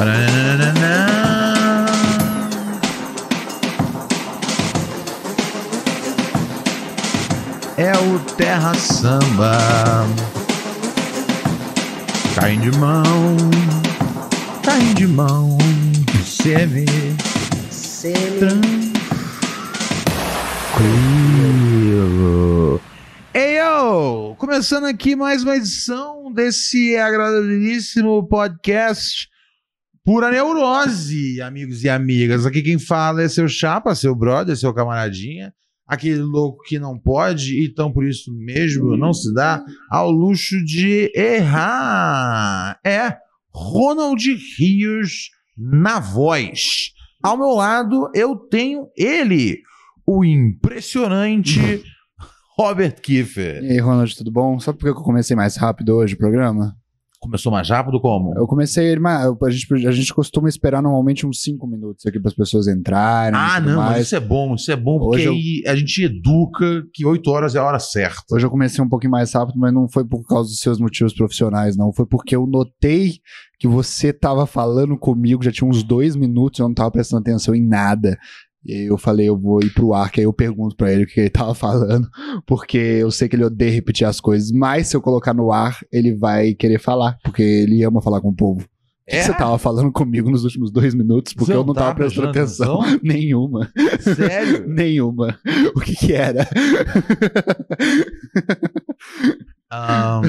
É o Terra Samba. Caem de mão, caem de mão. Semi, tranquilo. Ei, yo! Começando aqui mais uma edição desse agradabilíssimo podcast Pura Neurose, amigos e amigas. Aqui quem fala é seu chapa, seu brother, seu camaradinha. Aquele louco que não pode, então por isso mesmo não se dá ao luxo de errar. É Ronald Rios na voz. Ao meu lado eu tenho ele, o impressionante Robert Kiefer. E aí, Ronald, tudo bom? Só porque eu comecei mais rápido hoje o programa? Começou mais rápido como? Eu comecei, mas a gente, a gente costuma esperar normalmente uns 5 minutos aqui para as pessoas entrarem. Ah, não, mas mais. isso é bom, isso é bom, porque Hoje eu- aí a gente educa que 8 horas é a hora certa. Hoje eu comecei um pouquinho mais rápido, mas não foi por causa dos seus motivos profissionais, não. Foi porque eu notei que você tava falando comigo, já tinha uns dois minutos, eu não tava prestando atenção em nada. E aí eu falei, eu vou ir pro ar, que aí eu pergunto pra ele o que ele tava falando, porque eu sei que ele odeia repetir as coisas, mas se eu colocar no ar, ele vai querer falar, porque ele ama falar com o povo. O que É? você tava falando comigo nos últimos dois minutos? Porque eu não tava prestando prestando atenção. Nenhuma. Sério? Nenhuma. O que que era? Ahn,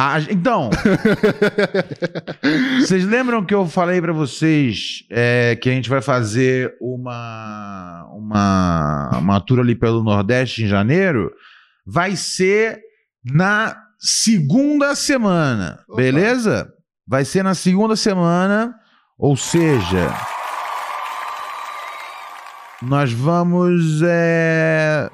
a- então, vocês lembram que eu falei pra vocês é, que a gente vai fazer uma, uma, uma tour ali pelo Nordeste em janeiro? Vai ser na segunda semana, Opa. beleza? Vai ser na segunda semana, ou seja, nós vamos. é,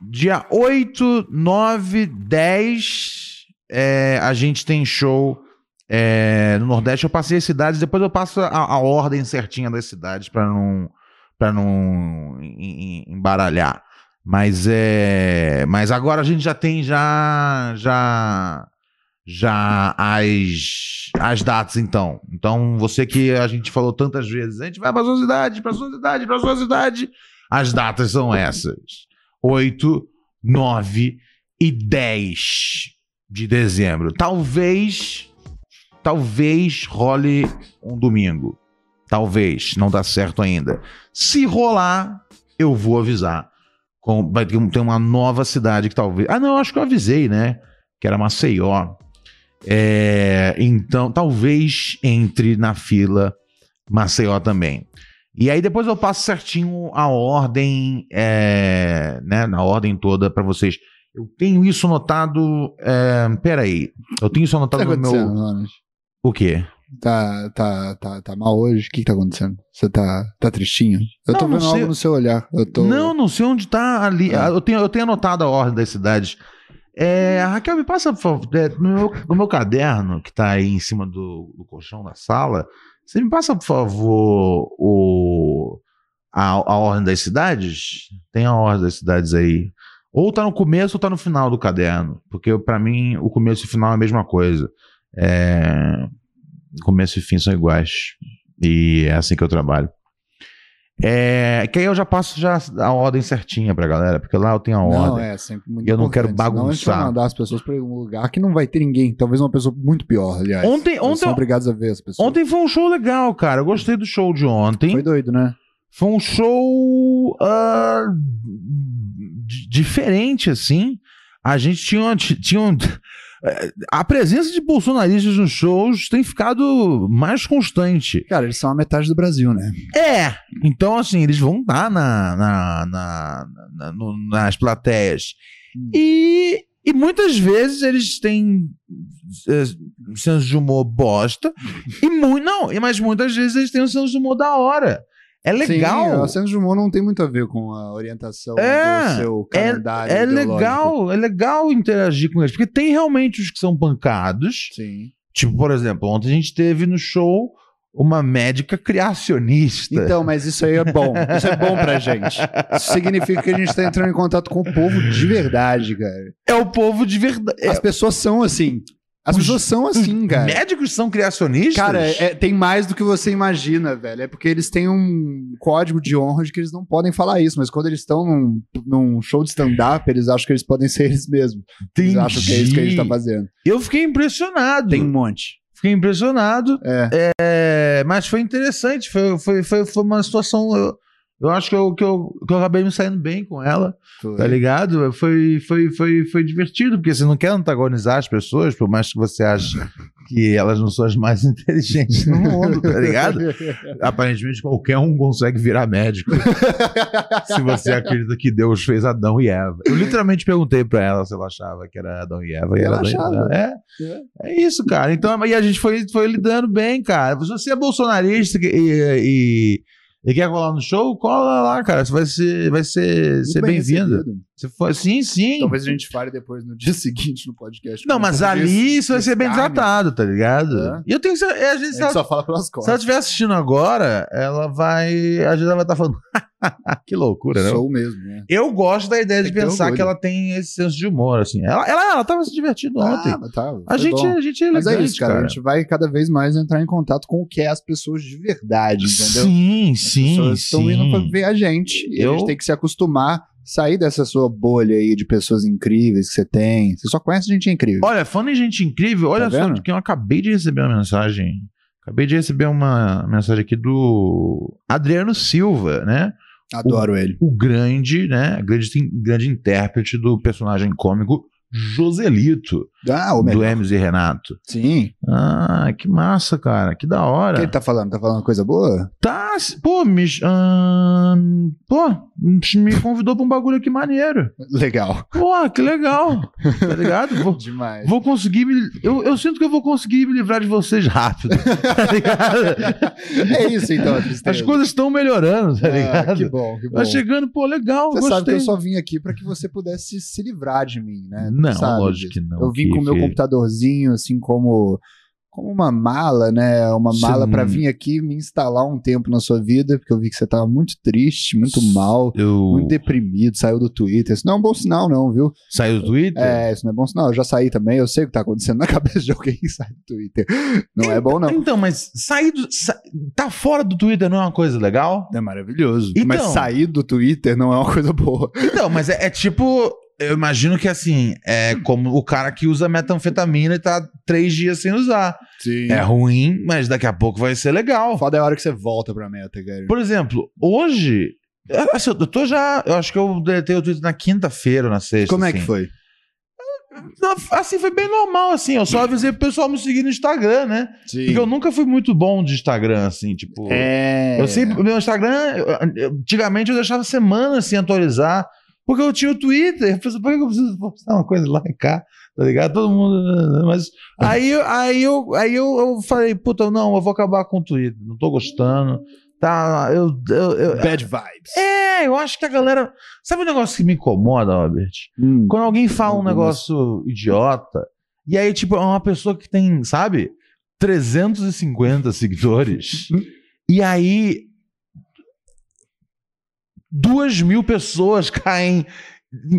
dia 8, 9, 10. É, a gente tem show é, no Nordeste. Eu passei as cidades, depois eu passo a, a ordem certinha das cidades para não, pra não em- em- embaralhar. Mas é, mas agora a gente já tem já já já as as datas então. Então você que a gente falou tantas vezes, a gente vai para sua cidade, para sua cidade, para sua cidade. As datas são essas: 8, 9 e 10 de dezembro. Talvez talvez role um domingo. Talvez, não dá certo ainda. Se rolar, eu vou avisar. Com- vai ter, um- uma nova cidade que talvez. Ah, não, acho que eu avisei, né? Que era Maceió. É, então, talvez entre na fila Maceió também. E aí depois eu passo certinho a ordem, é, né? Na ordem toda pra vocês. Eu tenho isso anotado. É, peraí. Eu tenho isso anotado tá no meu. O quê? Tá, tá, tá, tá mal hoje? O que, que tá acontecendo? Você tá, tá tristinho? Eu tô Não, não vendo algo no seu olhar. Eu tô... Não, não sei onde tá ali. Ah, Eu, tenho, eu tenho anotado a ordem das cidades. É, Raquel, me passa, por favor, é, no, meu, no meu caderno, que tá aí em cima do, do colchão da sala, você me passa, por favor, o, a, a ordem das cidades? Tem a ordem das cidades aí. Ou tá no começo ou tá no final do caderno. Porque, pra mim, o começo e o final é a mesma coisa. É, começo e fim são iguais. E é assim que eu trabalho. É, que aí eu já passo já a ordem certinha pra galera, porque lá eu tenho a Não, ordem. é sempre muito E eu não quero importante, senão a gente vai bagunçar. mandar as pessoas pra um lugar que não vai ter ninguém. Talvez uma pessoa muito pior, aliás. Ontem- Eles ontem- são obrigados a ver as pessoas. Ontem foi um show legal, cara. Eu gostei do show de ontem. Foi doido, né? Foi um show di- diferente, assim. A gente tinha, tinha um- eh, a presença de bolsonaristas nos shows tem ficado mais constante. Cara, eles são a metade do Brasil, né? É, então assim, eles vão estar na, na, na- na- no- nas plateias. Hum. E, e muitas vezes eles têm é, senso de humor bosta. e muito, não, mas muitas vezes eles têm um senso de humor da hora. É legal. Sim, a de humor não tem muito a ver com a orientação É, do seu é, calendário é ideológico. legal, é legal interagir com eles, porque tem realmente os que são pancados. Sim. Tipo, por exemplo, ontem a gente teve no show uma médica criacionista. Então, mas isso aí é bom. Isso é bom pra gente. Isso significa que a gente tá entrando em contato com o povo de verdade, cara. é o povo de verdade. As pessoas são assim. As Os- pessoas são assim, cara. Médicos são criacionistas? Cara, é- tem mais do que você imagina, velho. É porque eles têm um código de honra de que eles não podem falar isso, mas quando eles estão num, num show de stand-up, eles acham que eles podem ser eles mesmos. Eles Entendi. acham que é isso que a gente tá fazendo. Eu fiquei impressionado. Tem um monte. Fiquei impressionado. É. É, mas foi interessante. Foi, foi, foi, foi uma situação. Eu, eu acho que eu, que, eu, que eu acabei me saindo bem com ela, tá ligado? Foi, foi, foi, foi divertido, porque você não quer antagonizar as pessoas, por mais que você ache que elas não são as mais inteligentes no mundo, tá ligado? Aparentemente qualquer um consegue virar médico. se você acredita que Deus fez Adão e Eva. Eu literalmente perguntei pra ela se ela achava que era Adão e Eva. E Ela ela, achava. É, é isso, cara. Então, e a gente foi, foi lidando bem, cara. Se você é bolsonarista e, e, e quer colar no show, cola lá, cara. Você vai ser, vai ser, ser bem bem-vindo. Se for- Sim, sim. Talvez a gente fale depois no dia seguinte no podcast. Não, mas ali isso vai ser bem tratado, tá ligado? É. E eu tenho que ser. é, A gente, A gente ela, só fala pelas se ela costas. estiver assistindo agora, ela vai. A gente vai estar falando. que loucura, né? Sou mesmo, né? Eu gosto da ideia de que pensar que ela tem esse senso de humor, assim. Ela, ela, ela tava se divertindo ontem. Ah, mas tá, a, gente, bom. a gente é Mas elegante, é isso, cara. A gente vai cada vez mais entrar em contato com o que é as pessoas de verdade, entendeu? Sim, As sim, estão indo pra ver a gente. E a Eu- gente tem que se acostumar, sair dessa sua bolha aí de pessoas incríveis que você tem. Você só conhece gente incrível. Olha, falando em gente incrível, olha Tá só que eu acabei de receber uma mensagem. Acabei de receber uma mensagem aqui do Adriano Silva, né? Adoro ele. O grande, né? Grande, grande intérprete do personagem cômico Joselito, Ah, o do melhor. Hermes e Renato. Sim. Ah, que massa, cara. Que da O hora. que ele tá falando? Tá falando coisa boa? Tá, pô, me, pô, me convidou pra um bagulho aqui maneiro. Legal. Pô, que legal. Tá ligado? Vou, Demais. vou conseguir me. Eu, eu sinto que eu vou conseguir me livrar de vocês rápido. Tá ligado? é isso então. As coisas estão melhorando, tá Ah, ligado? que bom, que bom. Vai chegando, pô, legal, Você gostei. sabe que eu só vim aqui pra que você pudesse se livrar de mim, né? Não, Sabe lógico que não. Eu vim que- com o meu que- computadorzinho, assim, como, como uma mala, né? Uma mala pra não- vir aqui me instalar um tempo na sua vida, porque eu vi que você tava muito triste, muito mal, Eu. muito deprimido, saiu do Twitter. Isso não é um bom sinal, não, viu? Saiu do Twitter? É, isso não é bom sinal. Eu já saí também, eu sei o que tá acontecendo na cabeça de alguém que sai do Twitter. Não é bom, não. Então, mas sair do. sa- Tá fora do Twitter não é uma coisa legal? É maravilhoso. Então- Mas sair do Twitter não é uma coisa boa. Então, mas é, é tipo. Eu imagino que assim, é como o cara que usa metanfetamina e tá três dias sem usar. Sim. É ruim, mas daqui a pouco vai ser legal. Foda é a hora que você volta pra meta, cara. Por exemplo, hoje. eu- Assim, eu tô já. Eu acho que eu deletei o Twitter na quinta-feira, ou na sexta. Como é que assim. foi? Não, Assim, foi bem normal, assim. Eu só avisei pro pessoal me seguir no Instagram, né? Sim. Porque eu nunca fui muito bom de Instagram, assim, tipo. É. Eu sempre, o meu Instagram, antigamente eu deixava semanas sem atualizar, porque eu tinha o Twitter. Eu pensei, por que eu preciso postar uma coisa lá e cá? Tá ligado? Todo mundo. Mas aí, eu- aí, eu, aí eu, eu falei, puta, não, eu vou acabar com o Twitter, não tô gostando. Tá, eu. eu, eu- Bad vibes. é, eu acho que a galera. Sabe um negócio que me incomoda, Robert? Hum. Quando alguém fala um Algumas. negócio idiota, e aí, tipo, é uma pessoa que tem, sabe, 350 seguidores, e aí duas mil pessoas caem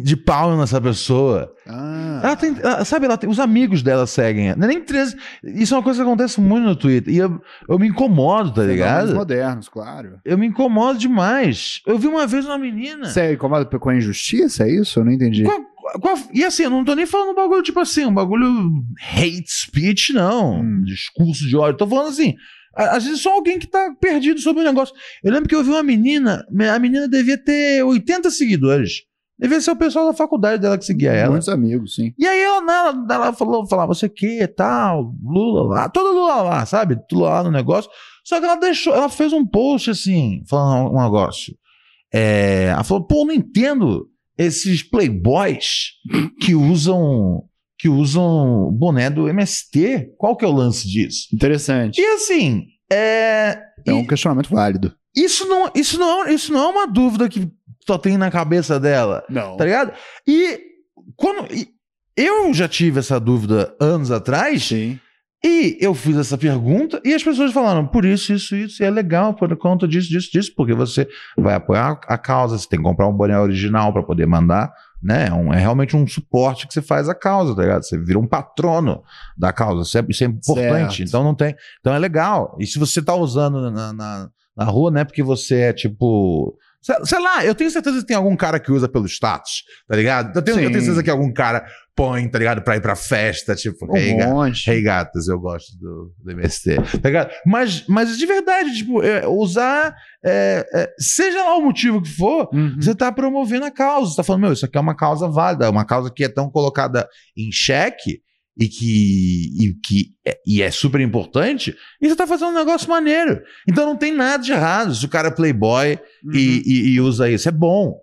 de pau nessa pessoa. Ah. Ela tem, ela- sabe, ela tem, os amigos dela seguem. Não é nem 13. Isso é uma coisa que acontece muito no Twitter. E eu, eu me incomodo, tá Fenômenos ligado? modernos, claro. Eu me incomodo demais. Eu vi uma vez uma menina. Você é incomodado com a injustiça, é isso? Eu não entendi. Com a- e assim, eu não tô nem falando um bagulho tipo assim, um bagulho hate speech, não. Hum. Discurso de ódio. Tô falando assim. Às vezes só alguém que tá perdido sobre o negócio. Eu lembro que eu vi uma menina, a menina devia ter 80 seguidores. Devia ser o pessoal da faculdade dela que seguia ela. Muitos amigos, sim. E aí ela, ela, ela falou, falava, você que, tal, Lula lá, todo Lula lá, sabe? Tudo lá no negócio. Só que ela deixou, ela fez um post assim, falando um negócio. É, ela falou, pô, não entendo esses playboys que usam que usam boné do MST. Qual que é o lance disso? Interessante. E assim, é, É um e- questionamento válido. isso, não, isso, não, isso não é uma dúvida que só tem na cabeça dela. Não. Tá ligado? E quando. e eu já tive essa dúvida anos atrás, Sim. e eu fiz essa pergunta, e as pessoas falaram, por isso, isso, isso, e é legal por conta disso, disso, disso, porque você vai apoiar a causa, você tem que comprar um boné original para poder mandar né? É, um- é realmente um suporte que você faz à causa, tá ligado? Você vira um patrono da causa. Isso é, isso é importante. Certo. Então não tem. Então é legal. E se você tá usando na, na, na rua, não é porque você é tipo. Sei, lá, eu tenho certeza que tem algum cara que usa pelo status, tá ligado? Eu tenho, eu tenho certeza que algum cara põe, tá ligado? Pra ir pra festa, tipo, Um hey, monte. hey gatas, eu gosto do, do MST, tá ligado? Mas, mas de verdade, tipo, é, usar, é, é, seja lá o motivo que for, Uhum. você tá promovendo a causa. Você tá falando, meu, isso aqui é uma causa válida, uma causa que é tão colocada em xeque e que, e que é, e é super importante, e você tá fazendo um negócio maneiro. Então não tem nada de errado se o cara é playboy Uhum. e, e- e usa isso. É bom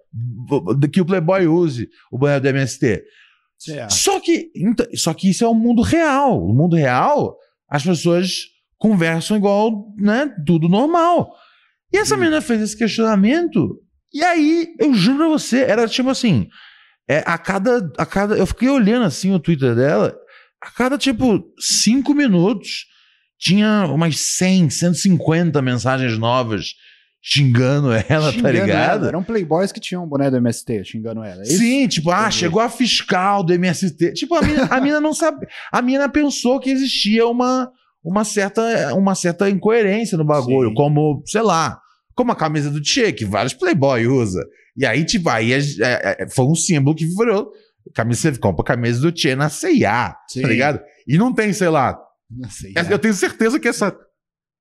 que o playboy use o banheiro do MST. Certo. Só que, então, só que isso é o mundo real. No mundo real, as pessoas conversam igual, né? Tudo normal. E essa menina fez esse questionamento, e aí, eu juro pra você, era tipo assim: é, a, cada, a cada. Eu fiquei olhando assim o Twitter dela, a cada tipo cinco minutos tinha umas 100, 150 mensagens novas xingando ela, Xingando tá ligado? ela. Eram playboys que tinham um boné do MST xingando ela. é? Sim, tipo, ah, chegou a fiscal do MST. Tipo, a mina, a mina não sabe. A mina pensou que existia uma, uma, certa, uma certa incoerência no bagulho, Sim. como, sei lá, como a camisa do Che, que vários playboy usa. E aí, tipo, aí é- é- foi um símbolo que virou. Camisa, você compra a camisa do Che na CIA, tá ligado? E não tem, sei lá. Eu tenho certeza que essa,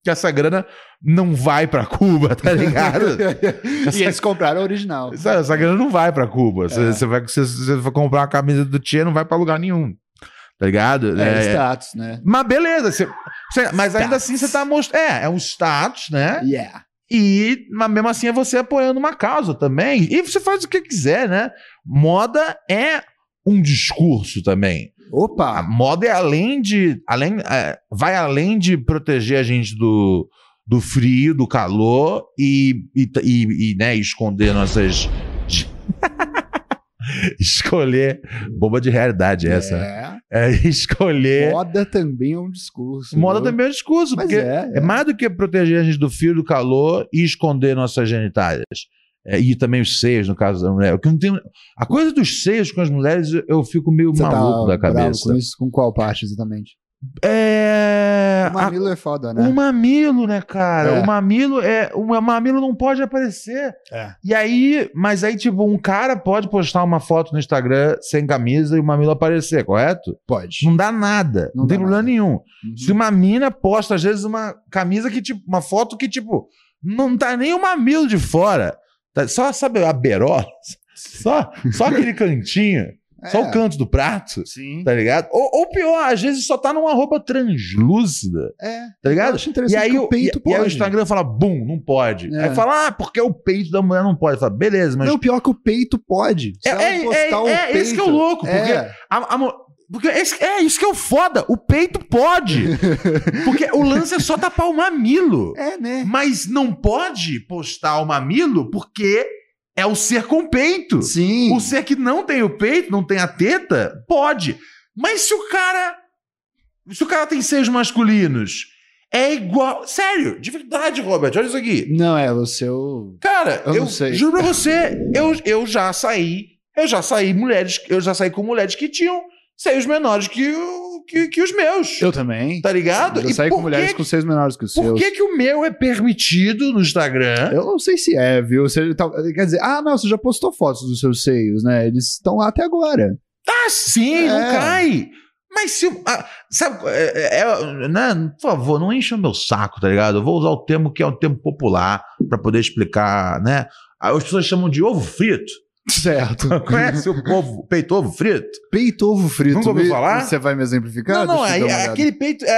que essa grana não vai pra Cuba, tá ligado? e eles compraram a original. Essa, essa grana não vai pra Cuba. Você É. você vai, você, você vai comprar uma camisa do Tia, não vai pra lugar nenhum. Tá ligado? É, É, status, né? Mas beleza. você- você- mas ainda assim você tá mostrando. É, é um status, né? Yeah. E mas mesmo assim é você apoiando uma causa também. E você faz o que quiser, né? Moda é um discurso também. A Opa! moda é além de. Além, é, vai além de proteger a gente do, do frio, do calor e, e, e, e, né, esconder nossas. escolher. Bomba de realidade essa. né? É. É, escolher. Moda, Moda também é um discurso. viu? também é um discurso, Mas porque é, é mais do que proteger a gente do frio, do calor e esconder nossas genitálias. É, e também os seios, no caso da mulher. Que não tem, a coisa dos seios com as mulheres, eu- fico meio Você maluco tá da cabeça. Com, isso, com qual parte exatamente? É. O mamilo é foda, né? O mamilo, né, cara? É. O mamilo é. O mamilo não pode aparecer. É. E aí, mas aí, tipo, um cara pode postar uma foto no Instagram sem camisa e o mamilo aparecer, correto? Pode. Não dá nada. Não, Não tem problema nenhum. Uhum. Se uma mina posta, às vezes, uma camisa que, tipo, uma foto que, tipo, não tá nem o mamilo de fora. Tá só, sabe, a berola? Só, só aquele cantinho. Só É. o canto do prato. Sim. Tá ligado? Ou, ou pior, às vezes só tá numa roupa translúcida. É. Tá ligado? Eu acho E interessante aí, que o, peito e, pode. e aí o Instagram fala, bum, não pode. É. Aí fala, ah, porque o peito da mulher não pode. Fala, beleza, mas. Não, pior que o peito pode. Se É- ela é- postar é- o é peito, esse que é o louco, porque- É. a- a porque esse- é isso que é o foda. O peito pode. porque o lance é só tapar o mamilo. É, né? Mas não pode postar o mamilo porque é o ser com peito. Sim. O ser que não tem o peito, não tem a teta, pode. Mas se o cara. Se o cara tem seios masculinos, é igual. Sério, de verdade, Robert, olha isso aqui. Não, é o seu. Cara, Eu eu, não sei. juro pra você, eu, eu já saí. Eu já saí mulheres, eu já saí com mulheres que tinham seios menores que, o- que, que os meus. Eu também. Tá ligado? Eu E saí por com mulheres que- com seios menores que os Por seus. que, que o meu é permitido no Instagram? Eu não sei se é, viu? Você tá- quer dizer, ah, não, você já postou fotos dos seus seios, né? Eles estão lá até agora. Ah, sim, não É. cai. Mas se. ah, sabe, é, é, né, por favor, não encha o meu saco, tá ligado? Eu vou usar o termo que é um termo popular pra poder explicar, né? As pessoas chamam de ovo frito. Certo. Conhece o ovo, peito ovo frito? Peito ovo frito. Nunca ouviu falar? Você vai me exemplificar? não, não, é, é aquele peito. É,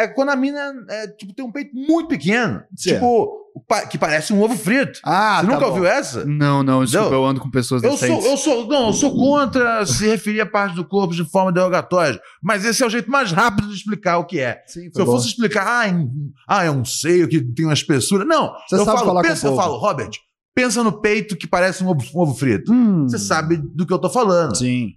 é- é quando a mina é, tipo, tem um peito muito pequeno. Certo. Tipo, que parece um ovo frito. Ah, Você tá nunca bom. ouviu essa? Não, não, desculpa, eu ando com pessoas Eu sou, eu sou, não, eu sou contra se referir a parte do corpo de forma derogatória. Mas esse é o jeito mais rápido de explicar o que é. Sim, Se eu fosse explicar, ah, ah, é um seio que tem uma espessura. Não, Você eu sabe falo, falar com pensa, eu povo. falo, Robert, pensa no peito que parece um ovo, um ovo frito. Hum, Você sabe do que eu tô falando. Sim.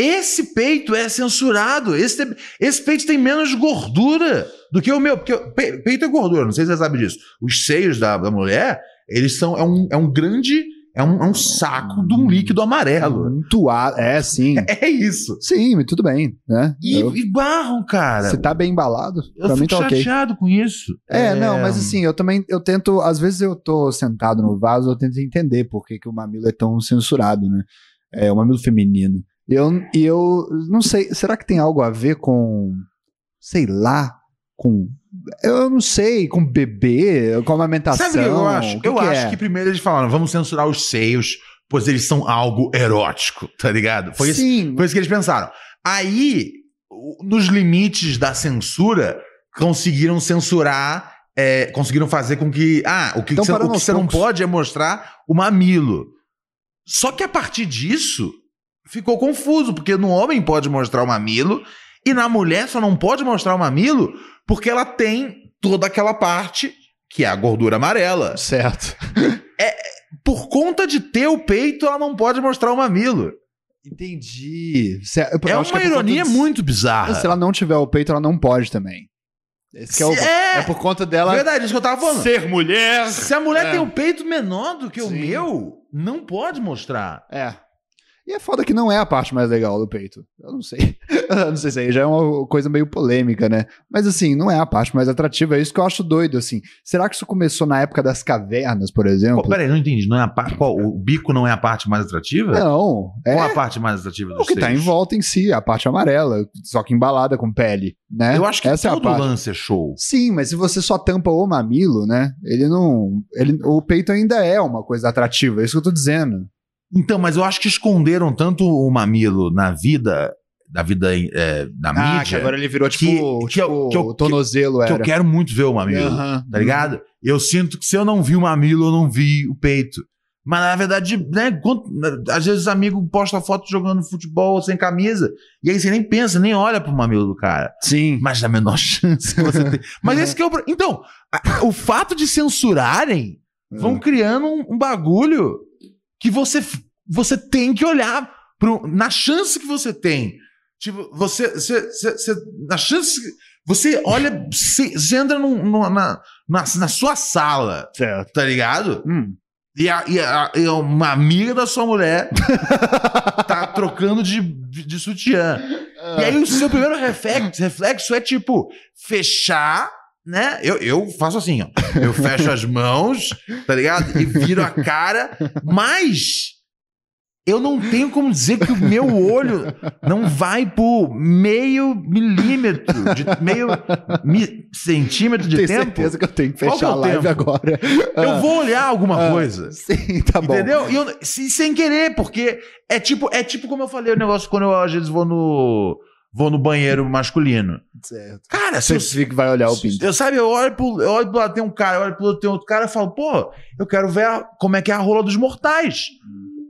Esse peito é censurado. Esse, esse peito tem menos gordura do que o meu. Porque peito é gordura, não sei se você sabe disso. Os seios da, da mulher, eles são. É um, é um grande é um, é um saco de um líquido amarelo. Muito ar. É, sim. É isso. Sim, mas tudo bem, né? E, Eu- e barram, cara. Você tá bem embalado? eu pra mim fico tá ok. chateado com isso. É, não, mas assim, eu também, eu tento, às vezes eu tô sentado no vaso, eu tento entender por que, que o mamilo é tão censurado, né? É, o mamilo feminino. Eu, e eu não sei, será que tem algo a ver com, sei lá, com, eu não sei, com bebê, com amamentação? Sabe o que eu acho? que eu que acho é? que primeiro eles falaram, vamos censurar os seios, pois eles são algo erótico, tá ligado? Foi isso, Sim, foi isso que eles pensaram. Aí, nos limites da censura, conseguiram censurar, é, conseguiram fazer com que. Ah, o que, Tão você, o que você não pode é mostrar o mamilo. Só que a partir disso, ficou confuso, porque no homem pode mostrar o mamilo, e na mulher só não pode mostrar o mamilo porque ela tem toda aquela parte que é a gordura amarela. certo. Por conta de ter o peito, ela não pode mostrar o mamilo. Entendi. Eu É que uma por ironia de- muito bizarra. Se ela não tiver o peito, ela não pode também. Esse que é, o... É. é por conta dela Verdade, isso que eu tava falando. ser mulher. Se a mulher É. tem o peito menor do que o Sim. meu, não pode mostrar. É. E é foda que não é a parte mais legal do peito. Eu não sei. Eu não sei se aí já é uma coisa meio polêmica, né? Mas assim, não é a parte mais atrativa. É isso que eu acho doido, assim. Será que isso começou na época das cavernas, por exemplo? Pô, peraí, não entendi. Não é a par... Qual, o bico não é a parte mais atrativa? não. É Qual a parte mais atrativa dos o que tá em volta em si, a parte amarela, só que embalada com pele, né? Eu acho que Essa é a todo parte. lance é show. Sim, mas se você só tampa o mamilo, né? Ele não. Ele, o peito ainda é uma coisa atrativa, é isso que eu tô dizendo. Então, mas eu acho que esconderam tanto o mamilo na vida, da vida é, da Ah, que mídia, agora ele virou tipo, que- tipo que eu- que eu- o tornozelo que era. eu quero muito ver o mamilo. Aham. Tá ligado? Eu sinto que se eu não vi o mamilo, eu não vi o peito. Mas na verdade, né, quanto- às vezes amigo posta foto jogando futebol sem camisa, e aí você nem pensa, nem olha pro mamilo do cara. Sim. Mas na menor chance que você tem. Mas esse que é o. Então, a- o fato de censurarem vão criando um, um bagulho que você, você tem que olhar pro, na chance que você tem. Tipo, você. você, você- você- na chance. Você olha. Você, você entra num- numa- na, na, na sua sala, Certo. tá ligado? Hum. E, a- e a- e uma amiga da sua mulher tá trocando de, de, de sutiã. E aí o seu primeiro reflexo, reflexo é tipo fechar, né? Eu, eu faço assim, ó. Eu fecho as mãos, tá ligado? E viro a cara, mas eu não tenho como dizer que o meu olho não vai por meio milímetro, de meio mi- centímetro de Tenho tempo. certeza que eu tenho que que fechar é a live tempo? agora. Eu Ah, vou olhar alguma ah, coisa. Sim, tá bom. Entendeu? E eu, se- sem querer, porque é tipo, é tipo como eu falei o negócio quando eu às vezes vou no vou no banheiro masculino. Certo. Cara, se Você eu, que vai olhar o pinto. eu sabe, eu olho pro, eu olho pro lado tem um cara, eu olho pro outro tem outro cara e falo, pô, eu quero ver a- como é que é a rola dos mortais.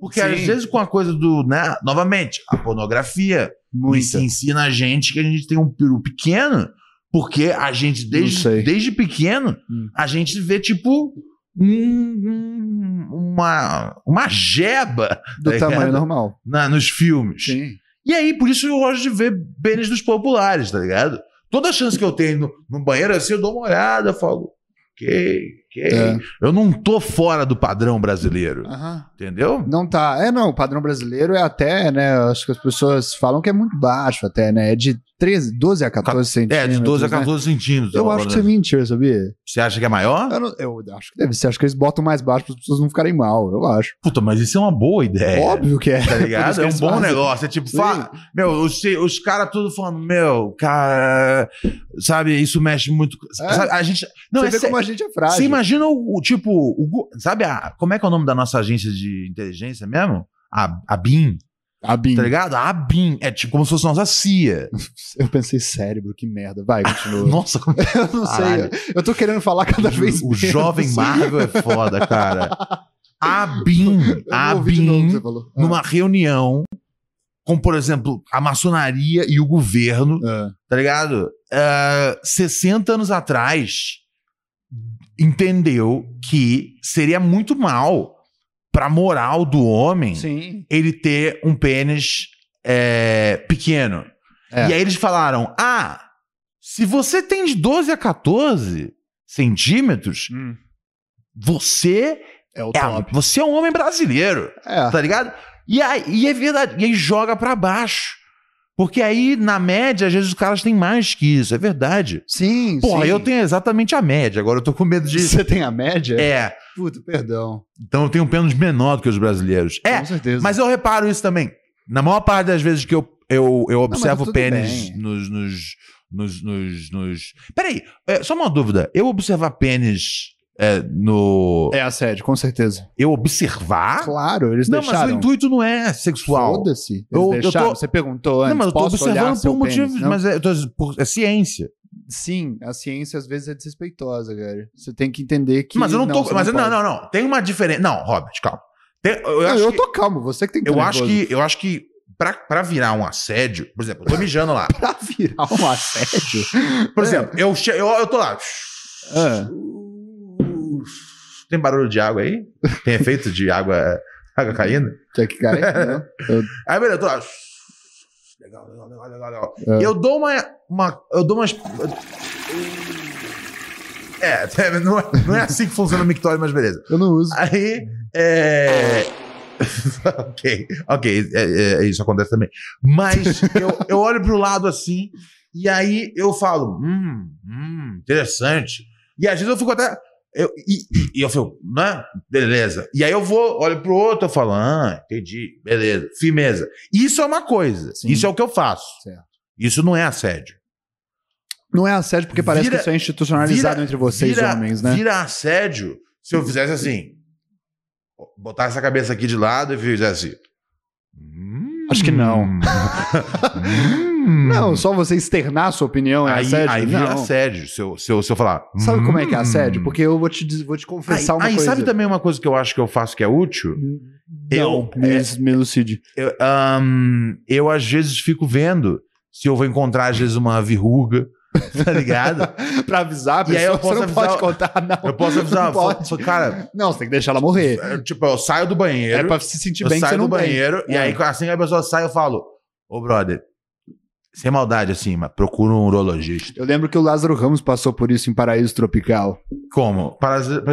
Porque Sim. às vezes com a coisa do, né, novamente, a pornografia isso ensina a gente que a gente tem um peru pequeno, porque a gente desde, desde pequeno Hum. a gente vê tipo um- uma uma jeba Do tá tamanho ligado? normal. na, nos filmes. Sim. E aí, por isso eu gosto de ver pênis dos populares, tá ligado? Toda chance que eu tenho no, no banheiro assim, eu dou uma olhada, falo, ok, É. Eu não tô fora do padrão brasileiro, Aham. entendeu? Não tá. É, não, o padrão brasileiro é até, né? Acho que as pessoas falam que é muito baixo até, né? É de 13, 12 a 14 centímetros. É, de 12 a né? 14 centímetros. Eu acho que isso é mentira, sabia? Você acha que é maior? Eu, não- eu acho que deve ser. Acho que eles botam mais baixo para as pessoas não ficarem mal. Eu acho. Puta, mas isso é uma boa ideia. Óbvio que é. Tá ligado? É um bom fazem. negócio. É tipo, Sim. fa... meu, os, os caras tudo falando, meu, cara, sabe, isso mexe muito. É. Sabe, a gente. Não, Você é vê como a gente é frágil. Você imagina o, o tipo, o sabe, a, como é que é o nome da nossa agência de inteligência mesmo? A, a BIM, A BIM. tá ligado? A BIM. É tipo como se fosse nossa CIA. Eu pensei cérebro, que merda. Vai, continua. Nossa, como... eu não Caralho. sei. Eu tô querendo falar cada vez o menos. jovem Marvel é foda, cara. A BIM, a o BIM, falou. numa reunião com, por exemplo, a maçonaria e o governo, Ah, tá ligado? Ah, 60 anos atrás, entendeu que seria muito mal pra moral do homem Sim. ele ter um pênis é, pequeno. É. E aí eles falaram: ah, se você tem de 12 a 14 centímetros, Hum. você É o É, top. você é um homem brasileiro, É. tá ligado? E aí, e é verdade, e aí joga pra baixo. Porque aí, na média, às vezes os caras têm mais que isso, é verdade. Sim, Porra, sim. eu tenho exatamente a média, agora eu tô com medo de. Você tem a média? É, Puta, perdão. então eu tenho um pênalti menor do que os brasileiros. É, Com certeza. mas eu reparo isso também. Na maior parte das vezes que eu, eu, eu observo tudo pênis bem. nos, nos, nos, nos, nos- Peraí, é, só uma dúvida. Eu observar pênis é, no. É assédio, com certeza. Eu observar? Claro, eles não, mas deixaram. o intuito não é sexual. Foda-se. Eu- eu tô- Você perguntou antes. Não, mas eu tô observando por motivos. pênis? Não? Mas é, eu tô- por- é ciência. Sim, a ciência às vezes é desrespeitosa, cara. Você tem que entender que. mas eu não tô. você mas não, pode. não, não. Tem uma diferença. Não, Robert, calma. Tem- eu, Não, acho eu que, tô calmo, você que tem que eu acho que. Eu acho que. Pra, pra virar um assédio, por exemplo, eu tô mijando lá. Pra virar um assédio. Por exemplo, eu, che- eu, eu tô lá. Ah, Tem barulho de água aí? Tem efeito de água, água caindo? quer que cai? Não? Eu- Aí, beleza, eu tô lá. Legal, legal, legal, legal, legal. É. Eu dou uma, uma. Eu dou umas. É, não é, não é assim que funciona o mictório, mas beleza. Eu não uso. Aí, é. ok, ok, é, é, é, isso acontece também. Mas eu, eu olho pro lado assim, e aí eu falo, hum, hum, interessante. E às vezes eu fico até. Eu, e, e- eu fico, né? Beleza. E aí eu vou, olho pro outro, eu falo, ah, entendi, beleza, firmeza. Isso é uma coisa, Sim. isso é o que eu faço. Certo. Isso não é assédio. Não é assédio porque parece Vira- que isso é institucionalizado vira- entre vocês, vira, homens, né? Vira assédio se eu fizesse assim. Botar essa cabeça aqui de lado e fizesse. Hum. Acho que não. Hum. Não, só você externar a sua opinião é aí, assédio? aí vira não. assédio. Se eu, se, eu, se eu falar. Sabe como é que é hum. assédio? Porque eu vou te, vou te Aí, confessar uma aí coisa. sabe também uma coisa que eu acho que eu faço que é útil? Não, Eu- me, é- me elucide. Eu, ahn, eu às vezes fico vendo se eu vou encontrar às vezes uma verruga, tá ligado? pra avisar E aí eu posso você não avisar- pode contar, não. Eu posso avisar, Não pode. cara, Não, você tem que deixar ela morrer. é, tipo, eu saio do banheiro. É pra se sentir eu bem você saio do banheiro e É. aí assim que a pessoa sai, eu falo: Ô, brother, sem maldade assim, mas procura um urologista. Eu lembro que o Lázaro Ramos passou por isso em Paraíso Tropical. Como? Parasita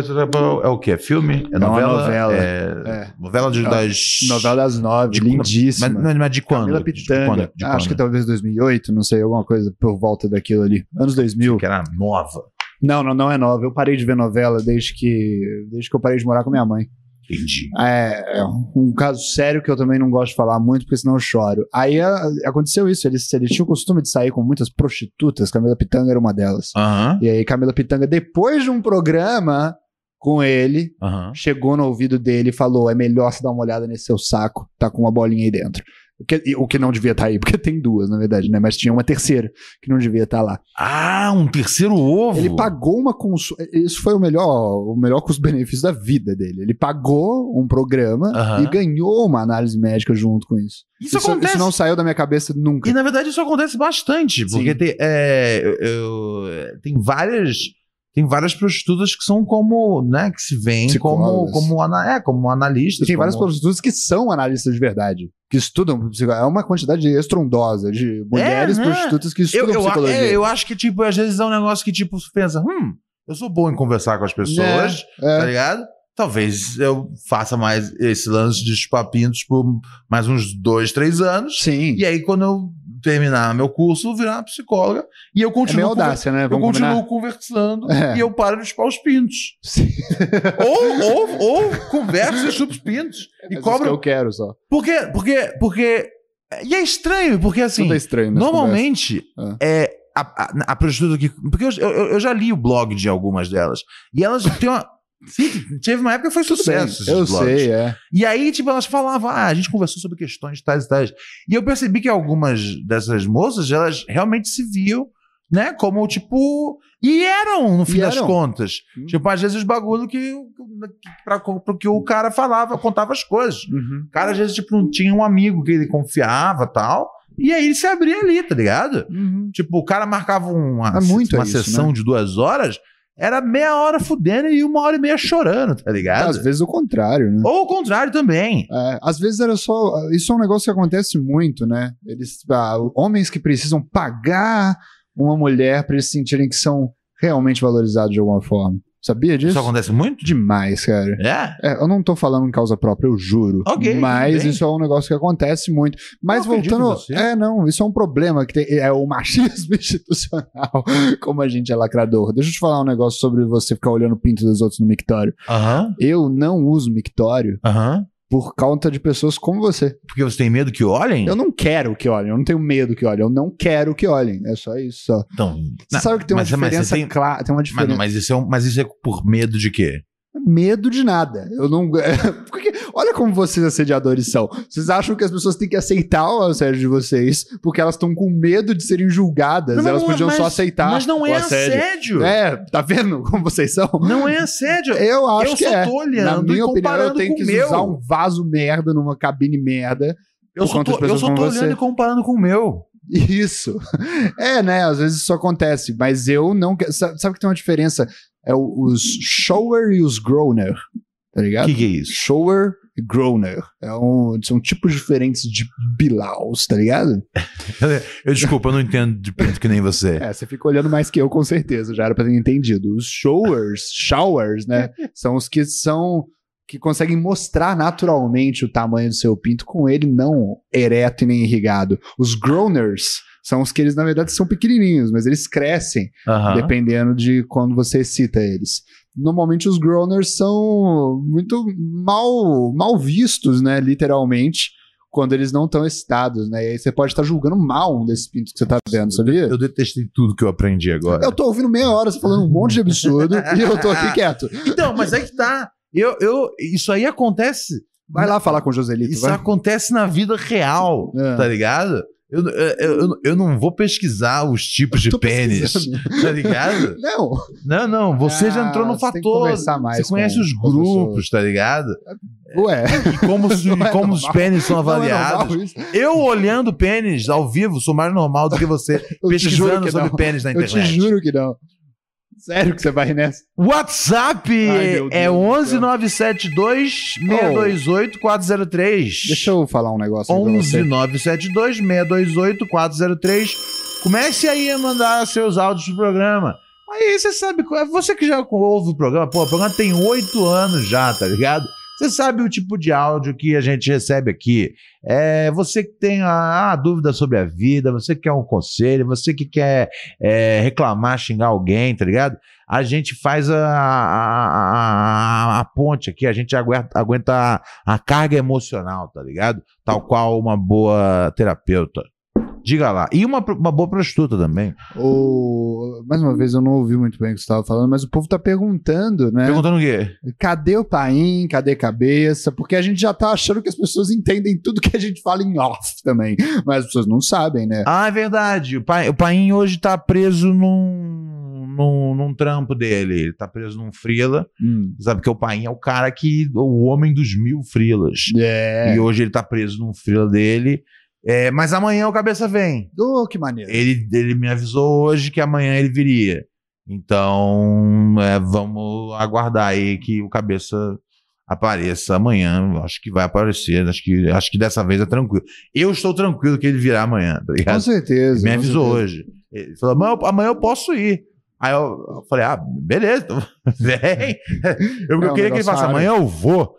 é o quê? É filme? É É novela? novela. É, É. Novela de, das. Novela das nove, De- lindíssima. Mas, mas de quando? Camila De Pitanga. quando? De Acho que quando? talvez 2008, não sei, alguma coisa por volta daquilo ali. Anos 2000. Que era nova. Não, não, não é nova. Eu parei de ver novela desde que, desde que eu parei de morar com minha mãe. Entendi. É, é um caso sério que eu também não gosto de falar muito, porque senão eu choro. Aí a- aconteceu isso, ele, ele tinha o costume de sair com muitas prostitutas, Camila Pitanga era uma delas. Aham. E aí Camila Pitanga, depois de um programa com ele, Aham. chegou no ouvido dele e falou: é melhor você dar uma olhada nesse seu saco, tá com uma bolinha aí dentro. O que, o que não devia estar aí, porque tem duas, na verdade, né? Mas tinha uma terceira que não devia estar lá. Ah, um terceiro ovo. Ele pagou uma consulta. Isso foi o melhor, o melhor custo-benefício da vida dele. Ele pagou um programa Aham. e ganhou uma análise médica junto com isso. Isso, acontece. não saiu da minha cabeça nunca. E na verdade isso acontece bastante, porque tem, é, eu- tem várias tem várias prostitutas que são como, né, que se veem como como ana, é, como analistas. E tem várias como- prostitutas que são analistas de verdade, que estudam psicologia. É uma quantidade estrondosa de mulheres né? prostitutas que eu, estudam eu, psicologia. é, eu acho que tipo às vezes é um negócio que tipo você pensa, hum, eu sou bom em conversar com as pessoas, É, tá ligado? Talvez eu faça mais esse lance de chupar pintos por mais uns dois, três anos. Sim. E aí, quando eu terminar meu curso, eu virar uma psicóloga e eu É continuo, conver- audácia, né? eu Vamos continuo combinar? conversando É. e eu paro de chupar os pintos. Sim. ou, ou, ou converso e chupo os pintos. É E isso que cobro. eu quero só. Por quê? Porque, porque. E é estranho, porque assim. Tudo é estranho Normalmente, é, a, a, a prostituta que. Porque eu, eu, eu já li o blog de algumas delas. E elas têm uma. Sim, teve uma época que foi bem, sucesso. Eu blogs. sei, é. E aí, tipo, elas falavam, ah, a gente conversou sobre questões tais e tais. E eu percebi que algumas dessas moças, elas realmente se viam, né, como, tipo. E eram, no fim E das eram. contas. Hum. Tipo, às vezes os bagulho que. Pra, pro que o cara falava, contava as coisas. Uhum. O cara, às vezes, tipo, não tinha um amigo que ele confiava tal. E aí ele se abria ali, tá ligado? Uhum. Tipo, o cara marcava uma, É muito uma isso, sessão né? de duas horas, era meia hora fudendo e uma hora e meia chorando, tá ligado? Às vezes o contrário, né? Ou o contrário também. É, às vezes era só. Isso é um negócio que acontece muito, né? Eles, ah, homens que precisam pagar uma mulher para eles sentirem que são realmente valorizados de alguma forma. Sabia disso? Isso acontece muito? Demais, cara. É? É, eu não tô falando em causa própria, eu juro. Ok, Mas bem. isso é um negócio que acontece muito. Mas Eu voltando. É, não, isso é um problema que tem. É o machismo institucional, como a gente é lacrador. Deixa eu te falar um negócio sobre você ficar olhando o pinto dos outros no mictório. Aham. Eu não uso mictório Aham. Por conta de pessoas como você. Porque você tem medo que olhem? Eu não quero que olhem, eu não tenho medo que olhem, eu não quero que olhem. É só isso. Só. Então, Você não, sabe que tem uma mas- mas diferença tem- clara. Tem uma mas, diferença. não, mas, isso é um- mas isso é por medo de quê? Medo de nada. Eu não. Olha como vocês assediadores são. Vocês acham que as pessoas têm que aceitar o assédio de vocês porque elas estão com medo de serem julgadas. Não, elas não, podiam mas- só aceitar. Mas não o é assédio. assédio. É, tá vendo como vocês são? Não é assédio. Eu acho eu que só é. tô Na olhando minha opinião, eu tenho que meu. usar um vaso merda numa cabine merda. Eu só tô, eu só tô olhando você. e comparando com o meu. Isso. É, né? Às vezes isso acontece, mas eu não. Sabe que tem uma diferença? É o- os shower e os groaner. Tá O ligado? que, que é isso? Shower e groaner. É um, são tipos diferentes de bilaus, tá ligado? Eu desculpa, eu não entendo de pinto que nem você. É, você fica olhando mais que eu, com certeza. Já era pra ter entendido. Os showers, showers, né? São os que são. que conseguem mostrar naturalmente o tamanho do seu pinto com ele não ereto e nem irrigado. Os groaners são os que eles, na verdade, são pequenininhos, mas eles crescem dependendo de quando você excita eles. Normalmente os groaners são muito mal, mal vistos, né, literalmente, quando eles não estão excitados, né? E aí você pode estar julgando mal um desses pintos que você tá vendo, sabia? Eu detestei tudo que eu aprendi agora. Eu tô ouvindo meia hora você falando um monte de absurdo e eu tô aqui quieto. Então, mas é que tá. Eu, eu, isso aí acontece. Vai lá falar com o Joselito, Isso vai. acontece na vida real, É. tá ligado? Eu, eu, eu, eu não vou pesquisar os tipos de pênis, tá ligado? Não, Não, não, você já Ah, entrou no que fator. Você conhece com- os grupos, tá ligado? ué. E como, é como os normal. pênis são é avaliados. isso. eu olhando pênis ao vivo sou mais normal do que você Eu pesquisando que sobre pênis na Eu internet. te juro que não. Sério que você vai nessa? WhatsApp Ai, é Deus do 11972 628 403. Deixa eu falar um negócio aqui pra você. 11972 628 403. Comece aí a mandar seus áudios pro programa. Aí você sabe, qual- você que já ouve o programa, pô, o programa tem oito anos já, tá ligado? Você sabe o tipo de áudio que a gente recebe aqui. É, você que tem a, a dúvida sobre a vida, você que quer um conselho, você que quer é, reclamar, xingar alguém, tá ligado? A gente faz a, a, a- ponte aqui, a gente aguenta, aguenta a carga emocional, tá ligado? Tal qual uma boa terapeuta. Diga lá. E uma, uma boa prostituta também. O... Mais uma vez, eu não ouvi muito bem o que você estava falando, mas o povo tá perguntando, né? Perguntando o quê? Cadê o Paim? Cadê cabeça? Porque a gente já tá achando que as pessoas entendem tudo que a gente fala em off também. Mas as pessoas não sabem, né? Ah, é verdade. O, pai, o Paim hoje tá preso num, num, num trampo dele. Ele tá preso num frila. Hum. Sabe que o Paim é o cara que. O homem dos mil frilas. É. E hoje ele tá preso num frila dele. É, mas amanhã o cabeça vem. Oh, que maneiro. Ele, ele me avisou hoje que amanhã ele viria. Então, é, vamos aguardar aí que o cabeça apareça amanhã. Acho que vai aparecer. Acho que, acho que dessa vez é tranquilo. Eu estou tranquilo que ele virá amanhã, tá Com ligado? certeza. Ele me com avisou certeza. hoje. Ele falou: amanhã, eu- amanhã eu posso ir. Aí eu, eu falei: ah, beleza, então vem. Eu, É eu queria que ele falasse: amanhã eu vou.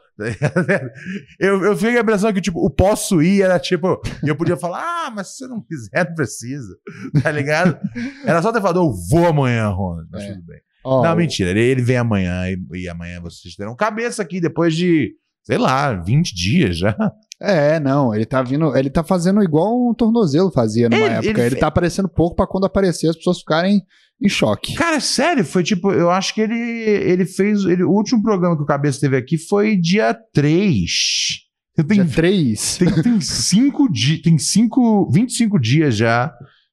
Eu, eu fiquei com a impressão que, tipo, o posso ir era tipo. E eu podia falar: ah, mas se você não quiser, não precisa. Tá ligado? Era só ter falado: eu vou amanhã, Ronald. Mas É. tudo bem. Ó, não, mentira. Ele, ele vem amanhã e, e amanhã vocês terão cabeça aqui depois de, sei lá, 20 dias já. É, não, ele tá vindo, ele tá fazendo igual um tornozelo fazia numa Ele- época. ele Ele, tá aparecendo pouco pra quando aparecer as pessoas ficarem em choque. Cara, sério, foi tipo, eu acho que ele, ele fez. Ele, o último programa que o Cabeça teve aqui foi dia 3. Tem, Dia 3. tem, tem cinco dias. Tem cinco, 25 dias já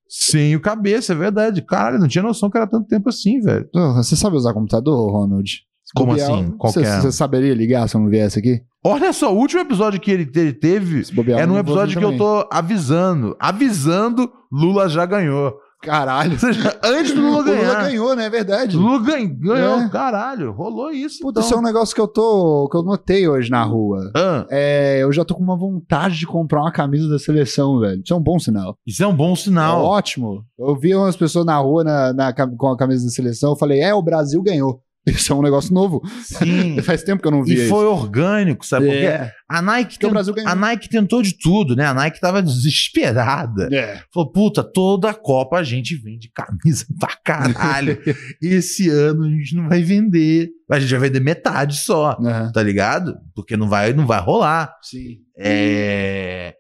sem o cabeça, é verdade. Caralho, não tinha noção que era tanto tempo assim, velho. Você sabe usar computador, Ronald? Como bobear, assim? Qual Você que é? você saberia ligar se eu não viesse aqui? Olha só, o último episódio que ele, teve bobear, é eu num episódio que eu também. tô avisando. Avisando, Lula já ganhou. Caralho. Seja, antes do O Lula Lula ganhar. ganhou, né? É verdade. Lula gan- ganhou, É. caralho. Rolou isso. Puta, então. isso é um negócio que eu tô. que eu notei hoje na rua. Ah, É, eu já tô com uma vontade de comprar uma camisa da seleção, velho. Isso é um bom sinal. isso é um bom É sinal. ótimo. Eu vi umas pessoas na rua na, na com a camisa da seleção, eu falei, é, o Brasil ganhou. Isso é um negócio novo. Sim. Faz tempo que eu não vi e isso. foi orgânico, sabe? Porque É. a Nike, Porque tent- a Nike tentou de tudo, né? A Nike tava desesperada. É. Falou, puta, toda a Copa a gente vende camisa pra caralho. Esse ano a gente não vai vender. A gente vai vender metade só, Aham. tá ligado? Porque não vai, não vai rolar. Sim. É,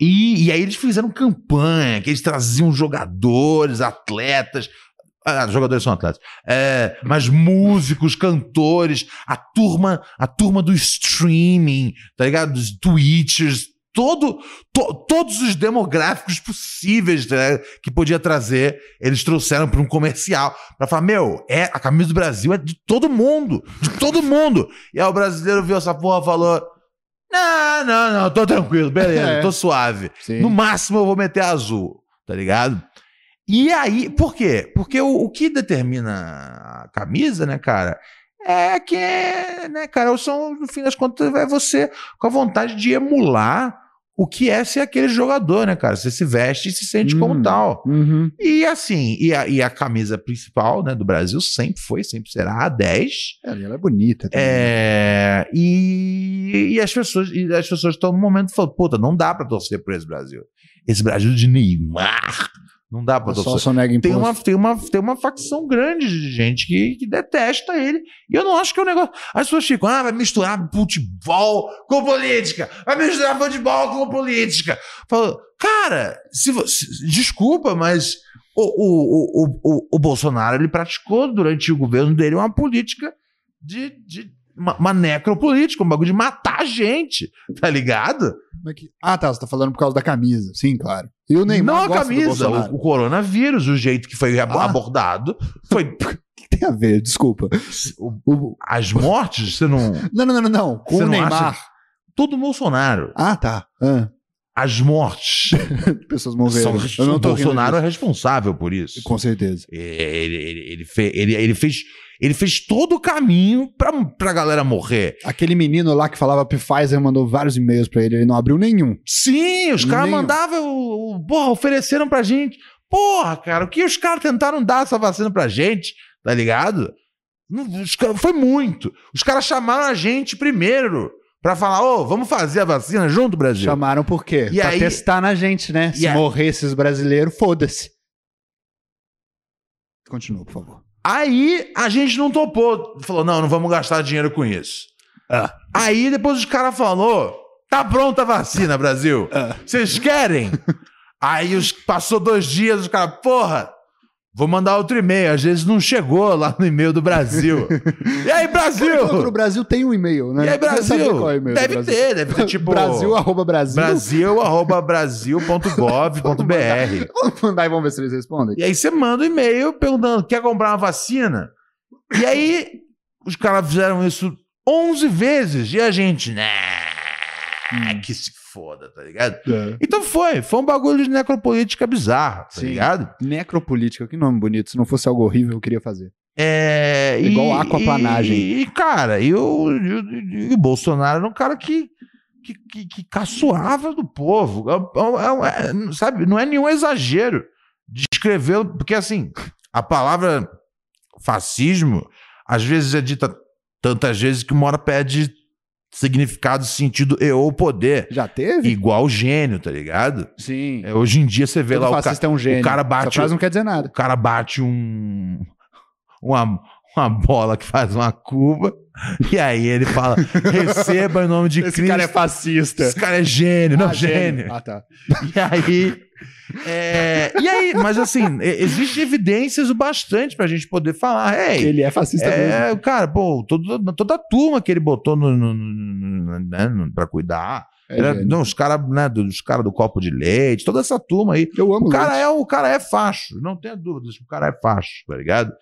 E, e aí eles fizeram campanha, que eles traziam jogadores, atletas. Ah, jogadores são atletas. É, mas músicos, cantores, a turma, a turma do streaming, tá ligado? Dos Twitchers, todo, to- todos os demográficos possíveis ligado? que podia trazer, eles trouxeram para um comercial. Pra falar, meu, é, a camisa do Brasil é de todo mundo, de todo mundo. E aí o brasileiro viu essa porra e falou: Não, não, não, tô tranquilo, beleza, É. tô suave. Sim. No máximo eu vou meter azul, tá ligado? E aí, por quê? Porque o, o que determina a camisa, né, cara, é que, né, cara, são, no fim das contas, é você com a vontade de emular o que é ser aquele jogador, né, cara? Você se veste e se sente como Hum. tal. Uhum. E assim, e a, e a camisa principal, né, do Brasil sempre foi, sempre será a 10. É, ela é bonita também. É, e, e as pessoas e as pessoas estão no momento falando, puta, não dá pra torcer por esse Brasil. Esse Brasil de Neymar, não dá pra Só sonega Tem uma, tem, uma, tem uma facção grande de gente que, que detesta ele. E eu não acho que é um negócio. As pessoas ficam, ah, vai misturar futebol com política. Vai misturar futebol com política. Falo, cara, se você, desculpa, mas o, o, o, o, o, o Bolsonaro ele praticou durante o governo dele uma política de. de uma, uma necropolítica, um bagulho de matar gente, tá ligado? É que- Ah, tá. Você tá falando por causa da camisa. Sim, claro. E o Neymar não a camisa, o, o coronavírus, o jeito que foi Ah. abordado, foi O que tem a ver? Desculpa. o- O- as mortes, você não. Não, não, não, não, não. Com Você o Neymar. acha- Todo Bolsonaro. Ah, tá. Ah, As mortes. pessoas morreram. são, Eu não o Bolsonaro é responsável por isso. Com certeza. Ele, ele, ele, ele, ele fez, ele fez todo o caminho pra, pra galera morrer. Aquele menino lá que falava Pfizer mandou vários e-mails pra ele, ele não abriu nenhum. Sim, os caras mandavam. Porra, ofereceram pra gente. Porra, cara, o que os caras tentaram dar essa vacina pra gente, tá ligado? Foi muito. Os caras chamaram a gente primeiro pra falar: ô, vamos fazer a vacina junto, Brasil? Chamaram por quê? E pra aí- testar na gente, né? Se E aí- morrer esses brasileiros, foda-se. Continua, por favor. Aí a gente não topou. Falou, não, não vamos gastar dinheiro com isso. Ah. Aí depois os caras falou, tá pronta a vacina, Brasil. Ah. Vocês querem? Aí os, passou dois dias, os caras, porra, vou mandar outro e-mail. Às vezes não chegou lá no e-mail do Brasil. e aí, No Brasil? Brasil tem um e-mail, né? E aí, Brasil? é o Deve Brasil? ter, deve ter tipo... Brasil, arroba Brasil. Brasil, arroba brasil.gov.br. Vamos mandar e vamos ver se eles respondem. E aí você manda um e-mail perguntando: quer comprar uma vacina? E aí os caras fizeram isso 11 vezes e a gente, né? Hum. Que se foda, tá ligado? É. Então foi, foi um bagulho de necropolítica bizarro, tá Sim. ligado? Necropolítica, que nome bonito. Se não fosse algo horrível, eu queria fazer. É, Igual aquaplanagem. E, e, cara, e o, e e o Bolsonaro era um cara que, que, que, que caçoava do povo. É- é- é- sabe, não é nenhum exagero descrevê-lo, porque assim, a palavra fascismo às vezes é dita tantas vezes que uma hora perde significado, sentido e ou poder. Já teve? Igual gênio, tá ligado? Sim. É, hoje em dia você vê Todo lá o, ca- fascista é um gênio. o cara bate Essa frase não quer dizer nada. o cara bate um uma, uma bola que faz uma curva e aí ele fala receba em nome de Esse Cristo. cara é fascista. Esse cara é gênio, não Ah, gênio. Ah, tá. E aí é, e aí, mas assim, e- existe evidências o bastante pra gente poder falar, ei, Ele é fascista mesmo. é, o cara, pô, todo, toda a turma que ele botou no, no, no- né, pra cuidar, É era, não, os caras né, dos cara do copo de leite, toda essa turma aí, Eu amo o cara, leite. é, o cara é facho, não tenha dúvidas, o cara é facho, tá ligado?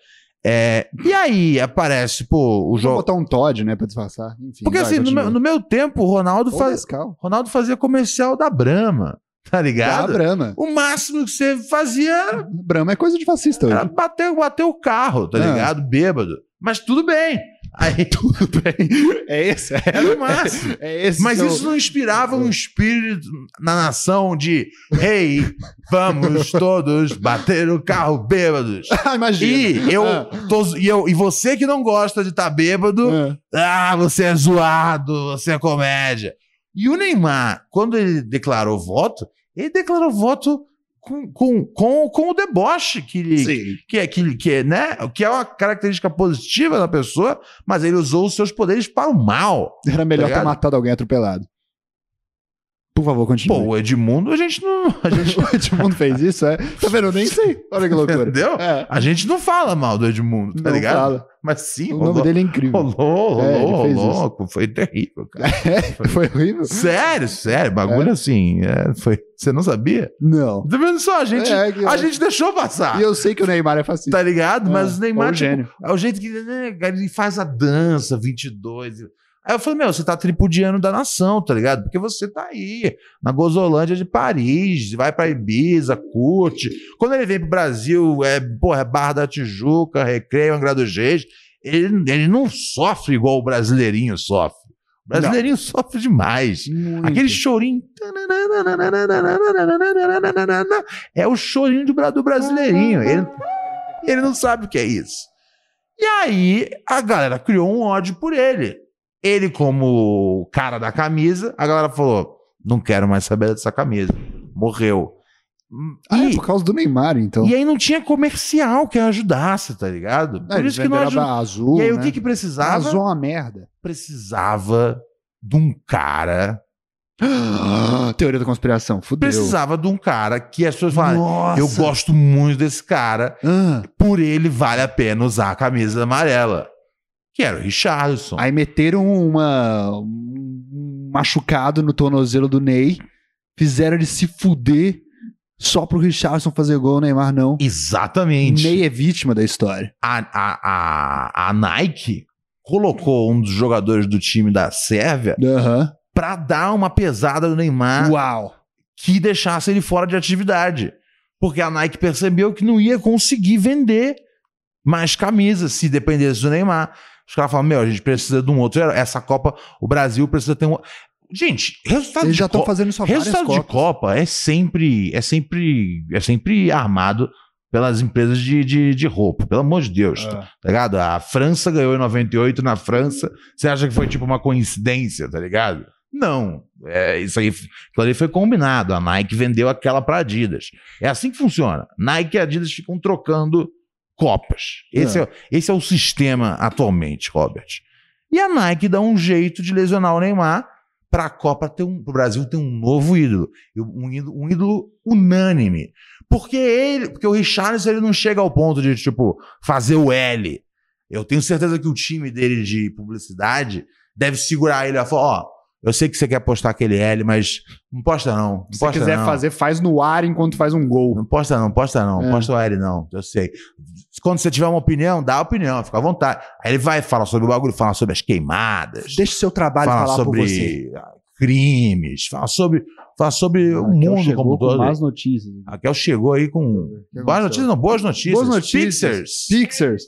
É, e aí aparece, pô, o Vou jogo. botar um Todd, né, pra disfarçar. Enfim, Porque vai, assim, no meu, no meu tempo, o Ronaldo, faz. Ronaldo fazia comercial da Brahma, tá ligado? Brahma. O máximo que você fazia Brahma é coisa de fascista hoje. era bater, bater o carro, tá Ah. ligado? Bêbado. Mas tudo bem. Aí tudo bem. É esse, Era o máximo. É esse. Mas seu- isso não inspirava um espírito na nação de hey, vamos todos bater o carro bêbados. Ah, imagina. E eu, Ah. tô- e eu e você que não gosta de estar bêbado, Ah. ah, você é zoado, você é comédia. E o Neymar, quando ele declarou voto, ele declarou voto com, com, com, com o deboche que ele, que é, que, que, é, né, que é uma característica positiva da pessoa, mas ele usou os seus poderes para o mal. Era melhor Tá ter matado alguém atropelado. Por favor, continue. Pô, o Edmundo, a gente não. A gente, o Edmundo fez isso, é? Tá vendo? Eu nem sei. Olha que loucura. entendeu? É. A gente não fala mal do Edmundo, tá Não ligado? fala. Mas sim, O rolou, nome dele é incrível. rolou, É, rolou, fez rolou. Foi terrível, cara. Foi horrível? Sério, sério, bagulho assim. é, foi. Você não sabia? Não. Tá vendo só? A gente, É, que- a gente deixou passar. E eu sei que o Neymar é fascista. Tá ligado? Mas É, o Neymar é tipo, gênio. é o jeito que né, ele faz a dança 22. Aí eu falei, meu, você tá tripudiando da nação, tá ligado? Porque você tá aí, na Gozolândia de Paris, vai pra Ibiza, curte. Quando ele vem pro Brasil, é, porra, é Barra da Tijuca, Recreio, Angra dos Reis, ele, ele não sofre igual o brasileirinho sofre. O brasileirinho sofre demais. Muito. Aquele chorinho. É o chorinho do brasileirinho. Ele, ele não sabe o que é isso. E aí a galera criou um ódio por ele. Ele, como cara da camisa, a galera falou: não quero mais saber dessa camisa. Morreu. Ah, é E, por causa do Neymar, então. e aí não tinha comercial que ajudasse, tá ligado? Ah, Por eles isso que não venderam ajudou. a Azul, E aí o né? que que precisava? Azul é uma merda. Precisava de um cara Teoria da conspiração, fudeu. precisava de um cara que as pessoas falam, Nossa. eu gosto muito desse cara, Ah, por ele vale a pena usar a camisa amarela. Que era o Richardson. Aí meteram uma, um machucado no tornozelo do Ney, fizeram ele se fuder só pro Richardson fazer gol, o Neymar não. Exatamente. Ney é vítima da história. A, a, a, a Nike colocou um dos jogadores do time da Sérvia Aham. pra dar uma pesada no Neymar Uau. que deixasse ele fora de atividade. Porque a Nike percebeu que não ia conseguir vender mais camisas se dependesse do Neymar. Os caras falaram: Meu, a gente precisa de um outro. herói. Essa Copa, o Brasil precisa ter um. Gente, resultado Eles de já estão fazendo isso Resultado de. Copa é sempre, é sempre, é sempre armado pelas empresas de, de, de roupa, pelo amor de Deus, Ah. tá ligado? A França ganhou em 98 na França. Você acha que foi tipo uma coincidência, tá ligado? Não. É, isso aí, ali foi combinado. A Nike vendeu aquela pra Adidas. É assim que funciona. Nike e Adidas ficam trocando copas. Esse é, esse é o sistema atualmente, Robert. E a Nike dá um jeito de lesionar o Neymar para a Copa ter um, pro Brasil ter um novo ídolo, um ídolo, um ídolo unânime. Porque ele, porque o Richarlison ele não chega ao ponto de tipo fazer o L. Eu tenho certeza que o time dele de publicidade deve segurar ele e falar, ó, eu sei que você quer postar aquele L, mas não posta não. Não Se posta quiser não. fazer, faz no ar enquanto faz um gol. Não posta não, posta não, É. posta o L não, eu sei. Quando você tiver uma opinião, dá a opinião, fica à vontade. Aí ele vai falar sobre o bagulho, falar sobre as queimadas, Deixa o seu trabalho fala falar por você. sobre ah, crimes, fala sobre, fala sobre o Raquel mundo como com todo. más notícias. Raquel chegou aí com notícias, não, boas notícias. Boas notícias. Pixers. Pixers.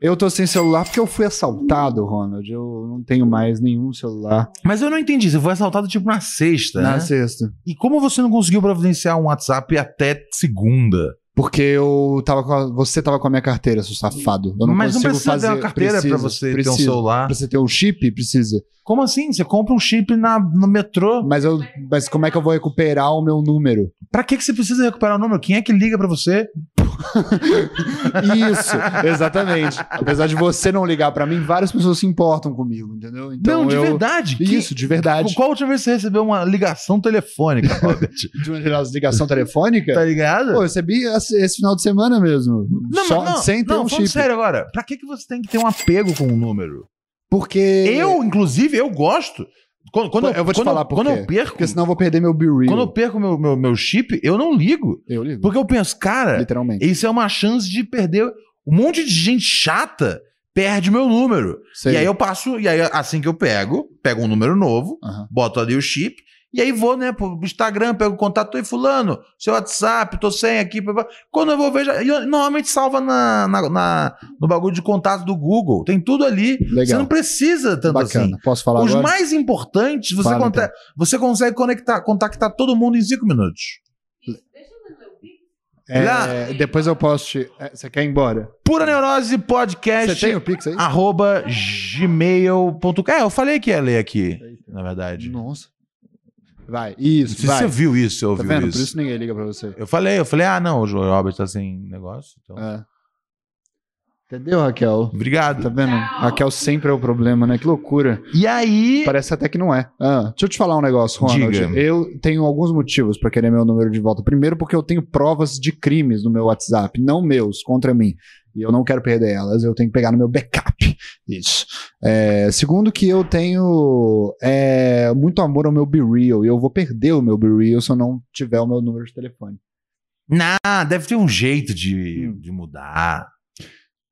Eu tô sem celular porque eu fui assaltado, Ronald. Eu não tenho mais nenhum celular. Mas eu não entendi, você foi assaltado tipo na sexta, Na né? sexta. E como você não conseguiu providenciar um WhatsApp até segunda? Porque eu tava com a- você tava com a minha carteira, seu safado. Eu não Mas não precisa fazer ter uma carteira precisa, pra você ter um precisa. celular. Pra você ter um chip, precisa. Como assim? Você compra um chip na, no metrô. Mas, eu, mas como é que eu vou recuperar o meu número? Pra que, que você precisa recuperar o número? Quem é que liga pra você? Isso, exatamente. Apesar de você não ligar pra mim, várias pessoas se importam comigo, entendeu? Então não, de eu... verdade. Isso, de verdade. Qual a última vez você recebeu uma ligação telefônica, Robert? De uma ligação telefônica? tá ligado? Pô, eu recebi esse, final de semana mesmo. não, Só, não, sem ter não, um chip. sério agora. Pra que, que você tem que ter um apego com o número? Porque. Eu, inclusive, eu gosto. Quando, quando Eu vou te quando, falar por Quando eu perco, Porque senão eu vou perder meu Be Real. quando eu perco meu, meu, meu chip, eu não ligo. Eu ligo. Porque eu penso, cara, Literalmente. isso é uma chance de perder. Um monte de gente chata perde meu número. Sei. E aí eu passo, e aí assim que eu pego, pego um número novo, boto ali o chip E aí vou, né, pro Instagram, pego o contato, e fulano, seu WhatsApp, tô sem aqui. blá, blá. Quando eu vou ver, já, eu- normalmente salva na, na- na- no bagulho de contato do Google. Tem tudo ali. Você Legal. não precisa tanto assim. Bacana. Posso falar Os agora? mais importantes, você, Fala, conta- você consegue conectar, contactar todo mundo em cinco minutos. Deixa eu ler o Pix. É, Já. depois eu posso te... é, Você quer ir embora? Pura Neurose Podcast. Você tem o Pix aí? arroba gmail.com. É, eu falei que ia ler aqui, na verdade. Nossa. Vai, isso, sei se vai. você viu isso, você Tá ouviu vendo? Por isso. isso ninguém liga pra você. Eu falei, eu falei, ah, não, o João Robert tá sem negócio. Então... É. Entendeu, Raquel? Obrigado. Tá vendo? Tchau. Raquel sempre é o problema, né? Que loucura. E aí. Parece até que não é. Ah, deixa eu te falar um negócio, Ronald. Diga. Eu tenho alguns motivos pra querer meu número de volta. Primeiro, porque eu tenho provas de crimes no meu WhatsApp, não meus, contra mim. E eu não quero perder elas, eu tenho que pegar no meu backup. Isso. É, segundo, que eu tenho é, muito amor ao meu Be Real. E eu vou perder o meu Be Real se eu não tiver o meu número de telefone. Nah, deve ter um jeito de, Hum. de mudar.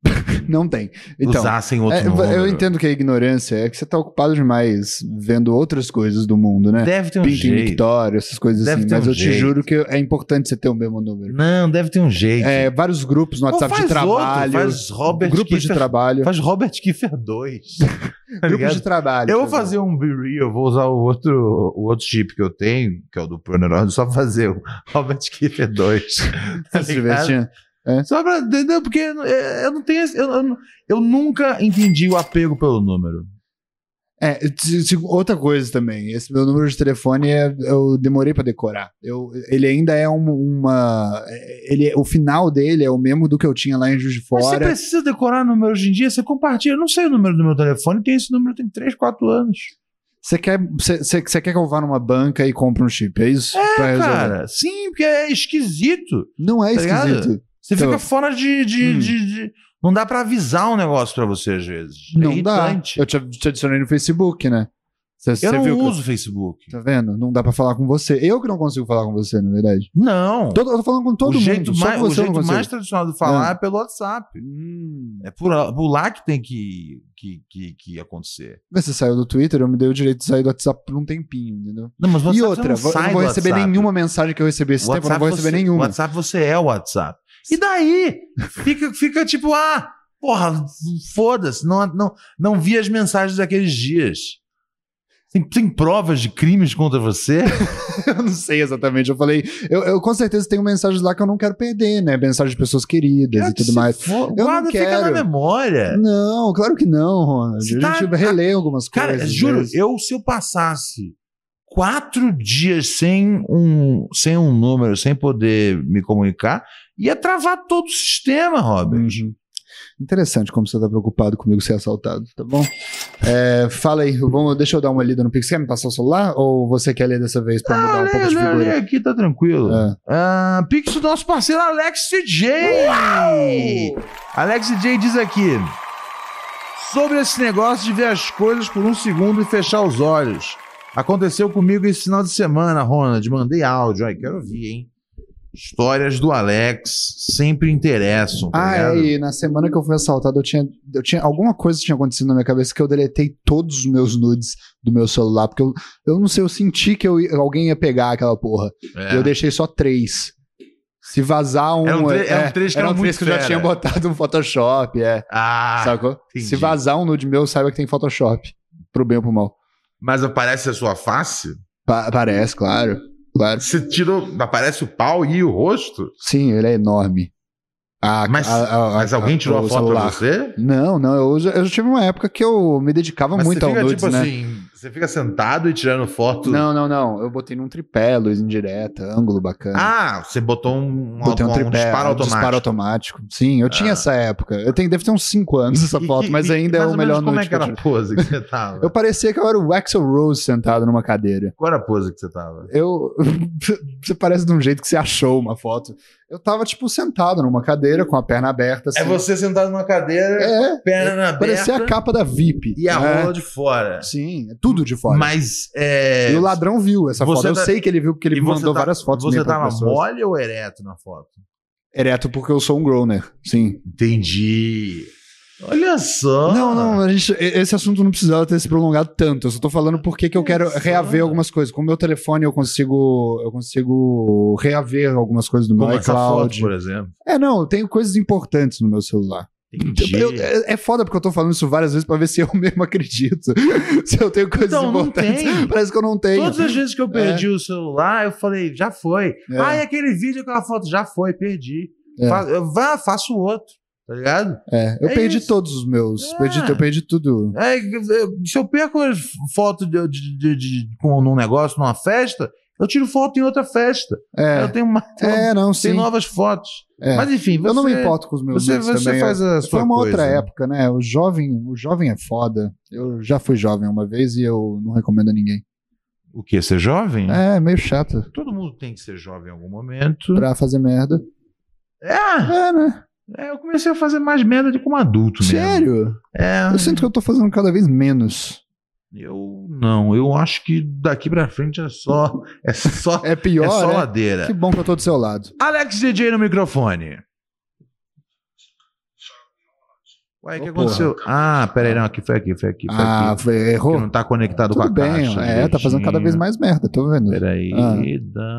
Não tem. Então, usar sem outro é, número. eu entendo que a ignorância é que você tá ocupado demais vendo outras coisas do mundo, né? Deve ter um Pink jeito. Victoria, essas coisas Deve assim. Mas um eu te jeito. juro que é importante você ter o mesmo número. Não, deve ter um jeito. É, vários grupos no WhatsApp de faz outro, trabalho. faz Robert grupos de Kiefer- trabalho. Faz Robert Kiefer 2. tá grupos de trabalho. Eu vou exemplo. fazer um Be Real, vou usar o outro, o outro chip que eu tenho, que é o do Proneurose, só fazer o Robert Kiefer 2. tá Se ligado? Divertindo. Só pra entender, porque é, eu não tenho. Eu, eu, eu nunca entendi o apego pelo número. É, outra coisa também. Esse meu número de telefone é, eu demorei pra decorar. Eu, ele ainda é um- uma. Ele, o final dele é o mesmo do que eu tinha lá em Juiz de Mas você Fora. precisa decorar número hoje em dia, você compartilha. Eu não sei o número do meu telefone, tem esse número tem 3, 4 anos. Você quer, você- você quer que eu vá numa banca e compre um chip, é isso? É, cara, sim, porque é esquisito. Não é Tá ligado? Você Então- fica fora de, de, Hum. de- de- Não dá pra avisar um negócio pra você às vezes. É Não dá. Eu te, te adicionei no Facebook, né? Você, Eu você não viu uso Facebook. Tá vendo? Não dá pra falar com você. Eu que não consigo falar com você, na verdade. Não. Todo, eu tô falando com todo o mundo. jeito, mais, o jeito mais tradicional de falar É. é pelo WhatsApp. Hum. É por, por lá que tem que, que, que, que acontecer. Mas Você saiu do Twitter, eu me dei o direito de sair do WhatsApp por um tempinho, entendeu? Não, mas você e outra, não eu não vou receber WhatsApp. nenhuma mensagem que eu recebi esse O tempo, eu não vou receber você, nenhuma. WhatsApp você é o WhatsApp. E daí? Fica, fica tipo, ah, porra, foda-se, não, não, não vi as mensagens daqueles dias. Tem, tem provas de crimes contra você? eu não sei exatamente. Eu falei, eu, eu com certeza tenho mensagens lá que eu não quero perder, né? Mensagens de pessoas queridas Quero e tudo mais. for- Eu não Guarda, fica na quero. memória. Não, claro que não, Ronald. Você A tá- gente relê algumas Cara, coisas. juro, mas- eu se eu passasse quatro dias sem um, sem um número, sem poder me comunicar, ia travar todo o sistema, Robert. Uhum. Interessante como você tá preocupado comigo ser assaltado, tá bom? É, fala aí, vamos, deixa eu dar uma lida no Pix. Quer me passar o celular ou você quer ler dessa vez pra mudar um pouco de lê, lê, figura? aqui, tá tranquilo. É. Ah, Pix do nosso parceiro Alex DJ. Alex DJ diz aqui. Sobre esse negócio de ver as coisas por um segundo e fechar os olhos. Aconteceu comigo esse final de semana, Ronald. Mandei áudio. Ai, quero ouvir, hein? Histórias do Alex sempre interessam. Tá Ah, ligado? é, e na semana que eu fui assaltado, eu tinha, eu tinha. Alguma coisa tinha acontecido na minha cabeça que eu deletei todos os meus nudes do meu celular. Porque eu, eu não sei, eu senti que eu alguém ia pegar aquela porra. É. E eu deixei só três. Se vazar um. Era um tre- era um três que era era um que eu já fera. tinha botado no Photoshop, é. Ah, sacou? entendi. Se vazar um nude meu, saiba que tem Photoshop. Pro bem ou pro mal. mas aparece a sua face? Pa- parece, claro. Claro. Você tirou. Aparece o pau e o rosto? Sim, ele é enorme. A- Mas, a- a- mas alguém tirou a foto celular. pra você? Não, não, eu, já- eu já tive uma época que eu me dedicava Mas muito você ao fica, nudes, tipo né? assim, você fica sentado e tirando foto. Não, não, não. Eu botei num tripé, luz indireta, ângulo bacana. Ah, você botou um, um, Botei um, um tripé, disparo um automático. disparo automático. Sim, eu tinha Ah. essa época. Eu tenho, deve ter uns 5 anos essa E- foto, e- mas e- ainda é o melhor menos Como é que era eu a pose que você tava? Eu parecia que eu era o Axel Rose sentado numa cadeira. Qual era a pose que você tava? Eu. você parece de um jeito que você achou uma foto. Eu tava, tipo, sentado numa cadeira com a perna aberta. Assim. É você sentado numa cadeira, É, perna aberta parecia a capa da VIP. e a É. rola de fora. Sim, é tudo de fora. Mas é. E o ladrão viu essa Você foto. Eu tá- sei que ele viu porque ele e mandou tá- várias fotos Você tava pessoas. mole ou ereto na foto? Ereto porque eu sou um groaner. Sim. Entendi. Olha só. Não, não, a gente, esse assunto não precisava ter se prolongado tanto. Eu só tô falando porque que eu quero só. reaver algumas coisas. Com o meu telefone eu consigo, eu consigo reaver algumas coisas do meu Como essa foto, iCloud. por exemplo. É, não, eu tenho coisas importantes no meu celular. Eu- é, é foda porque eu tô falando isso várias vezes pra ver se eu mesmo acredito. se eu tenho coisas Então, não importantes. tem. Parece que eu não tenho. Todas as vezes que eu perdi o celular, eu falei, já foi. É. Ah, e aquele vídeo, aquela foto, já foi, perdi. É. Fa- eu, vá, faço outro, tá ligado? É, eu É perdi isso. todos os meus. É. Perdi, eu perdi tudo. É, se eu perco as fotos de, de, de, com, num negócio, numa festa, eu tiro foto em outra festa. É, Eu tenho, uma, é não, tem sim. novas fotos. É. Mas enfim, você, eu não me importo com os meus você, você também. faz a Foi sua uma coisa. outra época, né? O jovem, o jovem é foda. Eu já fui jovem uma vez e eu não recomendo a ninguém. O que? Ser jovem? É, meio chato Todo mundo tem que ser jovem em algum momento. pra fazer merda. É, É, né? É, eu comecei a fazer mais merda de como adulto mesmo. Sério? É, Eu sinto que eu tô fazendo cada vez menos. eu não. Eu acho que daqui pra frente é só. É só, É pior, é só né? ladeira. Que bom que eu tô do seu lado. Alex DJ no microfone. Ué, o que aconteceu? Ah, peraí, não, aqui foi aqui, foi aqui, foi Ah, aqui. foi, Que errou? não tá conectado Tudo com a bem, caixa. é, tá fazendo cada vez mais merda, tô vendo. Peraí, Ah.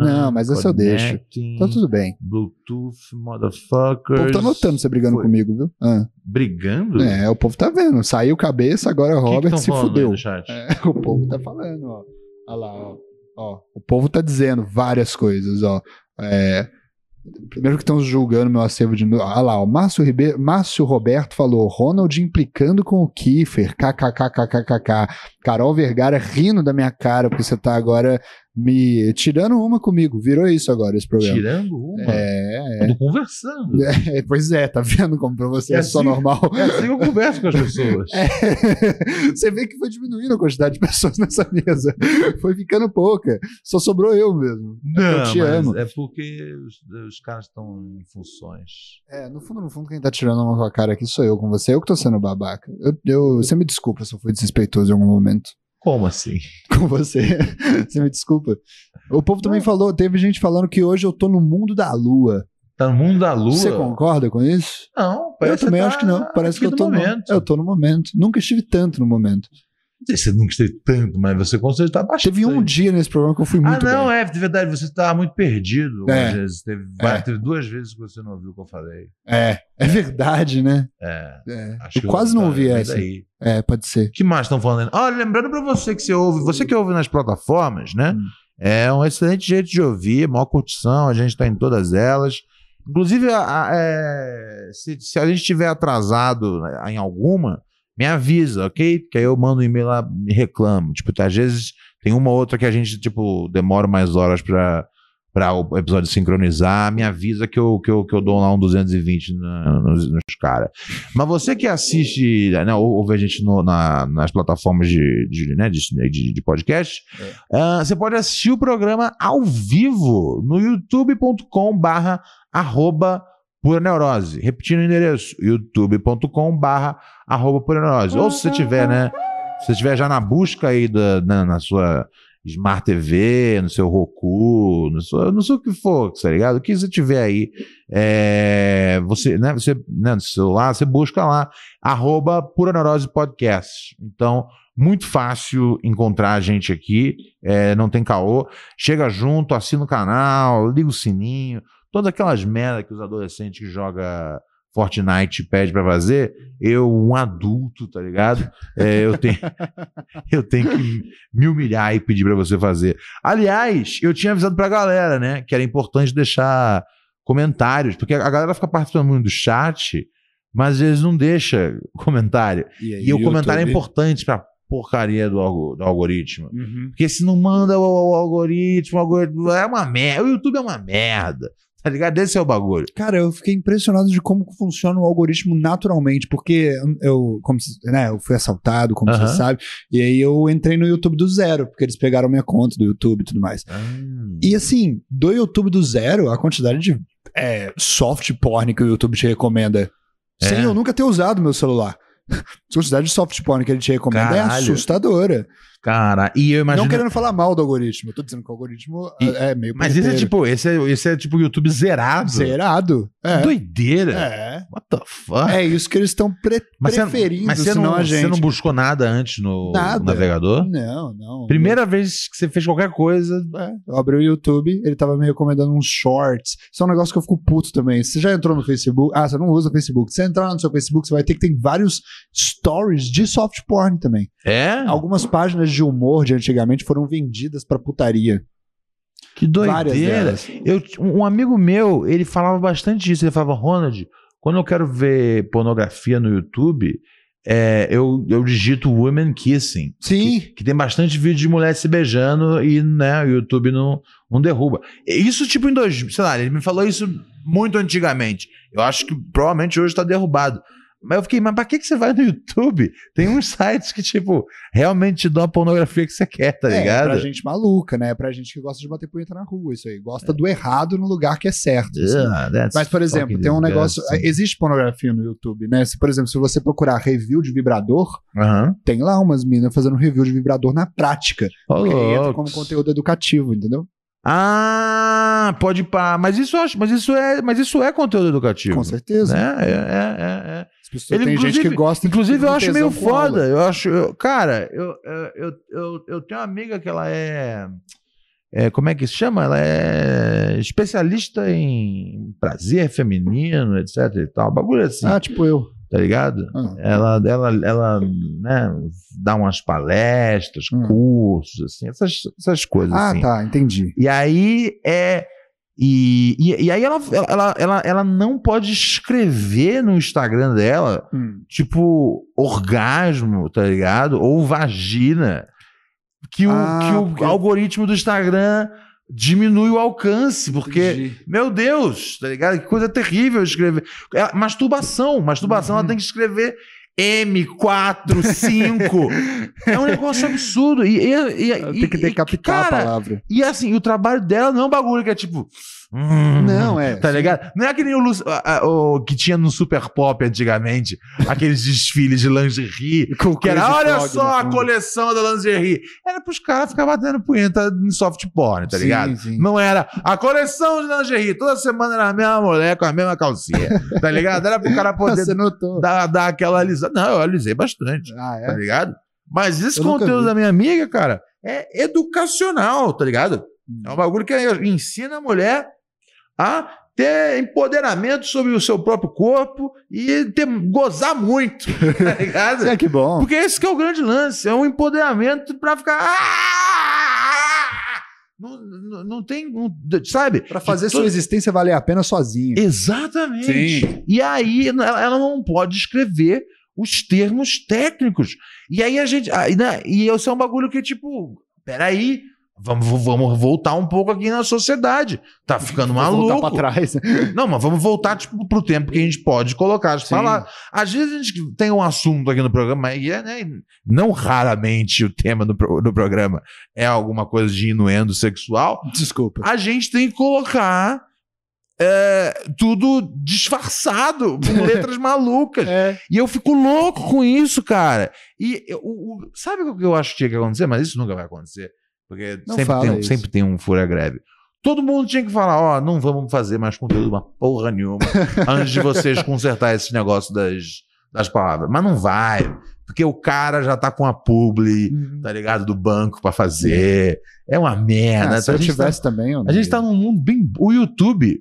Não, mas esse eu deixo. Tá tudo bem. Bluetooth, O motherfuckers. povo tá notando você brigando Foi. comigo, viu? Ah. Brigando? É, o povo tá vendo. Saiu cabeça, agora o O que que Robert se fudeu. no chat? É, o povo tá falando, ó. Olha lá, ó. Ó, o povo tá dizendo várias coisas, ó. É, primeiro que estão julgando meu acervo de. Olha lá, o Márcio, Márcio Roberto falou: Ronald implicando com o Kiefer, kkkkkk. Carol Vergara rindo da minha cara, porque você tá agora me tirando uma comigo. Virou isso agora, esse programa. Tirando uma. É, tô conversando. é, pois é, tá vendo como pra você é, É só assim- normal? É assim que eu converso com as pessoas. É, você vê que foi diminuindo a quantidade de pessoas nessa mesa. Foi ficando pouca. Só sobrou eu mesmo. Não, eu te mas amo. é porque os, os caras estão em funções. É, no fundo, no fundo, quem tá tirando uma com a cara aqui sou eu com você. Eu que tô sendo babaca. Eu, eu- você me desculpa se eu fui desrespeitoso em algum momento Como assim? com você. você me desculpa. O povo também Não. falou, teve gente falando que hoje eu tô no mundo da lua. Tá no mundo da lua? Você concorda com isso? Não, Eu parece também tá acho que não. Parece que eu tô no no momento. Eu tô no momento. Nunca estive tanto no momento. Não sei se você nunca esteve tanto, mas você com certeza tá bastante. Teve um dia nesse programa que eu fui Ah, muito não, bem. é, de verdade, você tava muito perdido É. vezes. Teve, várias- teve duas vezes que você não ouviu o que eu falei. É, é verdade, né? É. É. Eu quase não tá, ouvi vem essa. daí. É, pode ser. O que mais estão falando? Ah, lembrando pra você que você ouve, você que ouve nas plataformas, né? Hum. É um excelente jeito de ouvir, maior curtição, a gente tá em todas elas. Inclusive, a- a- é, se, se a gente estiver atrasado né, em alguma, me avisa, ok? Que aí eu mando um e-mail lá e reclamo. Tipo, às vezes tem uma ou outra que a gente, tipo, demora mais horas pra, pra o episódio sincronizar, me avisa que eu, que eu, que eu dou lá um 220 na- nos, nos caras. Mas você que assiste, né, ou- ouve a gente no- na- nas plataformas de, de, né, de, de, de podcast, ah, você pode assistir o programa ao vivo no youtube.com barra arroba pura neurose. Repetindo o endereço, youtube.com barra arroba pura neurose. Ou se você tiver, né, se você estiver já na busca aí da, na, na sua Smart TV, no seu Roku, no seu, não sei o que for, tá ligado? O que você tiver aí, é, você, né, você, né, no celular, você busca lá, arroba Pura Neurose Podcast. Então, muito fácil encontrar a gente aqui, é, não tem caô. Chega junto, assina o canal, liga o sininho, todas aquelas merda que os adolescentes que jogam Fortnite pedem pra fazer, eu, um adulto, tá ligado? É, eu, tenho, eu tenho que me humilhar e pedir pra você fazer. Aliás, eu tinha avisado pra galera, né, que era importante deixar comentários, porque a galera fica participando muito do chat, mas eles não deixam comentário. E o comentário é importante pra porcaria do, do algoritmo. Uhum. Porque se não manda o, o algoritmo, o algoritmo é uma merda. O YouTube é uma merda. Tá ligado? Esse é o bagulho. Cara, eu fiquei impressionado de como funciona o algoritmo naturalmente, porque eu, como, né, eu fui assaltado, como Aham. você sabe, e aí eu entrei no YouTube do zero, porque eles pegaram minha conta do YouTube e tudo mais. E assim, do YouTube do zero, a quantidade de é, soft porn que o YouTube te recomenda, É? sem eu nunca ter usado meu celular. Quantidade de soft porn que ele te recomenda é Caralho. assustadora. Cara, e eu imagino. Não querendo falar mal do algoritmo, eu tô dizendo que o algoritmo E- é meio Mas esse é tipo, esse é, esse é tipo YouTube zerado. zerado. É. Doideira. É. What the fuck? É isso que eles estão pre mas você, preferindo, mas você não, gente. você não buscou nada antes no Nada. navegador? Não, não. Primeira vez que você fez qualquer coisa. É, eu abri o YouTube, ele tava me recomendando uns shorts. Isso é um negócio que eu fico puto também. Você já entrou no Facebook? Ah, você não usa o Facebook. Se você entrar no seu Facebook, você vai ter que ter vários stories de soft porn também. É? Algumas páginas de humor de antigamente foram vendidas pra putaria. Que doideira. Eu, um amigo meu, ele falava bastante disso. Ele falava, Ronald, quando eu quero ver pornografia no YouTube, é, eu, eu digito Women Kissing. Sim. Que tem bastante vídeo de mulher se beijando e né, o YouTube não, não derruba. Isso, tipo, em dois. Sei lá, ele me falou isso muito antigamente. Eu acho que provavelmente hoje está derrubado. Mas eu fiquei, mas pra que, que você vai no YouTube? Tem uns sites que, tipo, realmente te dão a pornografia que você quer, tá É, ligado? pra gente maluca, né? Pra gente que gosta de bater punheta na rua, isso aí. Gosta do errado no lugar que é certo. assim. Ah, Mas, por exemplo, tem um negócio. Existe pornografia no YouTube, né? Se, por exemplo, se você procurar review de vibrador, Aham. tem lá umas minas fazendo review de vibrador na prática. Porque aí entra como conteúdo educativo, entendeu? Ah, pode pá. Mas isso mas isso é, mas isso é conteúdo educativo. Com certeza. Né? É, é, é, é. As pessoas, Ele, tem gente inclusive- que gosta Inclusive, eu acho meio foda. Eu acho. eu- cara, eu, eu, eu, eu, eu tenho uma amiga que ela é, é. Como é que se chama? Ela é especialista em prazer feminino, etc e tal. Bagulho assim, Ah, tipo eu. tá ligado? Ah. Ela, ela, ela né, dá umas palestras, Hum. cursos, assim, essas, essas coisas. Ah, assim. tá, entendi. E aí é. E, e, e aí ela, ela, ela, ela não pode escrever no Instagram dela, Hum. tipo, orgasmo, tá ligado? Ou vagina. Que o, Ah, que o porque- algoritmo do Instagram diminui o alcance, porque. Entendi. Meu Deus, tá ligado? Que coisa terrível escrever. É, masturbação. Masturbação, Uhum. ela tem que escrever M45. é um negócio absurdo. E, e, e, Tem que decapitar cara, a palavra. e assim, o trabalho dela não é um bagulho que é tipo. Hum, Não, é. Tá ligado? Não é que nem o, a- a- o que tinha no Super Pop antigamente, aqueles desfiles de lingerie. Com Que era, olha só a coleção da lingerie. Era pros caras ficar batendo punheta em soft porn, tá Sim, ligado? sim. Não era a coleção de lingerie. Toda semana era a mesma mulher com a mesma calcinha, tá ligado? Era pro cara poder dar, dar aquela alisada. Não, eu alisei bastante Ah, tá é? ligado? Mas esse Eu conteúdo da minha amiga, cara, é educacional, tá ligado? Hum. É um bagulho que ensina a mulher a ter empoderamento sobre o seu próprio corpo e ter, gozar muito, tá ligado? É que bom. Porque esse que é o grande lance, é um empoderamento pra ficar... "Ah!" Não, não, não tem, não- sabe? Pra fazer sua existência valer a pena sozinho. Exatamente. Sim. E aí ela, não pode escrever os termos técnicos. E aí a gente. Aí, né, e isso é um bagulho que, tipo, peraí, vamos, vamos voltar um pouco aqui na sociedade. Tá ficando Vou voltar maluco. pra trás. Não, mas vamos voltar, tipo, pro tempo que a gente pode colocar, Sim. falar. Às vezes a gente tem um assunto aqui no programa, e é, né, não raramente o tema do, do programa é alguma coisa de inuendo sexual Desculpa. a gente tem que colocar é, tudo disfarçado, com letras malucas. É. E eu fico louco com isso, cara. E eu- o- sabe o que eu acho que tinha que acontecer? Mas isso nunca vai acontecer. Porque Não sempre tem, um- sempre tem um fura-greve. Todo mundo tinha que falar: ó, não vamos fazer mais conteúdo, uma porra nenhuma, antes de vocês consertar esse negócio das, das palavras. Mas não vai, porque o cara já tá com a publi, tá ligado? Do banco pra fazer. É uma merda. Ah, se eu a gente tá- tivesse também, eu a gente tá num mundo bem. O YouTube.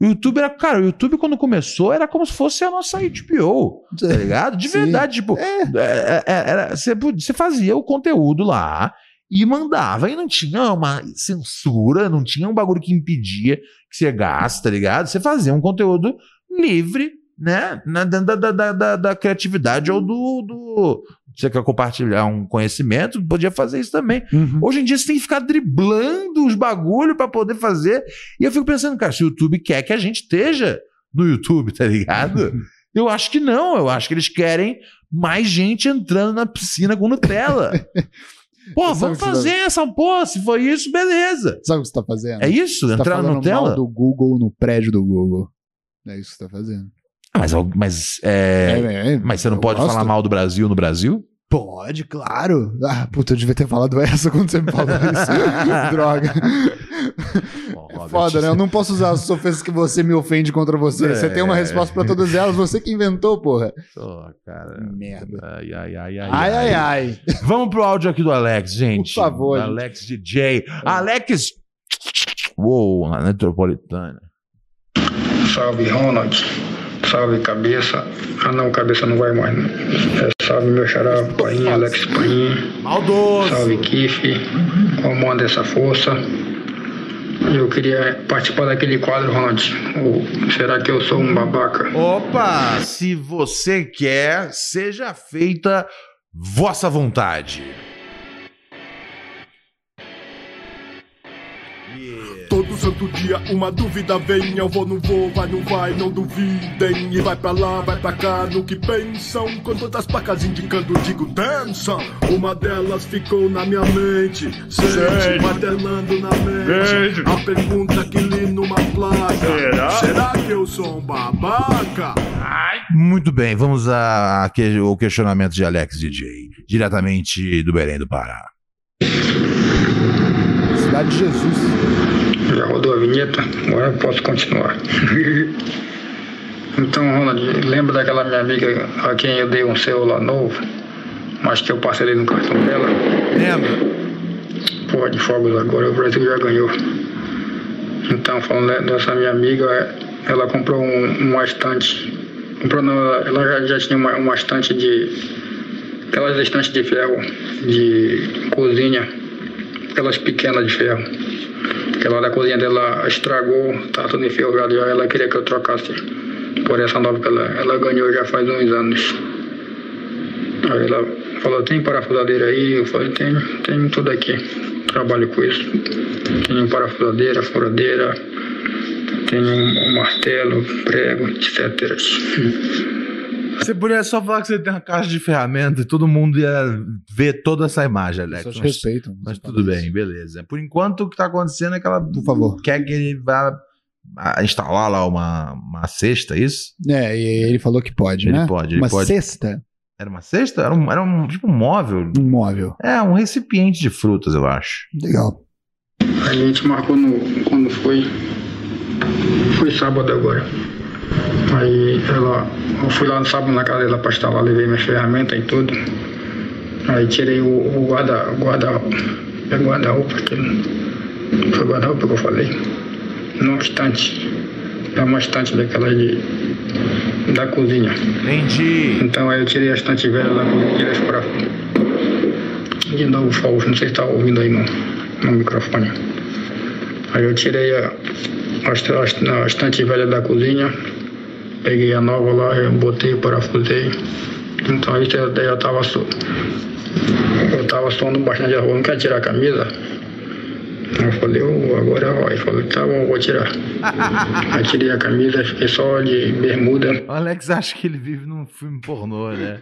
O YouTube era. Cara, o YouTube, quando começou, era como se fosse a nossa HBO, tá ligado? De Sim. verdade, tipo. É. é, é, era, você, você fazia o conteúdo lá e mandava. E não tinha uma censura, não tinha um bagulho que impedia que você gaste, tá ligado? Você fazia um conteúdo livre, né? Na, dentro da, da, da, da criatividade ou do. do você quer compartilhar um conhecimento, podia fazer isso também. Uhum. Hoje em dia você tem que ficar driblando os bagulho pra poder fazer. E eu fico pensando, cara, se o YouTube quer que a gente esteja no YouTube, tá ligado? Eu acho que não. Eu acho que eles querem mais gente entrando na piscina com Nutella. Pô, vamos você fazer essa porra. Se foi isso, beleza. Sabe o que você tá fazendo? É isso? Você tá entrar no falando Nutella? mal do Google no prédio do Google. É isso que você tá fazendo. Ah, mas, mas, é, É, é, mas você não pode gosto. falar mal do Brasil no Brasil? Pode, claro. Ah, puta, eu devia ter falado essa quando você me falou isso. Droga. Bom, É Robert, foda, né? Eu não posso usar as ofensas que você me ofende contra você. Você tem uma É. resposta pra todas elas, você que inventou, porra. Pô, cara. Merda. Ai, ai, ai, ai. Ai, ai, ai. Vamos pro áudio aqui do Alex, gente. Por favor, gente. Alex DJ. Alex. Uou, na metropolitana. Salve Ronald, salve cabeça. Ah não, cabeça não vai mais, né? É, salve meu xará, Painha, Alex Painha. Maldoso. Salve Kiff, comanda essa força. Eu queria participar daquele quadro, Ronald. Será que eu sou um babaca? Opa, se você quer, seja feita vossa vontade. Todo santo dia uma dúvida vem, eu vou, não vou, vai, não vai, não duvidem. E vai pra lá, vai pra cá, no que pensam. Com todas as placas indicando, digo, dançam. Uma delas ficou na minha mente, sente, martelando na mente. A pergunta que li numa placa: Será que eu sou um babaca? Muito bem, vamos a- a que- ao questionamento de Alex DJ, diretamente do Belém do Pará. Cidade de Jesus. Já rodou a vinheta? Agora eu posso continuar. então, Ronald, lembra daquela minha amiga a quem eu dei um celular novo? Mas que eu parcelei no cartão dela? Lembra? Porra de fogos agora, o Brasil já ganhou. Então, falando dessa minha amiga, ela comprou um, uma estante. Comprou não, ela ela já, já tinha uma, uma estante de. Aquelas estantes de ferro, de cozinha, aquelas pequenas de ferro. Aquela da cozinha dela estragou, tá tudo enferrujado já, ela queria que eu trocasse por essa nova que ela, ela ganhou já faz uns anos. Aí ela falou, tem parafusadeira aí? Eu falei, tem, tem tudo aqui. Trabalho com isso. Tenho parafusadeira, furadeira, tenho um martelo, prego, etc. Você poderia só falar que você tem uma caixa de ferramenta e todo mundo ia ver toda essa imagem, Alex. Mas, respeitam. mas tudo bem, beleza. Por enquanto, o que tá acontecendo é que ela Por favor. quer que ele vá ah, instalar lá uma, uma cesta, é isso? É, e ele falou que pode, Ele né? pode, ele uma pode. cesta, Era uma cesta? Era um, era um tipo um móvel. um móvel. É, um recipiente de frutas, eu acho. Legal. A gente marcou no. quando foi. Foi sábado agora. Aí ela. Eu fui lá no sábado na casa dela pra instalar, levei minhas ferramentas e tudo. Aí tirei o, o guarda. o guarda-roupa. É guarda-roupa aquilo. Foi guarda-roupa que eu falei. Numa estante. É uma estante daquela de. da cozinha. Entendi. Então aí eu tirei a estante velha da cozinha tirei parafusos. De novo, Fausto, não sei se está ouvindo aí no, no microfone. Aí eu tirei a, a, a estante velha da cozinha, peguei a nova lá, botei, parafusei. Então aí daí eu tava. Eu tava suando bastante a rua, não quer tirar a camisa? Eu falei, "Ô, agora vai. Ele falou, tá bom, vou tirar. Aí tirei a camisa, fiquei só de bermuda. O Alex acha que ele vive num filme pornô, né?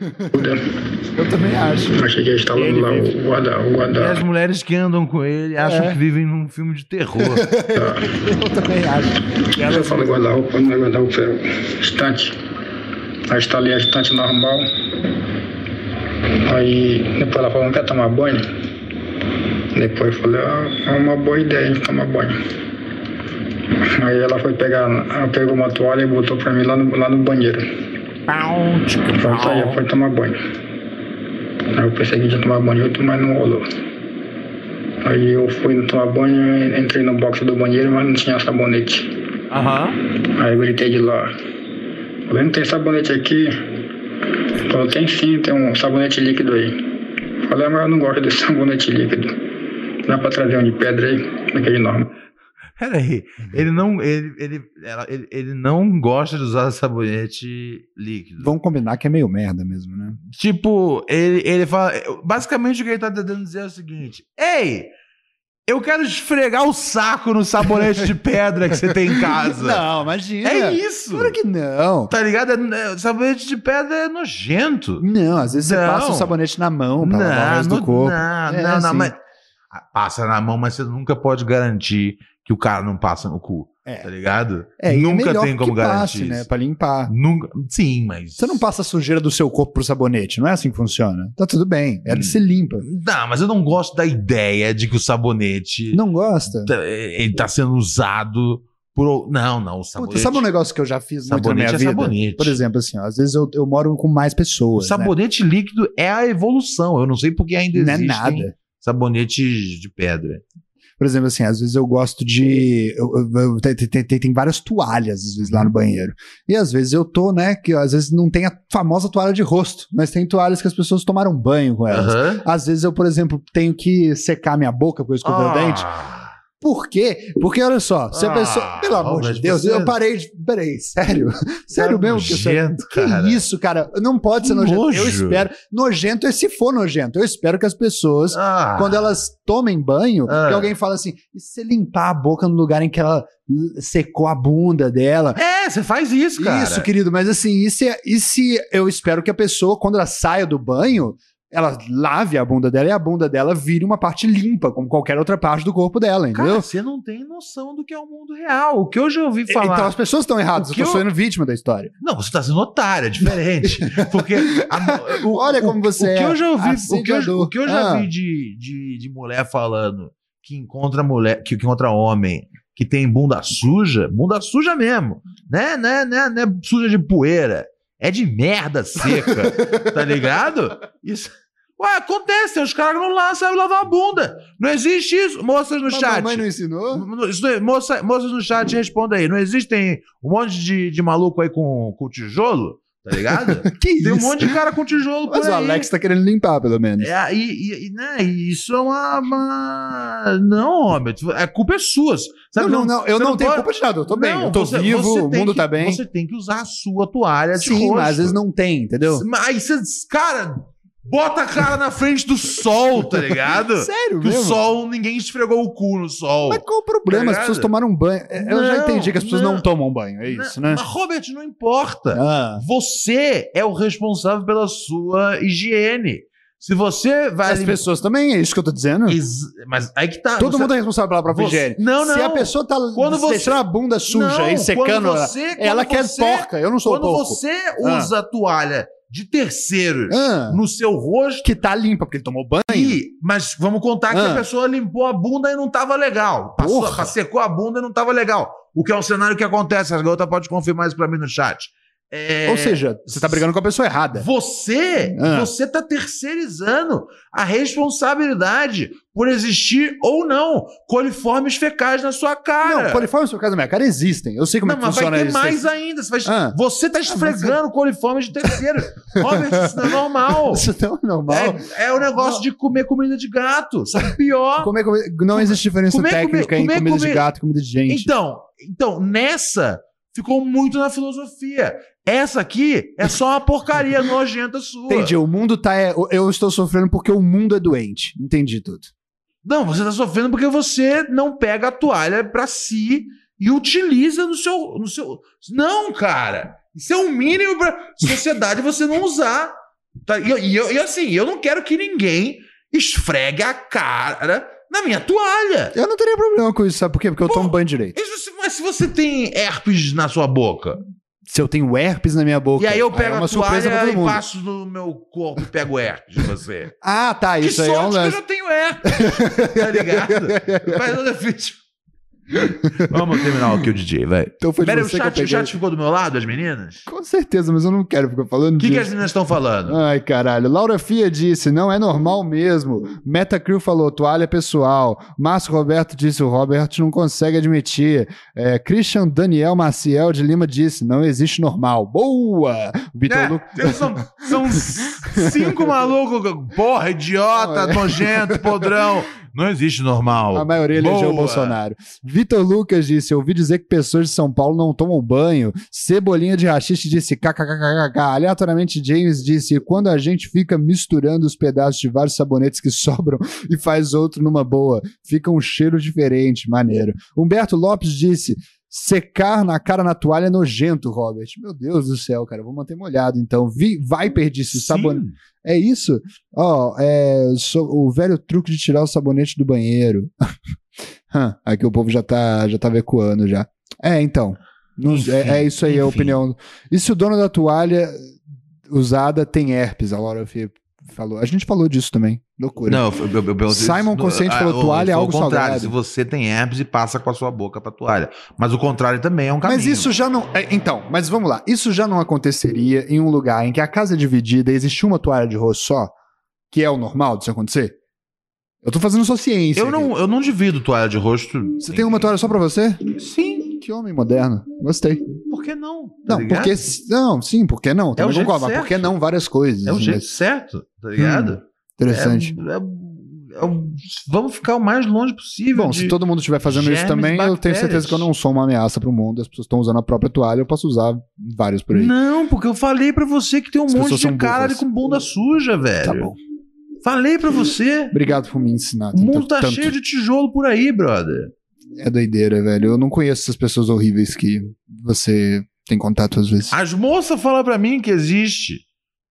Eu também acho. Cheguei instalando Ele lá vive. o guarda, o E guarda, as mulheres que andam com ele acham É. que vivem num filme de terror. Eu também acho. Eu falo guarda-roupa, não é guarda-roupa, é estante. Aí instalei a estante normal. Aí depois ela falou, não quer tomar banho? Depois falei, ah, é uma boa ideia hein, tomar banho. Aí ela foi pegar, ela pegou uma toalha e botou pra mim lá no, lá no banheiro. Falei, tá, já foi tomar banho. Aí eu pensei que ia tomar banho mas não rolou. Aí eu fui tomar banho, entrei no box do banheiro, mas não tinha sabonete. Aham. Aí eu gritei de lá. Falei, não tem sabonete aqui? Falou, tem sim, tem um sabonete líquido aí. Falei, "Ah, mas eu não gosto desse sabonete líquido. Dá pra trazer um de pedra aí, daquele normal. Peraí, ele não, ele, ele, ela- ele, ele não gosta de usar sabonete líquido. Vamos combinar que é meio merda mesmo, né? Tipo, ele, ele fala. Basicamente o que ele tá tentando dizer é o seguinte: Ei, eu quero esfregar o saco no sabonete de pedra que você tem em casa. Não, imagina. É isso. Claro que não. Tá ligado? É- é- sabonete de pedra é nojento. Não, às vezes você Não. passa o sabonete na mão pra lavar o resto não, do corpo. não, É, não, não, sim. mas. Passa na mão, mas você nunca pode garantir que o cara não passa no cu. É. tá ligado? É, é Nunca melhor tem como que garantir passe, né? Pra limpar. Nunca... Sim, mas... Você não passa a sujeira do seu corpo pro sabonete, não é assim que funciona. Tá tudo bem, ela Hum. se limpa. Não, mas eu não gosto da ideia de que o sabonete Não gosta? tá- ele tá sendo usado por... Não, não, o sabonete... Puta, sabe um negócio que eu já fiz muito na Sabonete minha é vida? sabonete. Por exemplo, assim, ó, às vezes eu, eu moro com mais O pessoas. né? sabonete líquido é a evolução. Eu não sei porque ainda Não é nada. Sabonetes de pedra. Por exemplo, assim, às vezes eu gosto de. Eu, eu- eu- tem, tem- tem- várias toalhas, às vezes, lá no banheiro. E às vezes eu tô, né, que às vezes não tem a famosa toalha de rosto, mas tem toalhas que as pessoas tomaram banho com elas. Aham. Às vezes eu, por exemplo, tenho que secar minha boca porque eu escovei o dente. Por quê? Porque olha só, se a Ah, pessoa. Pelo amor de Deus, você- eu parei de. Peraí, sério? Sério mesmo que nojento, Que cara. isso, cara? Não pode ser Que nojento. Eu nojo. espero. Nojento é se for nojento. Eu espero que as pessoas, Ah. quando elas tomem banho, Ah. que alguém fala assim: e se você limpar a boca no lugar em que ela secou a bunda dela? É, você faz isso, cara. Isso, querido, mas assim, e se, e se eu espero que a pessoa, quando ela saia do banho, ela lave a bunda dela e a bunda dela vire uma parte limpa, como qualquer outra parte do corpo dela, entendeu? Cara, você não tem noção do que é o mundo real. O que eu já ouvi falar. Então as pessoas estão erradas, O eu que tô eu- sendo vítima da história. Não, você tá sendo otário, é diferente. Porque. a- o- Olha o- como você o que é eu já ouvi, o que eu, o que eu já Ah. vi de, de, de mulher falando que encontra mulher, que encontra homem que tem bunda suja, bunda suja mesmo, né, né, né, né suja de poeira, é de merda seca, tá ligado? Isso. Ué, acontece, os caras não lá sabem lavar a bunda. Não existe isso. Moças no Mas chat. mamãe não ensinou? Isso não- Moça, moças no chat, responda aí. Não existem um monte de, de maluco aí com, com tijolo? Tá ligado? Que isso? Tem um monte de cara com tijolo por Mas aí. o Alex tá querendo limpar, pelo menos. É, e, e- né, isso é uma, uma- Não, Robert, a culpa é sua. Sabe, não, não, não, eu você não, tenho pode- culpa de nada, eu tô bem, Não, eu tô você- vivo, você o mundo que- tá bem. Você tem que usar a sua toalha de Sim, mas às vezes não tem, entendeu? Mas aí você, cara, bota a cara na frente do sol, tá ligado? Sério Que o mesmo? sol, ninguém esfregou o cu no sol. Mas qual o problema? Tá As pessoas tomaram banho. É, Eu já Não, entendi que as pessoas não, não. tomam banho, é isso, Não, né? Mas, Robert, não importa. Ah. Você é o responsável pela sua higiene. Se você vai. As pessoas também, é isso que eu tô dizendo. Ex- Mas aí que tá. Todo você- mundo é responsável pela própria Você- higiene. Não, não. Se a pessoa tá Quando você- deixando a bunda suja Não, e secando, quando ela, você- ela quando quer você- porca. Eu não sou Quando porco. você Ah. usa a toalha de terceiros Ah. no seu rosto. Que tá limpa, porque ele tomou banho. E, mas vamos contar que Ah. a pessoa limpou a bunda e não tava legal. Passou, secou a bunda e não tava legal. O que é um cenário que acontece. A garota pode confirmar isso pra mim no chat. É, Ou seja, você tá brigando com a pessoa errada. Você, Ah. você tá terceirizando a responsabilidade por existir ou não coliformes fecais na sua cara. Não, coliformes causa da minha cara existem. Eu sei como Não, é que mas funciona vai ter isso. mais ainda. Você, vai- Ah. você tá esfregando coliformes de terceiro. Robert, isso não é normal. Isso não é normal. É, é o negócio de comer comida de gato. Isso é pior. Comer comi- não existe diferença comer- técnica comer- em comer- comida de comer- gato e comida de gente. Então, então, nessa ficou muito na filosofia. Essa aqui é só uma porcaria nojenta sua. Entendi, o mundo tá. é, eu estou sofrendo porque o mundo é doente. Entendi tudo. Não, você tá sofrendo porque você não pega a toalha pra si e utiliza no seu, no seu. Não, cara. Isso é um mínimo pra sociedade você não usar. Tá? E, e e assim, eu não quero que ninguém esfregue a cara na minha toalha. Eu não teria problema com isso, sabe por quê? Porque eu tomo banho direito. Você- mas se você tem herpes na sua boca, Se eu tenho herpes na minha boca. e aí eu pego é uma a toalha e passo no meu corpo e pego herpes de você. Ah, tá. que Isso aí sorte é um que eu já tenho herpes, tá ligado? Mas eu fiz- Vamos terminar aqui o DJ, velho. Então foi o chat, o peguei. chat ficou do meu lado, as meninas? Com certeza, mas eu não quero ficar falando O que, que as meninas estão falando? Ai, caralho. Laura Fia disse, não é normal mesmo. Metacrew falou, toalha pessoal. Márcio Roberto disse, o Robert não consegue admitir. É, Christian Daniel Maciel de Lima disse, não existe normal. Boa! Vitor É, são, são cinco malucos, porra, idiota, é. nojento, podrão. Não existe normal. A maioria elegeu o Boa. Bolsonaro. Vitor Lucas disse: ouvi dizer que pessoas de São Paulo não tomam banho. Cebolinha de rachixe disse: kkkk. Aleatoriamente, James disse: quando a gente fica misturando os pedaços de vários sabonetes que sobram e faz outro numa boa, fica um cheiro diferente, maneiro. Humberto Lopes disse: Secar na cara na toalha é nojento, Robert. Meu Deus do céu, cara. Vou manter molhado então. Vi, Viper disse: sabonete. É isso? Ó, é, so- o velho truque de tirar o sabonete do banheiro. Aqui o povo já tá, já tá ecoando já. É, então. Não- Enfim, é, é isso aí a enfim. opinião. E se o dono da toalha usada tem herpes? A Laura Fê falou. A gente falou disso também. Loucura. Não, eu, eu, eu, Simon Consciente falou, ah, toalha é algo contrário, salgado. Se você tem herpes e passa com a sua boca pra toalha. Mas o contrário também é um caminho. Mas isso já não. é, então, mas vamos lá. Isso já não aconteceria em um lugar em que a casa é dividida e existe uma toalha de rosto só, que é o normal disso acontecer? Eu tô fazendo sua ciência. Eu aqui. não, eu não divido toalha de rosto. Você tem uma toalha só pra você? Sim. Que homem moderno. Gostei. Por que não? Tá Não, ligado? porque. Não, sim, por que não? É Também o jeito concordo, mas certo. por que não várias coisas? É o né? jeito certo, tá ligado? Interessante. É- é- é o- vamos ficar o mais longe possível. Bom, se todo mundo estiver fazendo isso também, eu tenho bactérias. certeza que eu não sou uma ameaça pro mundo. As pessoas estão usando a própria toalha, eu posso usar vários por aí. Não, porque eu falei pra você que tem um As monte de cara burras. com bunda suja, velho. Tá bom. Falei pra você. Obrigado por me ensinar. O mundo tá tanto. cheio de tijolo por aí, brother. É doideira, velho. Eu não conheço essas pessoas horríveis que você tem contato às vezes. As moças falam pra mim que existe.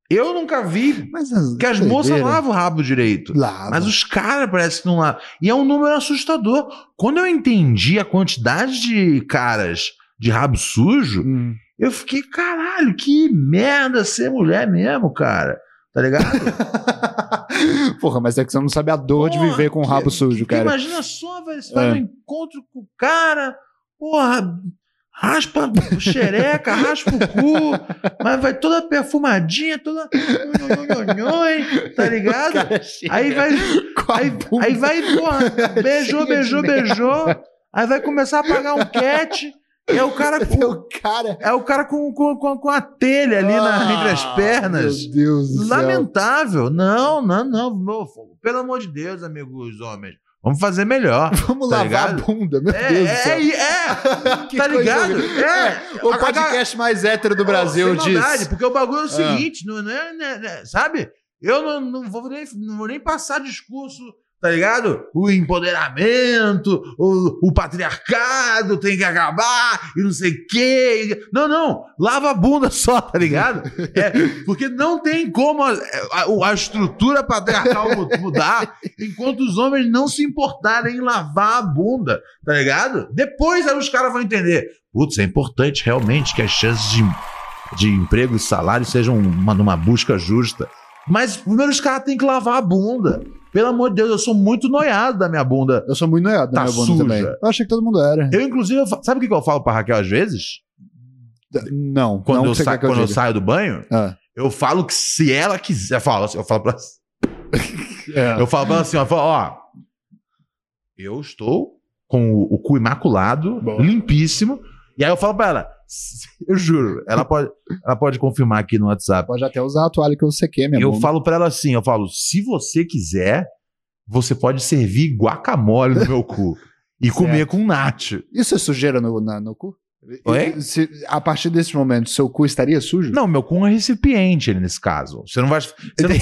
Eu nunca vi. Mas as, Que as moças lavam o rabo direito. Lavam. Mas os caras parece que não lavam. E é um número assustador. Quando eu entendi a quantidade de caras de rabo sujo, Hum. eu fiquei, caralho, que merda ser mulher mesmo, cara. Tá ligado? Porra, mas é que você não sabe a dor de Porra, viver com o rabo que- sujo, cara. Imagina só, velho. Você vai É. no encontro com o cara, porra, raspa a xereca, raspa o cu, mas vai toda perfumadinha, toda. tá ligado? Aí vai. Aí, aí vai, porra, beijou, de beijou, beijou. Aí vai começar a pagar um cat. É o cara com. o cara. É o cara com, com, com, com a telha ali na- Ah, entre as pernas. Meu Deus do céu. Lamentável. Não, não, não. meu, pelo amor de Deus, amigos homens. Vamos fazer melhor. Vamos Tá lavar ligado? a bunda, meu É, Deus do céu. é, é. Tá ligado? horrível. É. O podcast mais hétero do Brasil diz. maldade, porque o bagulho é o Ah. seguinte, não, não é, né, né, sabe? Eu não, não, vou nem, não vou nem passar discurso, tá ligado? O empoderamento, o, o patriarcado tem que acabar e não sei o quê. Não, não. Lava a bunda só, tá ligado? É, porque não tem como a, a- a estrutura patriarcal mu- mudar enquanto os homens não se importarem em lavar a bunda, tá ligado? Depois aí os caras vão entender. Putz, é importante realmente que as chances de, de emprego e salário sejam uma, numa busca justa. Mas primeiro os caras têm que lavar a bunda. Pelo amor de Deus, eu sou muito noiado da minha bunda. Eu sou muito noiado na Tá minha bunda suja. também. Eu achei que todo mundo era. Eu, inclusive, eu sabe o que que eu falo pra Raquel às vezes? Não, Quando, não eu, sa- que eu quando eu saio do banho, Ah. eu falo que se ela quiser. Eu falo, assim, eu falo pra É. Eu falo pra ela assim, ó, eu falo, ó, eu estou com o, o cu imaculado, Bom. limpíssimo, e aí eu falo pra ela, eu juro, ela pode, ela pode confirmar aqui no WhatsApp. Pode até usar a toalha que eu sequei, minha eu falo pra ela assim, eu falo, se você quiser, você pode servir guacamole no meu cu e comer com nacho. Isso é sujeira no, na- no cu? Oi? Se- a partir desse momento, seu cu estaria sujo? Não, meu cu é um recipiente nesse caso. Você não vai... Você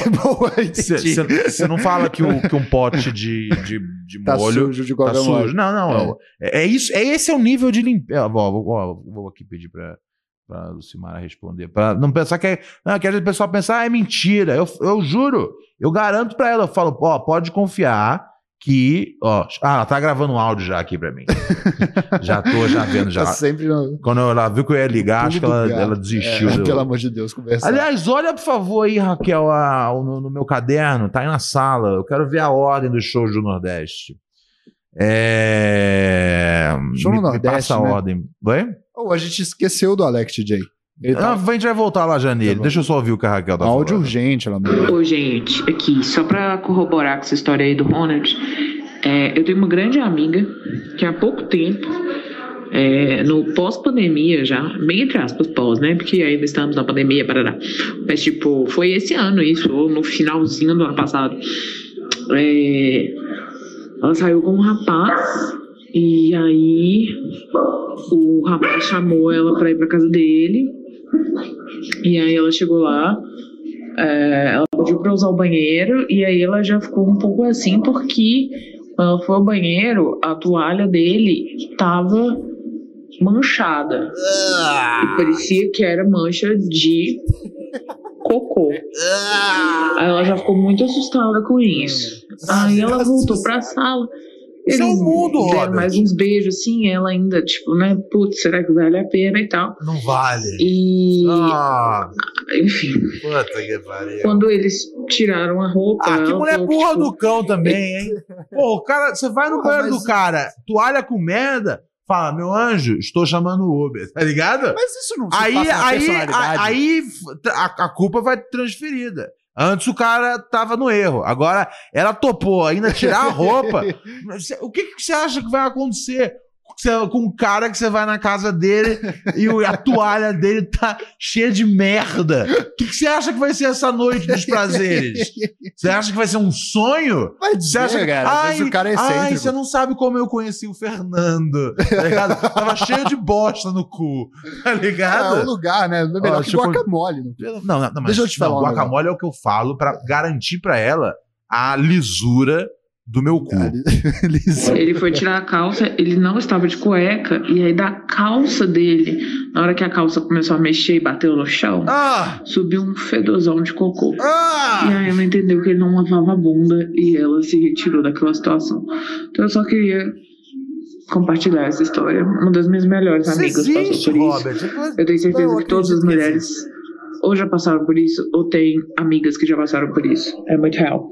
não, você- você- você não fala que, o- que um pote de, de, de Tá molho sujo de Tá sujo. Não, não. É. é isso, é esse é o nível de limpeza. Vou, vou, vou- vou aqui pedir pra, pra Lucimara responder. Pra não pensar que é. Não, que às vezes o pessoal pensa, ah, é mentira. Eu, eu juro, eu garanto pra ela, eu falo, ó, pode confiar que. Ó, ah, ela tá gravando um áudio já aqui pra mim. já tô já vendo já. Tá sempre no... Quando ela viu que eu ia ligar, acho que ela, ela desistiu. É, do- Pelo amor de Deus, conversa. Aliás, olha por favor aí, Raquel, a- no, no meu caderno, tá aí na sala. Eu quero ver a ordem dos shows do Nordeste. É... Show no me- me Nordeste, Passa a né? ordem. Vai? Oh, a gente esqueceu do Alex TJ. Ele tá... Ah, a gente vai voltar lá já nele. Tá. Deixa eu só ouvir o que a Raquel tá áudio falando. urgente, ela mandou. Ô, gente, aqui, só pra corroborar com essa história aí do Ronald, é, eu tenho uma grande amiga que há pouco tempo, é, no pós-pandemia já, bem entre aspas, pós, né? Porque ainda estamos na pandemia, parará. Mas, tipo, foi esse ano isso, ou no finalzinho do ano passado. É, ela saiu com um rapaz, e aí o rapaz chamou ela pra ir pra casa dele. E aí ela chegou lá, é, ela pediu pra usar o banheiro e aí ela já ficou um pouco assim porque quando ela foi ao banheiro, a toalha dele tava manchada. E parecia que era mancha de cocô. Aí ela já ficou muito assustada com isso. Aí ela voltou pra sala Isso é o mundo, Robert. mais uns beijos, assim, ela ainda, tipo, né, putz, será que vale a pena e tal. Não vale. E, Ah, enfim, puta que pariu. quando eles tiraram a roupa. Ah, que mulher falou, burra tipo, do cão também, hein? Pô, o cara, você vai no Porra, banheiro mas- do cara, toalha com merda, fala, meu anjo, estou chamando o Uber, tá ligado? Mas isso não se Aí, aí, personalidade. a- aí a, a culpa vai transferida. Antes o cara tava no erro. Agora ela topou ainda tirar a roupa. O que, que você acha que vai acontecer Cê- com um cara que você vai na casa dele e a toalha dele tá cheia de merda? O que, que você acha que vai ser essa noite dos prazeres? Você acha que vai ser um sonho? Vai Você dizer, acha que. cara, vezes o cara é ai, você não sabe como eu conheci o Fernando. Tá ligado? Tava cheio de bosta no cu. Tá ligado? é um lugar, né? Melhor Ó, que tipo- guacamole. Não. Não, não, não, mas Deixa eu te falar não, guacamole é o que eu falo pra garantir pra ela a lisura do meu cu. Ele foi tirar a calça, ele não estava de cueca, e aí da calça dele, na hora que a calça começou a mexer e bateu no chão, Ah! subiu um fedozão de cocô. E Ah! aí ela entendeu que ele não lavava a bunda e ela se retirou daquela situação. Então eu só queria compartilhar essa história. Uma das minhas melhores Isso amigas existe, passou por isso. Robert. Eu tenho certeza Não, eu que todas as mulheres ou já passaram por isso, ou têm amigas que já passaram por isso. É muito real.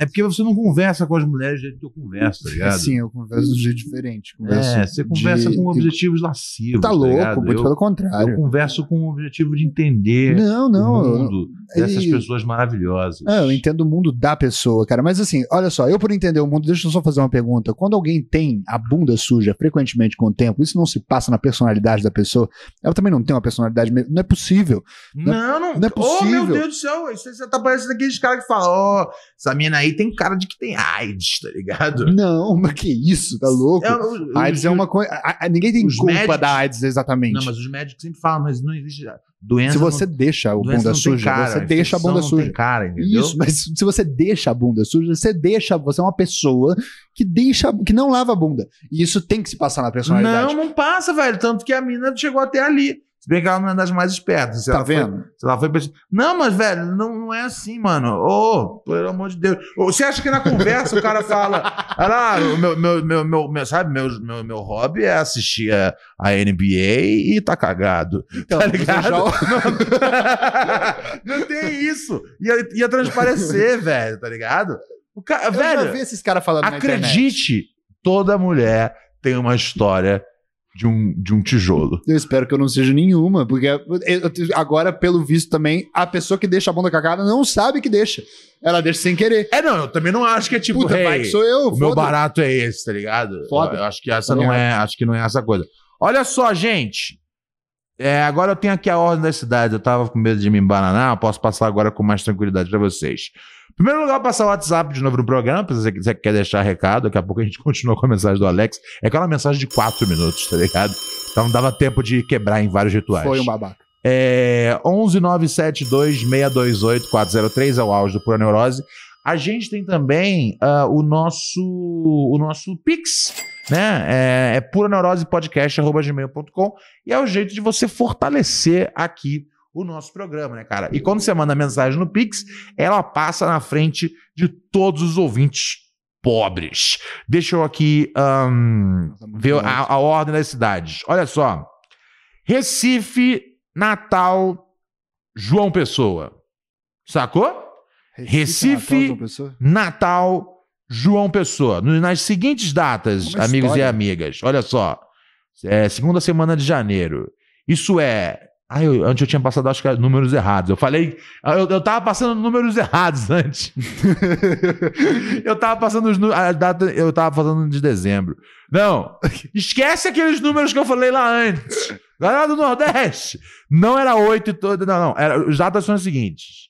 É porque você não conversa com as mulheres do jeito que eu converso, tá ligado? Sim, eu converso de um jeito diferente. É, você conversa de- com objetivos lascivos. Tá louco, ligado? muito eu, pelo eu contrário. converso com o objetivo de entender Não, não. o eu- mundo dessas e- pessoas maravilhosas. Ah, eu entendo o mundo da pessoa, cara. Mas assim, olha só, eu por entender o mundo, deixa eu só fazer uma pergunta. Quando alguém tem a bunda suja frequentemente com o tempo, isso não se passa na personalidade da pessoa? Ela também não tem uma personalidade. me- Não é possível. Não, não. não é Oh, meu possível. Deus do céu. Você tá parecendo aqueles caras que falam: Ó, essa mina aí tem cara de que tem AIDS, tá ligado? Não, mas que isso, tá louco? É, o- AIDS os- é uma coisa. Ninguém tem culpa médicos- da AIDS exatamente. Não, mas os médicos sempre falam, mas não existe doença. Se você não, deixa a doença bunda suja, cara, você deixa a bunda suja. Cara, entendeu? Isso, mas se você deixa a bunda suja, você deixa, você é uma pessoa que deixa, que não lava a bunda. E isso tem que se passar na personalidade. Não, não passa, velho. Tanto que a mina chegou até ali. Se bem que ela não é das mais espertas. Se tá ela foi- vendo? se ela foi Não, mas, velho, não, não é assim, mano. Ô, pelo amor de Deus. Ô, Você acha que na conversa o cara fala. Ah meu, meu, meu, meu, sabe, meu, meu, meu hobby é assistir a, a NBA e tá cagado. Então, tá ligado? já- Não, não tem isso. Ia, ia transparecer, velho, tá ligado? O cara, Eu já velho, vi esses caras falando na internet. acredite, toda mulher tem uma história de um, de um tijolo. Eu espero que eu não seja nenhuma, porque eu- eu- agora, pelo visto também, a pessoa que deixa a bunda cagada não sabe que deixa. Ela deixa sem querer. É, não, eu também não acho que é tipo, Puta, hey, que sou eu. o meu barato é esse, tá ligado? Foda. Eu acho que essa Tá não é, acho que não é essa coisa. Olha só, gente. É, agora eu tenho aqui a ordem das cidades. Eu tava com medo de me embananar, eu posso passar agora com mais tranquilidade pra vocês. Primeiro lugar, passar o WhatsApp de novo no programa, se você quiser- quer deixar recado, daqui a pouco a gente continua com a mensagem do Alex. É aquela mensagem de quatro minutos, tá ligado? Então não dava tempo de quebrar em vários rituais. Foi um babaca. É 11972-628-403 é o áudio do Pura Neurose. A gente tem também ah, o nosso o nosso Pix, né? É, é puraneurosepodcast.gmail.com e é o jeito de você fortalecer aqui o nosso programa, né, cara? E quando você manda mensagem no Pix, ela passa na frente de todos os ouvintes pobres. Deixa eu aqui ahn, ver a, a ordem das cidades. Olha só. Recife, Natal, João Pessoa. Sacou? Recife- Natal, João Pessoa? Natal, João Pessoa. Nas seguintes datas, Uma amigos história. e amigas. Olha só. É, segunda semana de janeiro. Isso é. Ah, eu, antes eu tinha passado, acho que números errados. Eu falei. Eu, eu tava passando números errados antes. eu tava passando os a data. Eu tava falando de dezembro. Não. Esquece aqueles números que eu falei lá antes. Galera do Nordeste. Não era 8 e todo. Não, não. Era, os datas são os seguintes: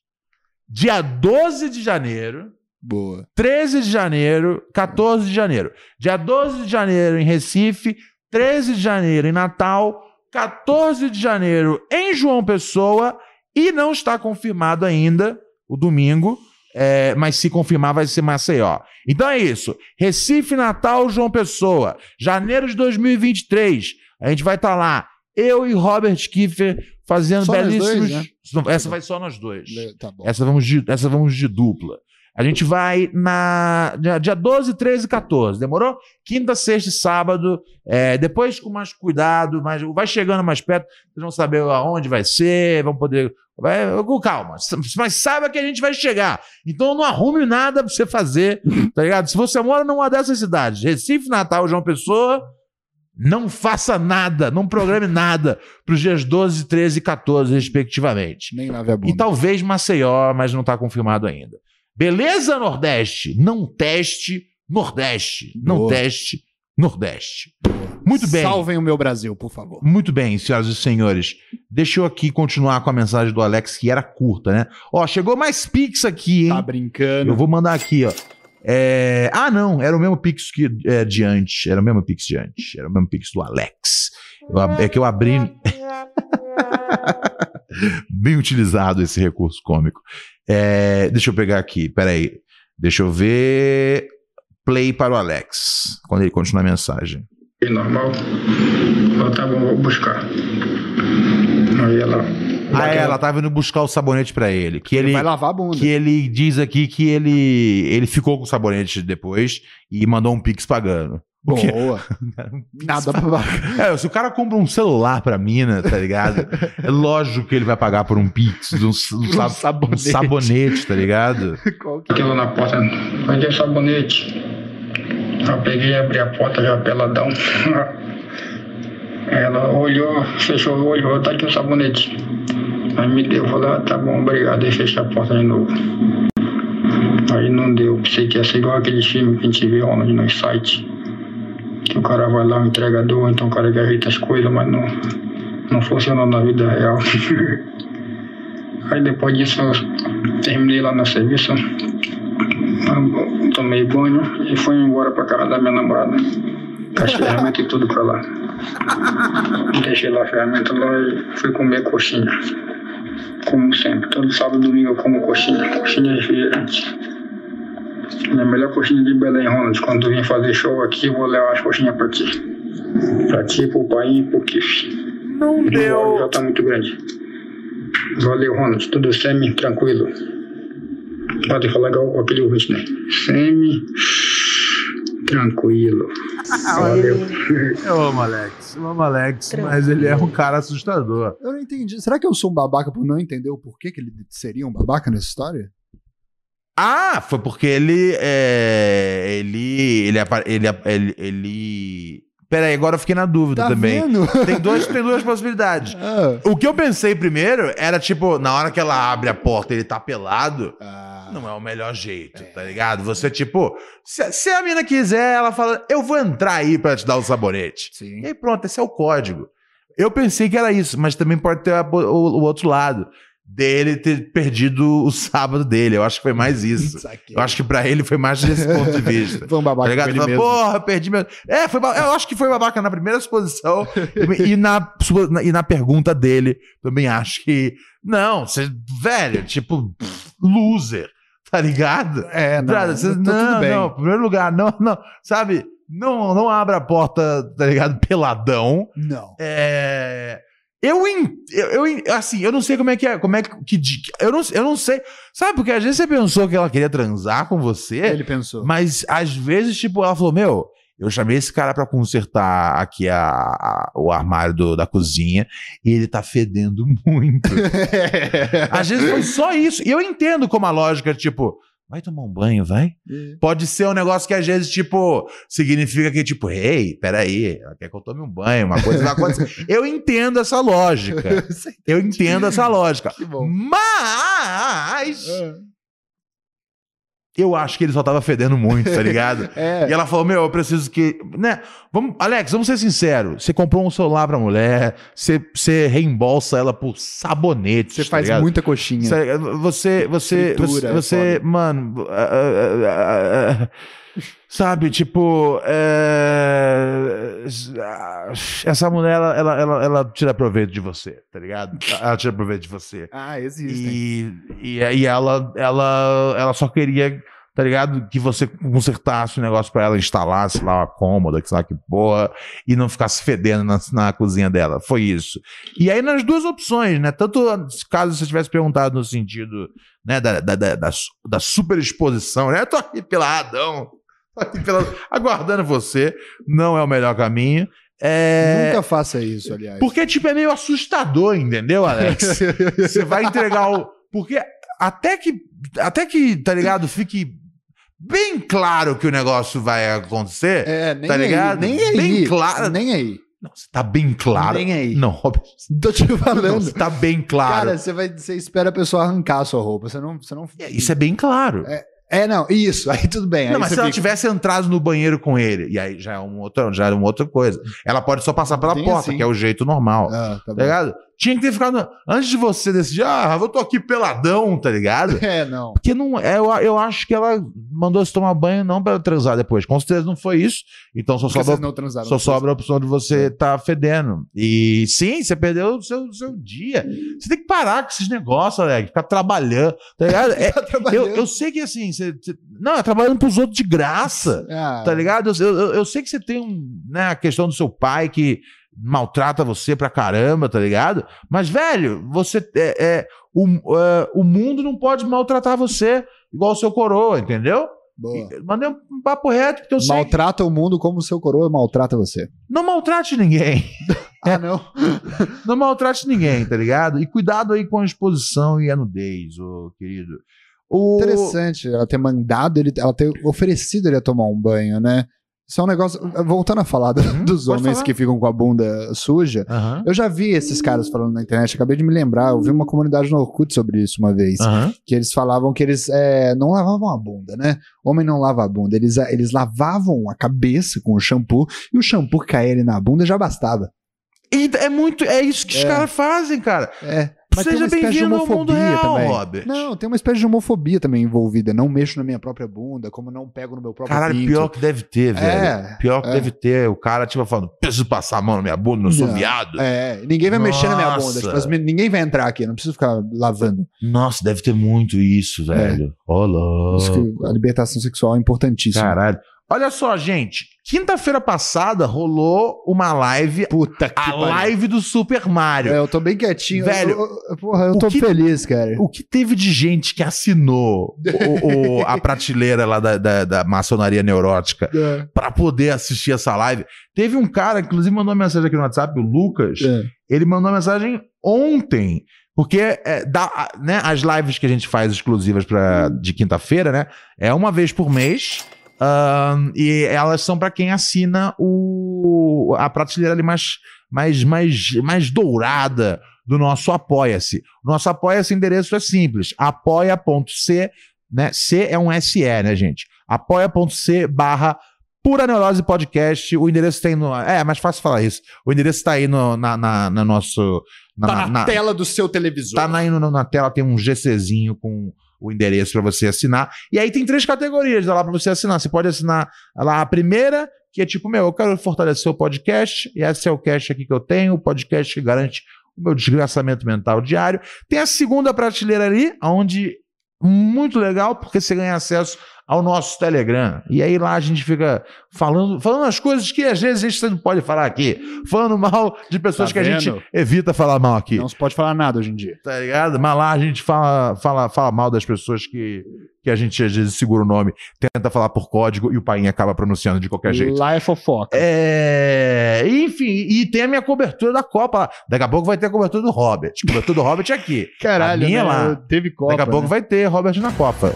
dia 12 de janeiro. Boa. 13 de janeiro, 14 de janeiro. Dia 12 de janeiro em Recife, 13 de janeiro em Natal, 14 de janeiro em João Pessoa e não está confirmado ainda o domingo, é, mas se confirmar vai ser Maceió. Então é isso. Recife, Natal, João Pessoa. Janeiro de 2023. A gente vai estar lá. Eu e Robert Kiefer fazendo Só belíssimos. dois, né? Essa vai só nós dois. Tá. Essa vamos de, essa vamos de dupla. A gente vai na dia, dia 12, 13 e 14. Demorou? Quinta, sexta e sábado. É, depois com mais cuidado, mas vai chegando mais perto, vocês vão saber aonde vai ser, vão poder. Vai, com calma. Mas saiba que a gente vai chegar. Então não arrume nada pra você fazer, tá ligado? Se você mora numa dessas cidades, Recife, Natal, João Pessoa, não faça nada, não programe nada para os dias 12, 13 e 14, respectivamente. Nem lave a bunda. E talvez Maceió, mas não está confirmado ainda. Beleza, Nordeste? Não teste Nordeste. Não Boa. teste Nordeste. Muito bem. Salvem o meu Brasil, por favor. Muito bem, senhoras e senhores. Deixa eu aqui continuar com a mensagem do Alex, que era curta, né? Ó, chegou mais Pix aqui, hein? Tá brincando. Eu vou mandar aqui, ó. É, Ah, não, era o mesmo Pix que, é, de antes. Era o mesmo Pix de antes. Era o mesmo Pix do Alex. Eu é que eu abri. Bem utilizado esse recurso cômico. É, Deixa eu pegar aqui, peraí. Deixa eu ver. Play para o Alex. Quando ele continuar a mensagem. normal. Ela tá bom, vou buscar. Aí ela. Ah, é, ela tava indo buscar o sabonete pra ele. Que ele, Vai lavar a bunda. que ele diz aqui que ele, ele ficou com o sabonete depois e mandou um pix pagando. O? Boa. Nada pra É, se o cara compra um celular pra mina, tá ligado? É lógico que ele vai pagar por um pix, um, um um sabonete. sabonete, tá ligado? Qual que é? Aquilo na porta, onde é o sabonete? Eu peguei e abri a porta já peladão. Ela olhou, fechou o olho, tá aqui o sabonete. Aí me deu, falei, ah, tá bom, obrigado, e fechei a porta de novo. Aí não deu, pensei que ia ser igual aquele filme que a gente vê online no site. Que o cara vai lá, o entregador, então o cara que ajeita as coisas, mas não, não funcionou na vida real. Aí depois disso eu terminei lá no serviço, tomei banho e fui embora pra casa da minha namorada. Com as ferramentas e tudo pra lá. Deixei lá a ferramenta lá e fui comer coxinha. Como sempre, todo sábado e domingo eu como coxinha. Coxinha refrigerante. Minha melhor coxinha de Belém, Ronald. Quando tu vir fazer show aqui, eu vou levar as coxinhas pra ti. Pra ti, pro pai e pro Kiff. Não O já tá muito grande. Valeu, Ronald. Tudo semi, tranquilo. Pode falar igual aquele ouvinte, né? Semi, tranquilo. Valeu. Eu amo Alex, eu amo Alex, mas ele é um cara assustador. Eu não entendi. Será que eu sou um babaca por não entender o porquê que ele seria um babaca nessa história? Ah, foi porque ele. É, ele, ele, ele, ele, ele. Peraí, agora eu fiquei na dúvida Tá também. vendo? Tem, dois, tem duas possibilidades. Ah. O que eu pensei primeiro era, tipo, na hora que ela abre a porta e ele tá pelado, Ah. não é o melhor jeito, tá ligado? Você, tipo, se, se a mina quiser, ela fala, eu vou entrar aí pra te dar o sabonete. Sim. E aí pronto, esse é o código. Eu pensei que era isso, mas também pode ter a- o, o outro lado. Dele ter perdido o sábado dele. Eu acho que foi mais isso. Saquei. Eu acho que pra ele foi mais desse ponto de vista. Foi um Tá babaca ele Fala, mesmo. Porra, perdi meu. É, foi ba- eu acho que foi babaca na primeira exposição e, na, e na pergunta dele. Também acho que. Não, você. Velho, tipo, loser. Tá ligado? É, não, você- tá tudo não, bem. não, em primeiro lugar, não, não. Sabe? Não, não abra a porta, tá ligado? Peladão. Não. É. Eu, eu, eu assim, eu não sei como é que é, como é que, que eu não, eu não sei, sabe, porque às vezes você pensou que ela queria transar com você, Ele pensou. mas às vezes, tipo, ela falou, meu, eu chamei esse cara pra consertar aqui a, a- o armário do- da cozinha e ele tá fedendo muito. às vezes foi só isso, e eu entendo como a lógica, tipo, vai tomar um banho, vai? Pode ser um negócio que às vezes, tipo, significa que, tipo, ei, peraí, ela quer que eu tome um banho, uma coisa vai acontecer. eu entendo essa lógica. Eu entendo essa lógica. Mas Ah. Eu acho que ele só tava fedendo muito, tá ligado? É. E ela falou: Meu, eu preciso que. Né? Vamos, Alex, vamos ser sinceros. Você comprou um celular pra mulher, você, você reembolsa ela por sabonete. Você tá faz ligado? muita coxinha. Você, você, você, Fritura, você, é você- foda. mano, ah, ah, ah, ah, sabe, tipo, é, essa mulher, ela, ela, ela, ela tira proveito de você, tá ligado? Ela tira proveito de você. Ah, existem. E, e, e ela, ela, ela só queria tá ligado? Que você consertasse o negócio pra ela, instalasse lá uma cômoda, que lá que porra, e não ficasse fedendo na, na cozinha dela. Foi isso. E aí nas duas opções, né? Tanto caso você tivesse perguntado no sentido né, da, da, da, da, da superexposição, né? Eu tô aqui peladão, pela, aguardando você, não é o melhor caminho. É, Nunca faça isso, aliás. porque, tipo, é meio assustador, entendeu, Alex? Você vai entregar o. Porque até que, até que, tá ligado, fique bem claro que o negócio vai acontecer. É, nem Tá ligado? aí. Nem aí. Bem claro. Nem aí. Não, você tá bem claro. Nem aí. Não, Robert. Tô te Não, falando. você tá bem claro. Cara, você, vai, você espera a pessoa arrancar a sua roupa. Você não. Você não... É, Isso é bem claro. É, não, isso. Aí tudo bem. não, mas se ela fica- tivesse entrado no banheiro com ele, e aí já é, um outro, já é uma outra coisa. Ela pode só passar pela Tem porta, assim. que é o jeito normal. Ah, tá Tá ligado? Tinha que ter ficado. Antes de você decidir, ah, eu tô aqui peladão, tá ligado? É, não. Porque não, é, eu, eu acho que ela mandou se tomar banho não pra transar depois. Com certeza não foi isso. Então só Porque sobra, transaram. só sobra a opção de você estar fedendo. E sim, você perdeu o seu, seu dia. Você tem que parar com esses negócios, Alex. Ficar trabalhando, tá ligado? É, Tá eu, eu sei que assim, você, você- não, é trabalhando pros outros de graça. Ah, Tá ligado? Eu, eu, eu sei que você tem um, né, a questão do seu pai que maltrata você pra caramba, tá ligado? Mas, velho, você é, é, o, é, o mundo não pode maltratar você igual o seu coroa, entendeu? boa. Mandei um papo reto, porque eu sei que Maltrata o mundo como o seu coroa maltrata você. não maltrate ninguém. Ah, não. Não maltrate ninguém, tá ligado? E cuidado aí com a exposição e a nudez, ô querido. O... Interessante ela ter mandado ele, ela ter oferecido ele a tomar um banho, né? Isso é um negócio. Voltando a falar do- Uhum, dos homens falar. que ficam com a bunda suja. Aham. Eu já vi esses caras falando na internet, acabei de me lembrar, eu vi uma comunidade no Orkut sobre isso uma vez. Aham. Que eles falavam que eles é, não lavavam a bunda, né? Homem não lava a bunda. Eles, eles lavavam a cabeça com o shampoo e o shampoo cair ali na bunda já bastava. E é muito. É isso que os É. caras fazem, cara. É. Mas tem Seja uma espécie de bem-vindo ao mundo homofobia real, também. Robert. Não, tem uma espécie de homofobia também envolvida. Não mexo na minha própria bunda, como não pego no meu próprio Caralho, pinto. pior que deve ter, velho. É, pior que é. deve ter. O cara, tipo, falando, preciso passar a mão na minha bunda, não sou Não. viado. É, ninguém vai mexer na minha Nossa. bunda. Tipo, ninguém vai entrar aqui, não preciso ficar lavando. Nossa, deve ter muito isso, velho. Isso louco. que a libertação sexual é importantíssima. Caralho. Olha só, gente. Quinta-feira passada rolou uma live, Puta que a pariu. live do Super Mario. É, eu tô bem quietinho. Velho, Eu, eu- porra, eu tô que- feliz, cara. O que teve de gente que assinou o- o- a prateleira lá da, da, da maçonaria neurótica É, pra poder assistir essa live? Teve um cara, inclusive, mandou uma mensagem aqui no WhatsApp, o Lucas. é. Ele mandou uma mensagem ontem. Porque é, dá, né, as lives que a gente faz exclusivas pra, de quinta-feira, né? É uma vez por mês. Ahn, e elas são pra quem assina o, a prateleira ali mais, mais, mais, mais dourada do nosso Apoia-se. O nosso Apoia-se, endereço é simples: apoia.c, né? C é um SE, né, gente? apoia.c barra Pura Neurose Podcast. O endereço tem no. É, é mais fácil falar isso. O endereço tá aí no, na, na, na nosso. na- Tá na, na- tela do seu televisor. Tá na, na, na tela, tem um GCzinho com o endereço pra você assinar. E aí tem três categorias lá pra você assinar. Você pode assinar lá a primeira, que é tipo, meu, eu quero fortalecer o podcast, e esse é o cast aqui que eu tenho, o podcast que garante o meu desgraçamento mental diário. Tem a segunda prateleira ali, onde muito legal, porque você ganha acesso ao nosso Telegram. E aí lá a gente fica falando, falando as coisas que às vezes a gente não pode falar aqui. Falando mal de pessoas Tá que a gente evita falar mal aqui. Não se pode falar nada hoje em dia. Tá ligado? Mas lá a gente fala, fala, fala mal das pessoas que, que a gente às vezes segura o nome, tenta falar por código e o pai acaba pronunciando de qualquer jeito. Lá é fofoca. É, enfim, e tem a minha cobertura da Copa lá. Daqui a pouco vai ter a cobertura do Robert. A cobertura do Robert é aqui. Caralho, a minha né? lá. Teve Copa. Daqui a pouco né? vai ter Robert na Copa.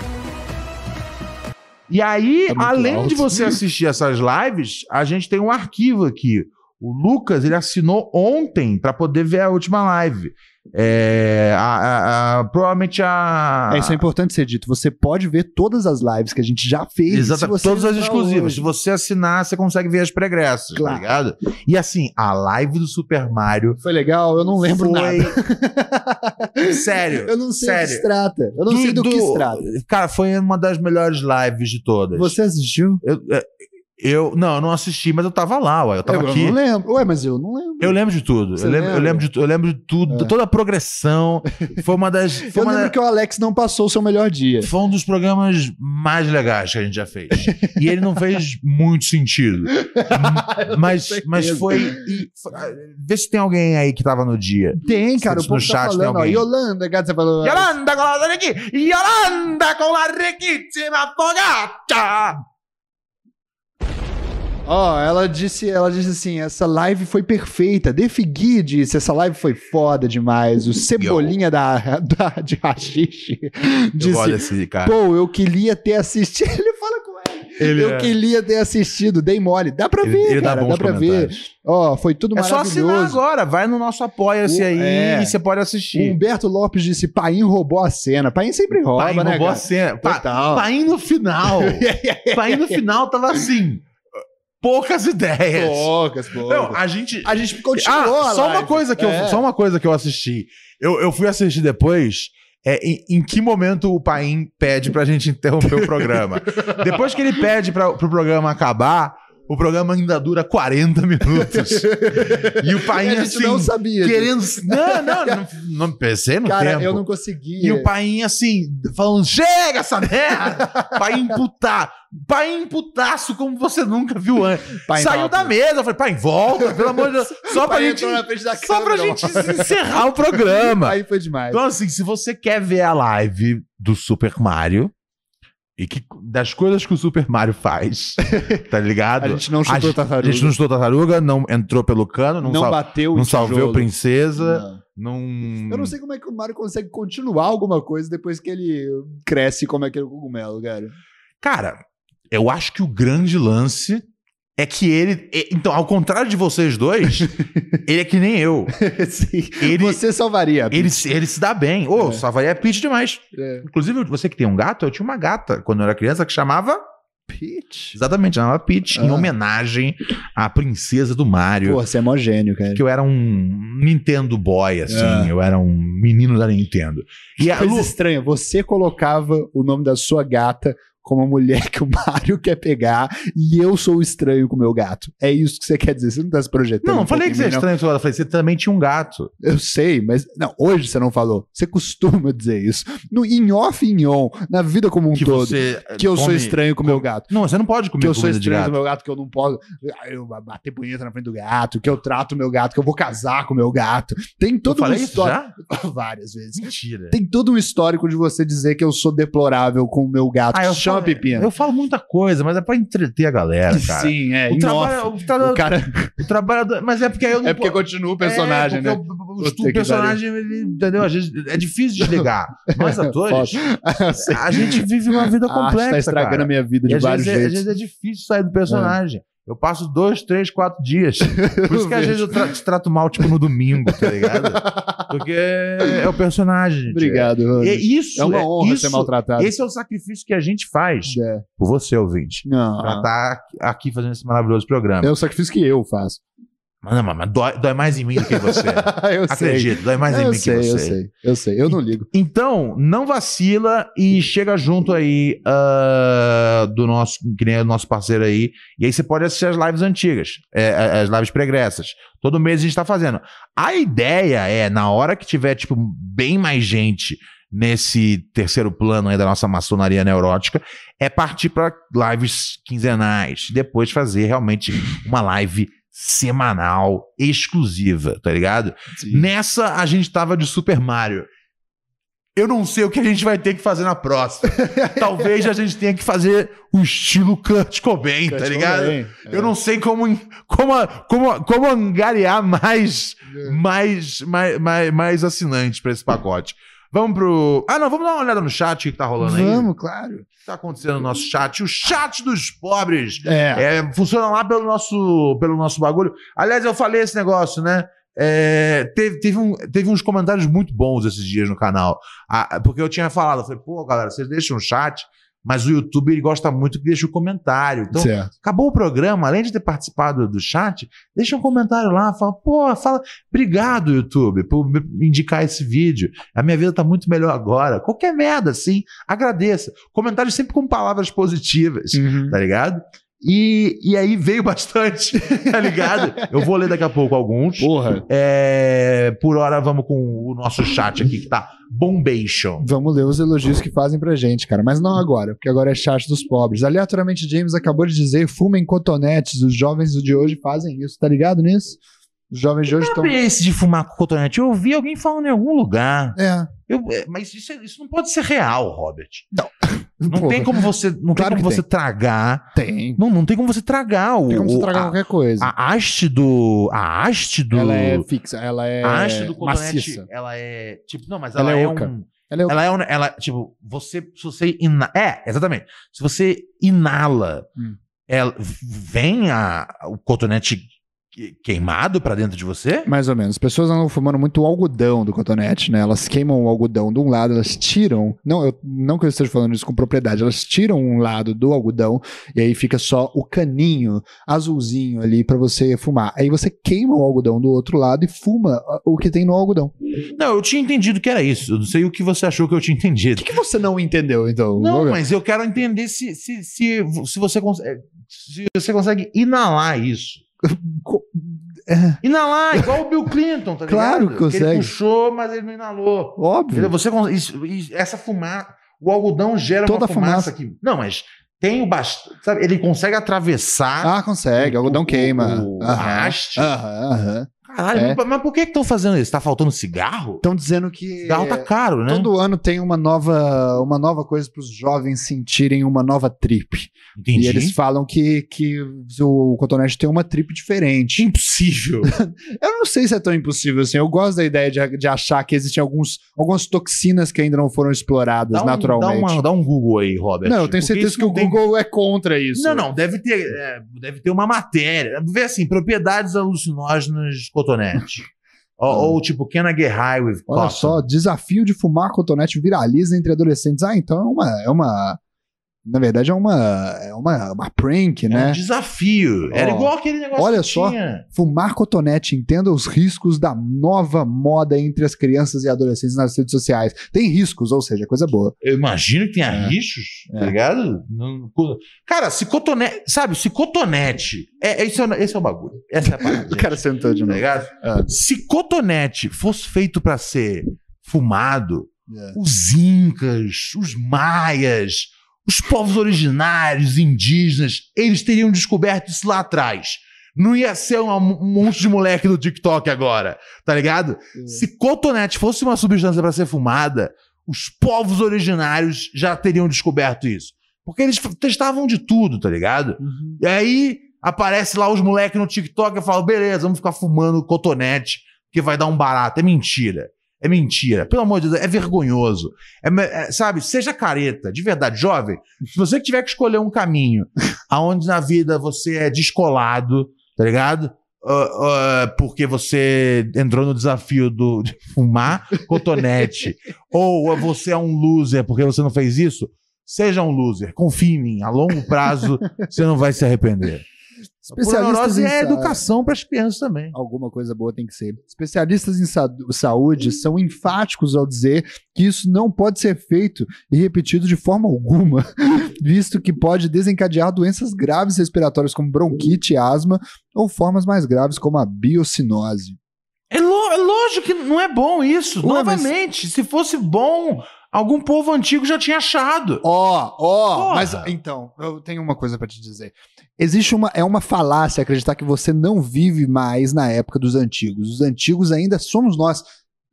E aí, Tá além alto. de você assistir essas lives, a gente tem um arquivo aqui. O Lucas, ele assinou ontem para poder ver a última live. É, a- a- a- provavelmente a. É, isso é importante ser dito. Você pode ver todas as lives que a gente já fez. Exatamente, todas as exclusivas. hoje. Se você assinar, você consegue ver as pregressas, Claro. tá ligado? E assim, a live do Super Mario Foi legal, eu não lembro foi... nada. Sério. Eu não sei do que sério. se trata. Eu não sei do, que se trata. Cara, foi uma das melhores lives de todas. Você assistiu? Eu, é, Eu, não, eu não assisti, mas eu tava lá, ué. Eu tava eu, aqui. eu não lembro. Ué, mas eu não lembro. Eu lembro de tudo. Eu lembro, eu, lembro de, eu lembro de tudo, É. toda a progressão. Foi uma das. Foi, Eu uma lembro da- que o Alex não passou o seu melhor dia. foi um dos programas mais legais que a gente já fez. E ele não fez muito sentido. mas, mas foi, e foi- Vê se tem alguém aí que tava no dia. Tem, cara. Se O povo no tá chat tem falando, ó. Yolanda, gato, você falou. Yolanda richi- Yolanda com la riquíssima fogata! Ó, ela disse, ela disse assim: essa live foi perfeita. Defigui disse, essa live foi foda demais. O Cebolinha da, da, de Rachixe disse: cara. Pô, eu queria ter assistido. Ele fala com ela. Ele eu é- queria ter assistido, dei mole. Dá pra ele, ver, ele dá cara, bons dá pra ver. Ó, foi tudo É só maravilhoso. assinar agora. Vai no nosso Apoia-se aí é. e você pode O assistir. Humberto Lopes disse: Paim roubou a cena. Paim sempre rouba, Paim né? roubou a cara? cena. Pa- Total. Paim no final. Paim no final tava assim. Poucas ideias. Poucas, poucas. Não, a gente. a gente continuou. Ah, só uma live. coisa que eu, É. só uma coisa que eu assisti. Eu, eu fui assistir depois. É, em, em que momento o Paim pede pra gente interromper o programa? Depois que ele pede pra, pro programa acabar, o programa ainda dura 40 minutos. E o gente assim, não sabia. querendo. Não, não, não, não pensei no Cara, tempo. eu não consegui. E o Paim, assim, falando: chega essa merda! Paim putar. Paim putaço como você nunca viu antes. Paim Saiu da mesa. Eu falei, pai, volta, pelo amor de Deus. Só pra gente. Só pra gente encerrar o programa. Aí foi demais. Então, assim, se você quer ver a live do Super Mario e que, das coisas que o Super Mario faz, tá ligado? A gente não chutou a tartaruga. a gente não chutou tartaruga, não entrou pelo cano, não, não sal- bateu não salveu princesa, Não. não. Eu não sei como é que o Mario consegue continuar alguma coisa depois que ele cresce como aquele cogumelo, cara. Cara, eu acho que o grande lance é que ele. é- Então, ao contrário de vocês dois, ele é que nem eu. Sim. Ele, Você salvaria. ele, se- ele se dá bem. Ô, É. salvaria é pitch demais. É. Inclusive, você que tem um gato, eu tinha uma gata quando eu era criança que chamava. Peach. Exatamente, chamava Peach, em Ah. homenagem à princesa do Mario. Pô, você é mó gênio, cara. Que eu era um Nintendo Boy, assim. É. Eu era um menino da Nintendo. E a Coisa Lu, estranha, você colocava o nome da sua gata como a mulher que o Mario quer pegar e eu sou estranho com o meu gato. É isso que você quer dizer, você não tá se projetando. Não, um falei que você é estranho. Eu falei, você também tinha um gato. Eu sei, mas não, hoje você não falou. Você costuma dizer isso. No em off e em on, na vida como um Que todo. você. que eu sou come- estranho com o meu gato. Não, você não pode comer Que eu sou estranho com o meu gato, que eu não posso ah, eu bater punheta na frente do gato, que eu trato o meu gato, que eu vou casar com o meu gato. Tem Eu todo um isso histórico. já? Várias vezes. Mentira. Tem todo um histórico de você dizer que eu sou deplorável com o meu gato. Ah, eu falo, pepino. Eu falo muita coisa, mas é pra entreter a galera, cara. Sim, é. O, trabalho, o, tra- O cara o trabalho. Mas é porque aí eu não é porque po- continua o personagem, é, né? O, o, personagem, ele, entendeu? Às vezes é difícil desligar. Nós atores, Sei. a gente vive uma vida Ah, complexa. tá estragando cara. a minha vida E de às vários vezes, é, às jeitos. vezes é difícil sair do personagem. Eu passo dois, três, quatro dias. Por isso que às vezes eu tra- te trato mal, tipo, no domingo, tá ligado? Porque é o personagem. gente. Obrigado. É isso. É uma honra isso, ser maltratado. Esse é o sacrifício que a gente faz É. por você, ouvinte. Não. Pra estar aqui fazendo esse maravilhoso programa. É o sacrifício que eu faço. Mas, não, mas- dói, dói mais em mim do que em você. eu sei. Acredito, dói mais em eu mim sei, que você. eu sei, eu sei. Eu não ligo. Então, não vacila e chega junto aí ah, do nosso, que nem o nosso parceiro aí. E aí você pode assistir as lives antigas, é, as lives pregressas. Todo mês a gente tá fazendo. A ideia é, na hora que tiver, tipo, bem mais gente nesse terceiro plano aí da nossa maçonaria neurótica, é partir para lives quinzenais. Depois fazer realmente uma live semanal exclusiva, tá ligado? Nessa a gente tava de Super Mario. Eu não sei o que a gente vai ter que fazer na próxima. Talvez a gente tenha que fazer o estilo Kurt Cobain, tá ligado? Eu não sei como, como, como, como angariar mais, mais, mais, mais, mais assinantes pra esse pacote. Vamos pro. Ah, não, vamos dar uma olhada no chat que tá rolando aí. O Vamos, claro. que tá acontecendo no nosso chat? O chat dos pobres. É. É, funciona lá pelo nosso, pelo nosso bagulho. Aliás, eu falei esse negócio, né? É, teve, teve, um- teve uns comentários muito bons esses dias no canal. Ah, porque eu tinha falado, eu falei, pô, galera, vocês deixam o chat, mas o YouTube ele gosta muito que deixe o comentário. Então, certo. acabou o programa, além de ter participado do chat, deixa um comentário lá, fala, pô, fala, obrigado, YouTube, por me indicar esse vídeo. A minha vida tá muito melhor agora. Qualquer merda, assim, agradeça. Comentários sempre com palavras positivas Uhum. tá ligado? E, e aí veio bastante, tá ligado? Eu vou ler daqui a pouco alguns. Porra. É, por hora, vamos com o nosso chat aqui, que tá bombation. Vamos ler os elogios que fazem pra gente, cara. Mas não agora, porque agora é chat dos pobres. Aleatoriamente, James acabou de dizer: fumem cotonetes. Os jovens de hoje fazem isso, tá ligado nisso? Os jovens de hoje estão. Sabe esse de fumar com cotonete? Eu ouvi alguém falando em algum lugar. É. Eu- é, mas isso, é- isso não pode ser real, Robert. Não. Não Porra, tem como você, não Claro tem como que você tem. tragar. Tem. Não, não tem como você tragar o. Tem como você tragar a, qualquer coisa. a haste do. A haste do. Ela é fixa, ela é a haste do cotonete, maciça. ela é. Tipo, não, mas Ela ela, é é, um. Ela é Ela é um. Ela, tipo, você. Se você ina, É, exatamente. Se você inala, Hum. ela, vem a, o cotonete queimado pra dentro de você? Mais ou menos. As pessoas andam fumando muito o algodão do cotonete, né? Elas queimam o algodão de um lado, elas tiram. Não, eu, não que eu esteja falando isso com propriedade, elas tiram um lado do algodão e aí fica só o caninho azulzinho ali pra você fumar. Aí você queima o algodão do outro lado e fuma ah, o que tem no algodão. O Não, eu tinha entendido que era isso. Eu não sei o que você achou que eu tinha entendido. que, que você não entendeu, então? Não, Logan? mas eu quero entender se, se, se, se você consegue. Se você consegue inalar isso. Inalar, igual o Bill Clinton, tá Claro ligado? que consegue. ele puxou, mas ele não inalou. Óbvio. Entendeu? Você, isso- isso- essa fumaça. O algodão gera Toda uma fumaça, fumaça. aqui. Não, mas tem o bastante. Ele consegue atravessar. Ah, consegue. O algodão o- queima. o- Aham. haste. Aham, aham. Caralho, É. mas por que estão fazendo isso? Tá faltando cigarro? Estão dizendo que. Cigarro tá caro, né? Todo ano tem uma nova, uma nova coisa para os jovens sentirem uma nova trip. Entendi. E eles falam que, que o cotonete tem uma trip diferente. Impossível. Eu não sei se é tão impossível assim. Eu gosto da ideia de, de achar que existem alguns, algumas toxinas que ainda não foram exploradas Dá um, dá, naturalmente. uma- dá um Google aí, Robert. não, eu tenho certeza que o tem- Google é contra isso. Não, não, deve ter, é, deve ter uma matéria. Vê assim, propriedades alucinógenas cotonete. ou, Ah. ou, tipo, can I get high with Olha cotton? só, desafio de fumar cotonete viraliza entre adolescentes. Ah, então é uma. É uma na verdade, é uma, é uma, uma prank, É né? um desafio. Era igual aquele negócio olha que só. tinha. Fumar cotonete, entenda os riscos da nova moda entre as crianças e adolescentes nas redes sociais. Tem riscos, ou seja, coisa boa. Eu imagino que tenha É. riscos, tá É. ligado? Não- co- Cara, se cotonete. Sabe, se cotonete. É, é- esse, é, o- esse é o bagulho. Essa é a parada. O cara sentou de tá novo. ligado? Ah. Se cotonete fosse feito pra ser fumado, É. os incas, os maias, os povos originários, indígenas, eles teriam descoberto isso lá atrás. Não ia ser um, monte de moleque do TikTok agora, tá ligado? Se cotonete fosse uma substância para ser fumada, os povos originários já teriam descoberto isso. Porque eles testavam de tudo, tá ligado? Uhum. E aí aparece lá os moleques no TikTok e falam: beleza, vamos ficar fumando cotonete, que vai dar um barato. É mentira. É mentira. Pelo amor de Deus, é vergonhoso. É é, sabe, seja careta, de verdade, jovem. Se você tiver que escolher um caminho aonde na vida você é descolado, tá ligado? Ah, ah, porque você entrou no desafio do, de fumar cotonete, ou você é um loser porque você não fez isso, seja um loser. Confie em mim, a longo prazo você não vai se arrepender. Especialistas em é educação para as crianças também. Alguma coisa boa tem que ser. Especialistas em sa- saúde são enfáticos ao dizer que isso não pode ser feito e repetido de forma alguma, visto que pode desencadear doenças graves respiratórias como bronquite, asma ou formas mais graves como a biocinose. É, lo- é lógico que não é bom isso. Ué, mas- Novamente, se fosse bom, algum povo antigo já tinha achado. Ó, ó, Porra. mas então, eu tenho uma coisa pra te dizer. Existe uma é uma falácia acreditar que você não vive mais na época dos antigos. Os antigos ainda somos nós.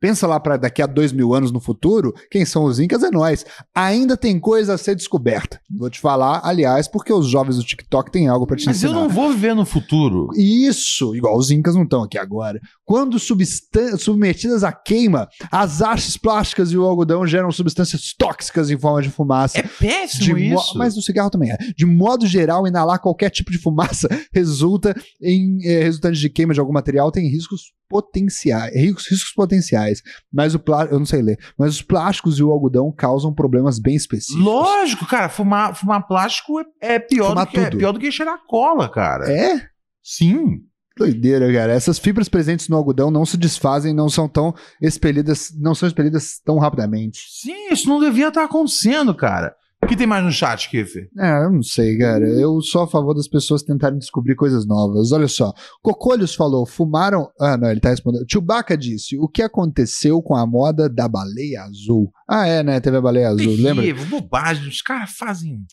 Pensa lá para daqui a dois mil anos no futuro, quem são os incas é nós. Ainda tem coisa a ser descoberta. Vou te falar, aliás, porque os jovens do TikTok têm algo pra te Mas eu ensinar. não vou viver no futuro. Isso, igual os incas não estão aqui agora. Quando submetidas à queima, as hastes plásticas e o algodão geram substâncias tóxicas em forma de fumaça. É De péssimo mo- isso. Mas o cigarro também é. De modo geral, inalar qualquer tipo de fumaça resulta em eh, resultante de queima de algum material tem riscos potenciais, riscos, riscos potenciais. Mas o plástico, eu não sei ler, mas os plásticos e o algodão causam problemas bem específicos. Lógico, cara, fumar, fumar plástico é, é pior, Fumar do que, é tudo. pior do que cheirar cola, cara. É? Sim. Doideira, cara. Essas fibras presentes no algodão não se desfazem, não são tão expelidas, não são expelidas tão rapidamente. Sim, isso não devia estar acontecendo, cara. O que tem mais no chat, Kiff? É, eu não sei, cara. Eu sou a favor das pessoas tentarem descobrir coisas novas. Olha só. Cocolhos falou, fumaram. Ah, não, ele tá respondendo. Chewbacca disse: o que aconteceu com a moda da baleia azul? Ah, é, né? Teve a baleia azul, lembra? Terrível, bobagem. Os caras fazem.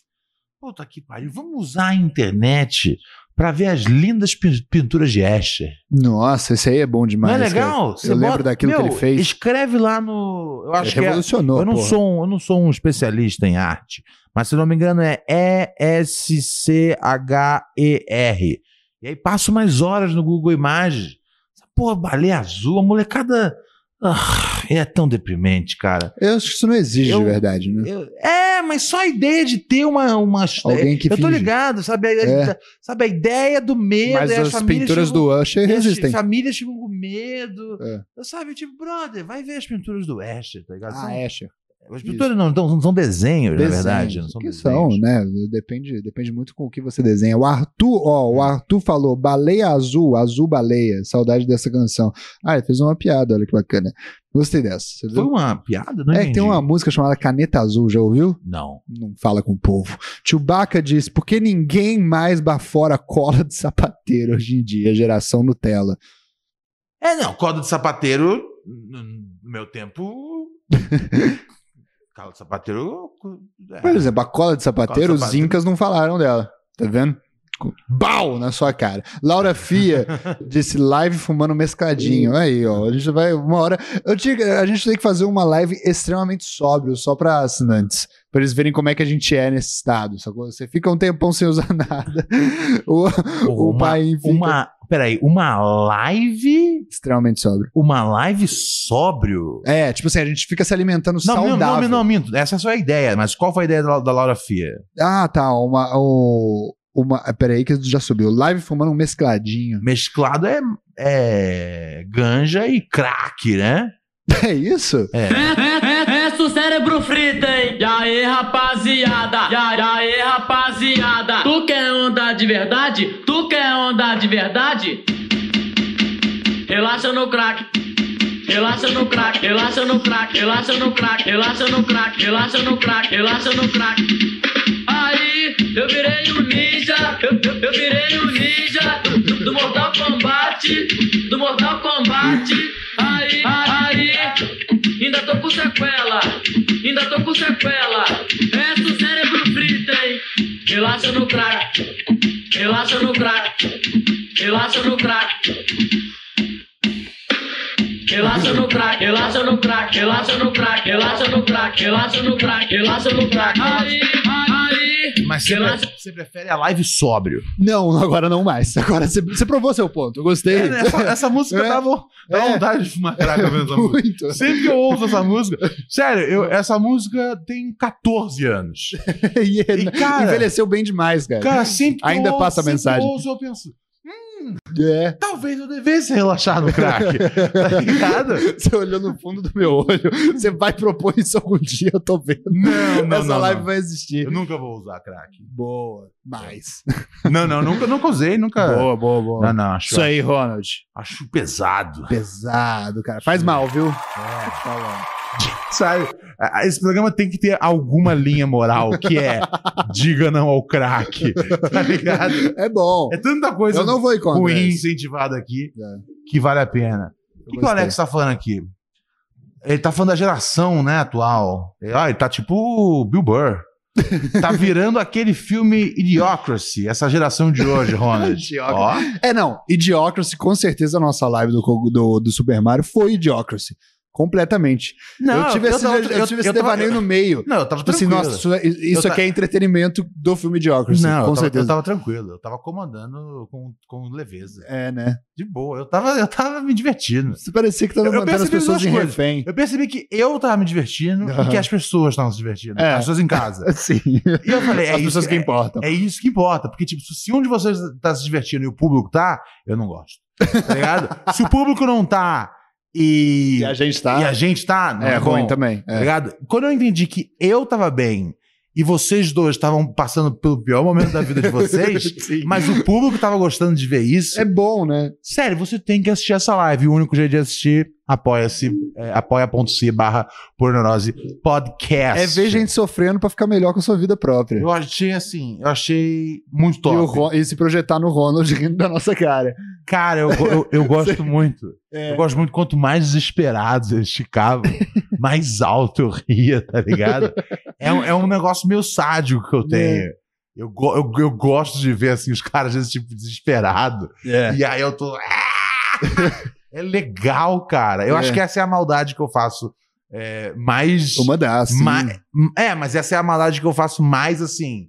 Puta que pariu. Vamos usar a internet pra ver as lindas pin- pinturas de Escher. Nossa, esse aí é bom demais. Não é legal? Eu Você lembro bota- daquilo que Meu, ele fez. Escreve lá no. Eu acho Ele que é, revolucionou. eu não porra. sou um, eu não sou um especialista em arte, mas se não me engano é E H E R. Aí passo mais horas no Google Imagens. Porra, baleia azul, a molecada ah, é tão deprimente, cara. Eu acho que isso não exige Eu- de verdade, né? Eu- é, mas só a ideia de ter uma uma Alguém que Eu tô finge. ligado, sabe a, É. sabe a ideia do medo, Mas e as as pinturas ficam- do Usher e as resistem. famílias ficam com medo. É. Sabe, tipo, brother, vai ver as pinturas do Escher, tá ligado? Ah, Asher. as pinturas não, não, não são desenhos, na verdade. Não são que desenhos. são, né? Depende, depende muito com o que você desenha. O Arthur, ó, o Arthur falou baleia azul, azul baleia. Saudade dessa canção. Ah, ele fez uma piada, olha que bacana. Gostei dessa. Você Foi viu? uma piada? Não É, tem uma música chamada Caneta Azul, já ouviu? Não. Não fala com o povo. Chewbacca diz: por que ninguém mais bafora cola de sapateiro hoje em dia, geração Nutella? É, não. Coda de sapateiro, no meu tempo. Cola de sapateiro. é. Por exemplo, a cola de sapateiro, Cola de os sapateiro. incas não falaram dela. Tá vendo? Bau na sua cara. Laura Fia disse live fumando mescladinho. Aí, ó. A gente vai uma hora. Eu tinha, a gente tem que fazer uma live extremamente sóbrio, só pra assinantes. Pra eles verem como é que a gente é nesse estado. Sacou? Você fica um tempão sem usar nada. O, o uma, pai fica uma. Peraí, uma live. extremamente sóbrio. Uma live sóbrio? É, tipo assim, a gente fica se alimentando Não, não, saudável. não, não, minto. Essa é só a ideia, mas qual foi a ideia da, da Laura Fia? Ah, tá. Uma. O, uma peraí, que já subiu. Live fumando um mescladinho. Mesclado é, é ganja e crack, né? É isso? É. É, é, o cérebro frito, hein? E aí, rapaziada? E aí, aí, rapaziada? Tu quer onda de verdade? Tu quer onda de verdade? Relaxa no crack. Relaxa no crack, relaxa no crack, relaxa no crack, relaxa no crack, relaxa no crack, relaxa no crack. Aí, eu virei um ninja, eu, eu, eu virei um ninja do, Mortal Kombat, do Mortal Kombat. Aí, aí, ainda tô com sequela, ainda tô com sequela. É o cérebro frito, hein? Relaxa no crack, relaxa no crack, relaxa no crack. Relaxa no crack, relaxa no crack, relaxa no crack, relaxa no crack, relaxa no crack, relaxa no crack. Aí, aí, Mas você, relaxa. você prefere a live sóbrio. Não, agora não mais. Agora você, você provou seu ponto. Eu gostei. É, né? essa, essa música É. dava, dava É. vontade de fumar crack ouvindo essa música. Muito. Sempre que eu ouço essa música. Sério, eu- essa música tem 14 anos. e ele E, cara- envelheceu bem demais, cara. Cara, sempre que Ainda ouço, passa a mensagem. que eu ouço, eu penso, É. talvez eu devesse relaxar no crack. tá ligado? Você olhou no fundo do meu olho. Você vai propor isso algum dia, eu tô vendo. Não, não, Essa não, live não. vai existir. Eu nunca vou usar crack. Boa. Mais. Não, não, nunca, nunca usei, nunca. Boa, boa, boa. Não, não, acho, Isso aí, Ronald. acho pesado. Pesado, cara. Faz mal, viu? Falando. Sabe? Esse programa tem que ter alguma linha moral, que é diga não ao crack. Tá ligado? É bom. É tanta coisa Eu não vou ruim isso. incentivada aqui É. que vale a pena. O que, que o. Alex tá falando aqui? Ele tá falando da geração, né, atual. Ele, ah, ele tá tipo Bill Burr. tá virando aquele filme Idiocracy, essa geração de hoje, Ronald. Ó, É, não. Idiocracy, com certeza a nossa live do, do, do Super Mario foi Idiocracy. Completamente. não, eu tive esse, tava- eu tive esse eu tava- devaneio no meio. Não, eu tava Tipo assim, tranquilo. nossa, isso, é- isso Eu aqui é entretenimento do filme Idiocracy. Não, com eu tava, certeza. eu tava tranquilo. Eu tava comandando com, com leveza. É, né? De boa. Eu tava, eu tava me divertindo. Você parecia que tava Eu- eu mantendo as pessoas em coisas. refém. Eu percebi que eu tava me divertindo Aham. e que as pessoas estavam se divertindo. É. As pessoas em casa. Sim. E eu falei, é as isso pessoas que é- importam. É isso que importa. Porque, tipo, se um de vocês tá se divertindo e o público tá, eu não gosto. Tá ligado? se o público não tá e, E a gente tá. e a gente tá, não é, é, ruim bom, também. É. ligado? Quando eu entendi que eu tava bem e vocês dois estavam passando pelo pior momento da vida de vocês, mas o público tava gostando de ver isso. É bom, né? Sério, você tem que assistir essa live. O único jeito de assistir, apoia-se, é, apoia.se barra pornorose podcast. É ver gente sofrendo pra ficar melhor com a sua vida própria. Eu achei assim, eu achei muito E, top. o Ron- e se projetar no Ronald rindo da nossa cara. Cara, eu, eu, eu gosto muito. É. Eu gosto muito quanto mais desesperados eles ficavam, mais alto eu ria, tá ligado? É, um- é um negócio meio sádico que eu tenho. Eu, go- eu, eu gosto de ver assim, os caras desse tipo desesperado. É. E aí eu tô. "Ah!" É legal, cara. Eu É. acho que essa é a maldade que eu faço é, mais. Uma das. ma- É, mas essa é a maldade que eu faço mais assim.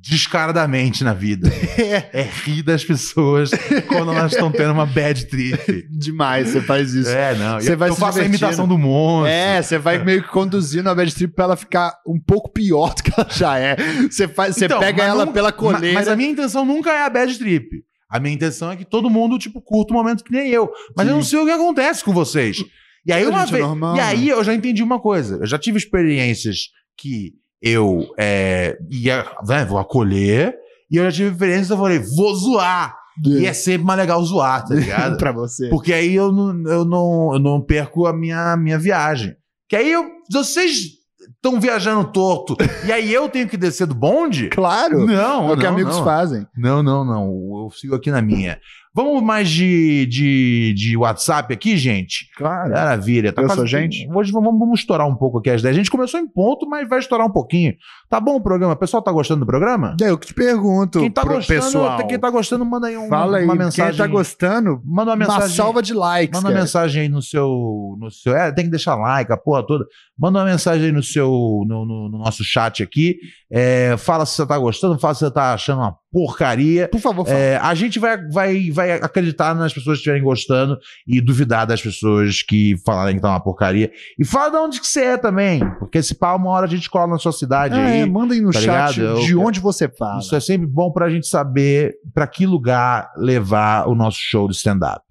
Descaradamente na vida. É. É rir das pessoas quando elas estão tendo uma bad trip. Demais, você faz isso. É, não. Você eu vai eu faço a imitação do monstro. É, você vai meio que conduzindo a bad trip pra ela ficar um pouco pior do que ela já é. Você, faz, você Então, pega ela pela coleira. Mas a minha intenção nunca é a bad trip. A minha intenção é que todo mundo, tipo, curta o momento que nem eu. Mas eu Sim. não sei o que acontece com vocês. E aí, uma é vez. normal, e aí eu já entendi uma coisa. Eu já tive experiências que eu é, ia, né, vou acolher. E eu já tive experiências que eu falei, vou zoar. E é sempre mais legal zoar, tá ligado? pra você. Porque aí eu não, eu não, eu não perco a minha, minha viagem. Que aí eu, vocês estão viajando torto e aí eu tenho que descer do bonde? Claro. Não, é o que não, amigos não. fazem. Não, não, não. Eu sigo aqui na minha. Vamos mais de, de, de WhatsApp aqui, gente? Claro. Maravilha. Tá quase- gente? Hoje vamos, vamos estourar um pouco aqui as 10. A gente começou em ponto, mas vai estourar um pouquinho. Tá bom o programa? O pessoal tá gostando do programa? É, eu que te pergunto Quem tá gostando, pessoal. quem tá gostando, manda aí uma, Fala aí, uma quem mensagem. tá gostando, Manda uma mensagem. uma salva de likes, Manda uma cara. mensagem aí no seu, no seu. É, tem que deixar like, a porra toda. Manda uma mensagem aí no seu. No, no- no nosso chat aqui. É, fala se você tá gostando, fala se você tá achando uma porcaria. Por favor, fala. É, a gente vai, vai, vai acreditar nas pessoas que estiverem gostando e duvidar das pessoas que falarem que tá uma porcaria. E fala de onde que você é também. Porque esse pau, uma hora a gente cola na sua cidade Ah, aí. é, manda aí no tá chat ligado? de Eu- onde você fala. Isso é sempre bom pra gente saber pra que lugar levar o nosso show de stand-up.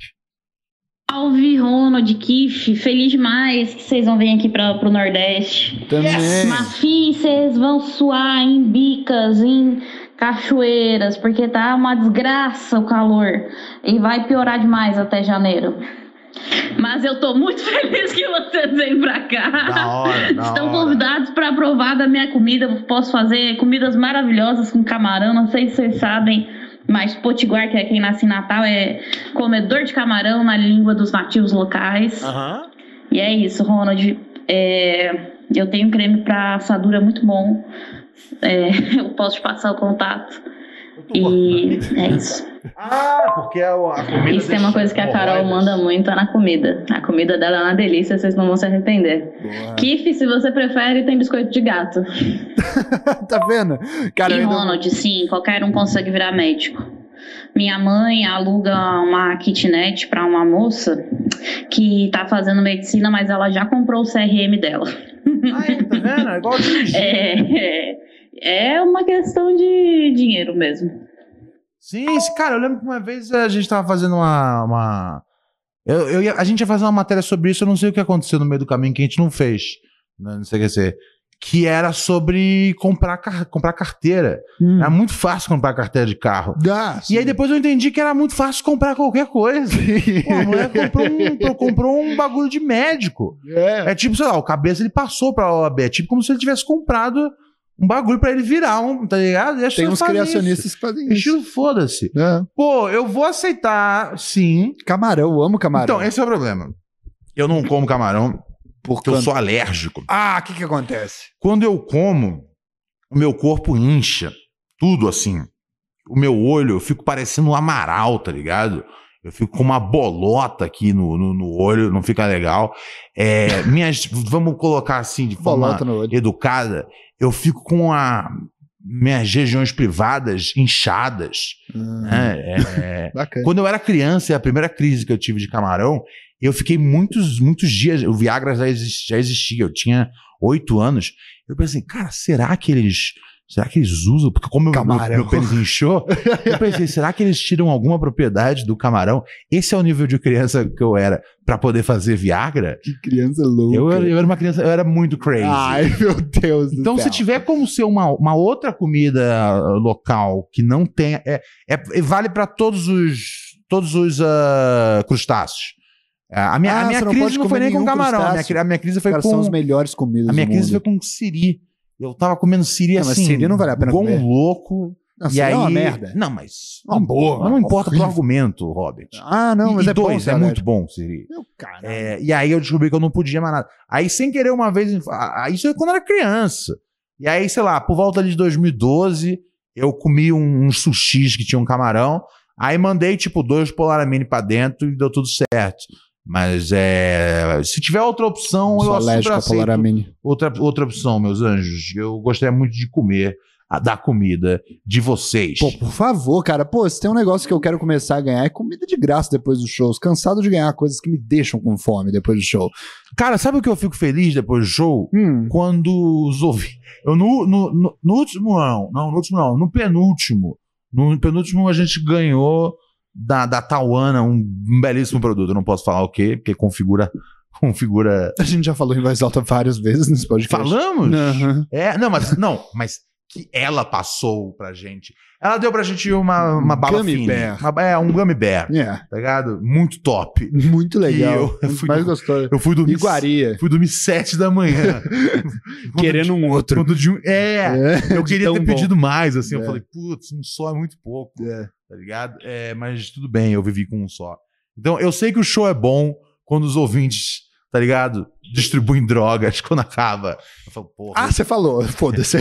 Salve, Ronald, Kiff, feliz demais que vocês vão vir aqui para pro Nordeste. Também. Mas, fim, vocês vão suar em bicas, em cachoeiras, porque tá uma desgraça o calor. E vai piorar demais até janeiro. Mas eu tô muito feliz que vocês vêm pra cá. Da hora, da Estão hora. convidados para provar da minha comida. Posso fazer comidas maravilhosas com camarão. Não sei se vocês sabem, mas potiguar, que é quem nasce em Natal, é comedor de camarão na língua dos nativos locais. E é isso, Ronald. É, eu tenho um creme para assadura muito bom. É, eu posso te passar o contato. E é isso. Ah, porque a, a comida. Isso tem uma coisa que a Carol manda muito é na comida. A comida dela é uma delícia, vocês não vão se arrepender. Boa. Kiff, se você prefere, tem biscoito de gato. tá vendo? Cara, e Ronald, sim, qualquer um consegue virar médico. Minha mãe aluga uma kitnet para uma moça que tá fazendo medicina, mas ela já comprou o CRM dela. Aí, tá vendo? É igual. É, é, é uma questão de dinheiro mesmo. Sim, cara, eu lembro que uma vez a gente tava fazendo uma. uma- Eu, eu ia- a gente ia fazer uma matéria sobre isso, eu não sei o que aconteceu no meio do caminho que a gente não fez. né, Não sei o que ser. Que era sobre comprar, car- comprar carteira. Hum. Era muito fácil comprar carteira de carro. Dá, E aí depois eu entendi que era muito fácil comprar qualquer coisa. Pô, a mulher comprou um, comprou um bagulho de médico. É. É tipo, sei lá, o cabeça ele passou pra OAB. É tipo como se ele tivesse comprado um bagulho pra ele virar um, tá ligado? Tem uns criacionistas que fazem isso. isso. Foda-se. É. Pô, eu vou aceitar, sim. Camarão, eu amo camarão. Então, esse é o problema. Eu não como camarão porque eu sou alérgico. Ah, o que que acontece? Quando eu como, o meu corpo incha. Tudo assim. O meu olho, eu fico parecendo um amaral, tá ligado? Eu fico com uma bolota aqui no, no, no olho, não fica legal. É, minhas, vamos colocar assim, de forma educada, eu fico com a, minhas regiões privadas inchadas. Hum, né? É, Bacana. quando eu era criança, a primeira crise que eu tive de camarão, eu fiquei muitos, muitos dias. O Viagra já existia, já existia eu tinha oito anos. Eu pensei, cara, será que eles será que eles usam? Porque como meu, meu, Camarão. meu pênis inchou, eu pensei, será que eles tiram alguma propriedade do camarão? Esse é o nível de criança que eu era pra poder fazer Viagra? Que criança louca. Eu, era- eu era uma criança, eu era muito crazy. Ai, meu Deus do Então, céu. se tiver como ser uma, uma outra comida uh, local que não tenha. É, é- vale para todos os, todos os ah, crustáceos. Ah, A minha, Ah, a minha não crise pode não, foi nem com camarão. A minha, a minha crise foi Cara, com. são as melhores comidas A minha crise foi mundo. com siri. Eu tava comendo siri Não, mas assim. siri não vale a pena um comer. louco. Não, e aí. é uma merda. Não, mas. Uma boa, Mas não importa pro horrível. argumento, Robert. Ah, não, mas e é bom. dois, é alérgico. muito bom, Siri. Meu caralho. É, e aí eu descobri que eu não podia mais nada. Aí, sem querer, uma vez. Isso é quando eu era criança. E aí, sei lá, por volta de 2012, eu comi um, uns sushis que tinha um camarão. Aí mandei, tipo, dois Polaramine pra dentro e deu tudo certo. Mas é. Se tiver outra opção, Sou eu super aceito outra, outra opção, meus anjos. Eu gostaria muito de comer a, da comida de vocês. Pô, por favor, cara. Pô, se tem um negócio que eu quero começar a ganhar é comida de graça depois dos shows. Cansado de ganhar coisas que me deixam com fome depois do show. Cara, sabe o que eu fico feliz depois do show? Hum. quando os ouvintes. Eu no, no, no, no último não, não, no último não, no penúltimo. No penúltimo a gente ganhou da, da Tauana um, um belíssimo produto. Eu não posso falar o quê, porque configura. configura... A gente já falou em voz alta várias vezes nesse podcast. Falamos? Aham. É, não, mas não, mas que ela passou pra gente. Ela deu pra gente uma, uma bala Gummy fina. Uma- é, um gummy bear, É, tá ligado? Muito top. muito legal. Eu fui mais do- gostoso. Eu fui dormir. Iguaria. Fui dormir sete da manhã. Querendo um outro. Quando de é, É, Eu queria ter bom. pedido mais, assim. Eu É. falei, putz, um só é muito pouco, É. tá ligado? É, mas tudo bem, eu vivi com um só. Então, eu sei que o show é bom quando os ouvintes, tá ligado? Distribuem drogas quando acaba. Eu falo, porra. Ah, você falou. Foda-se.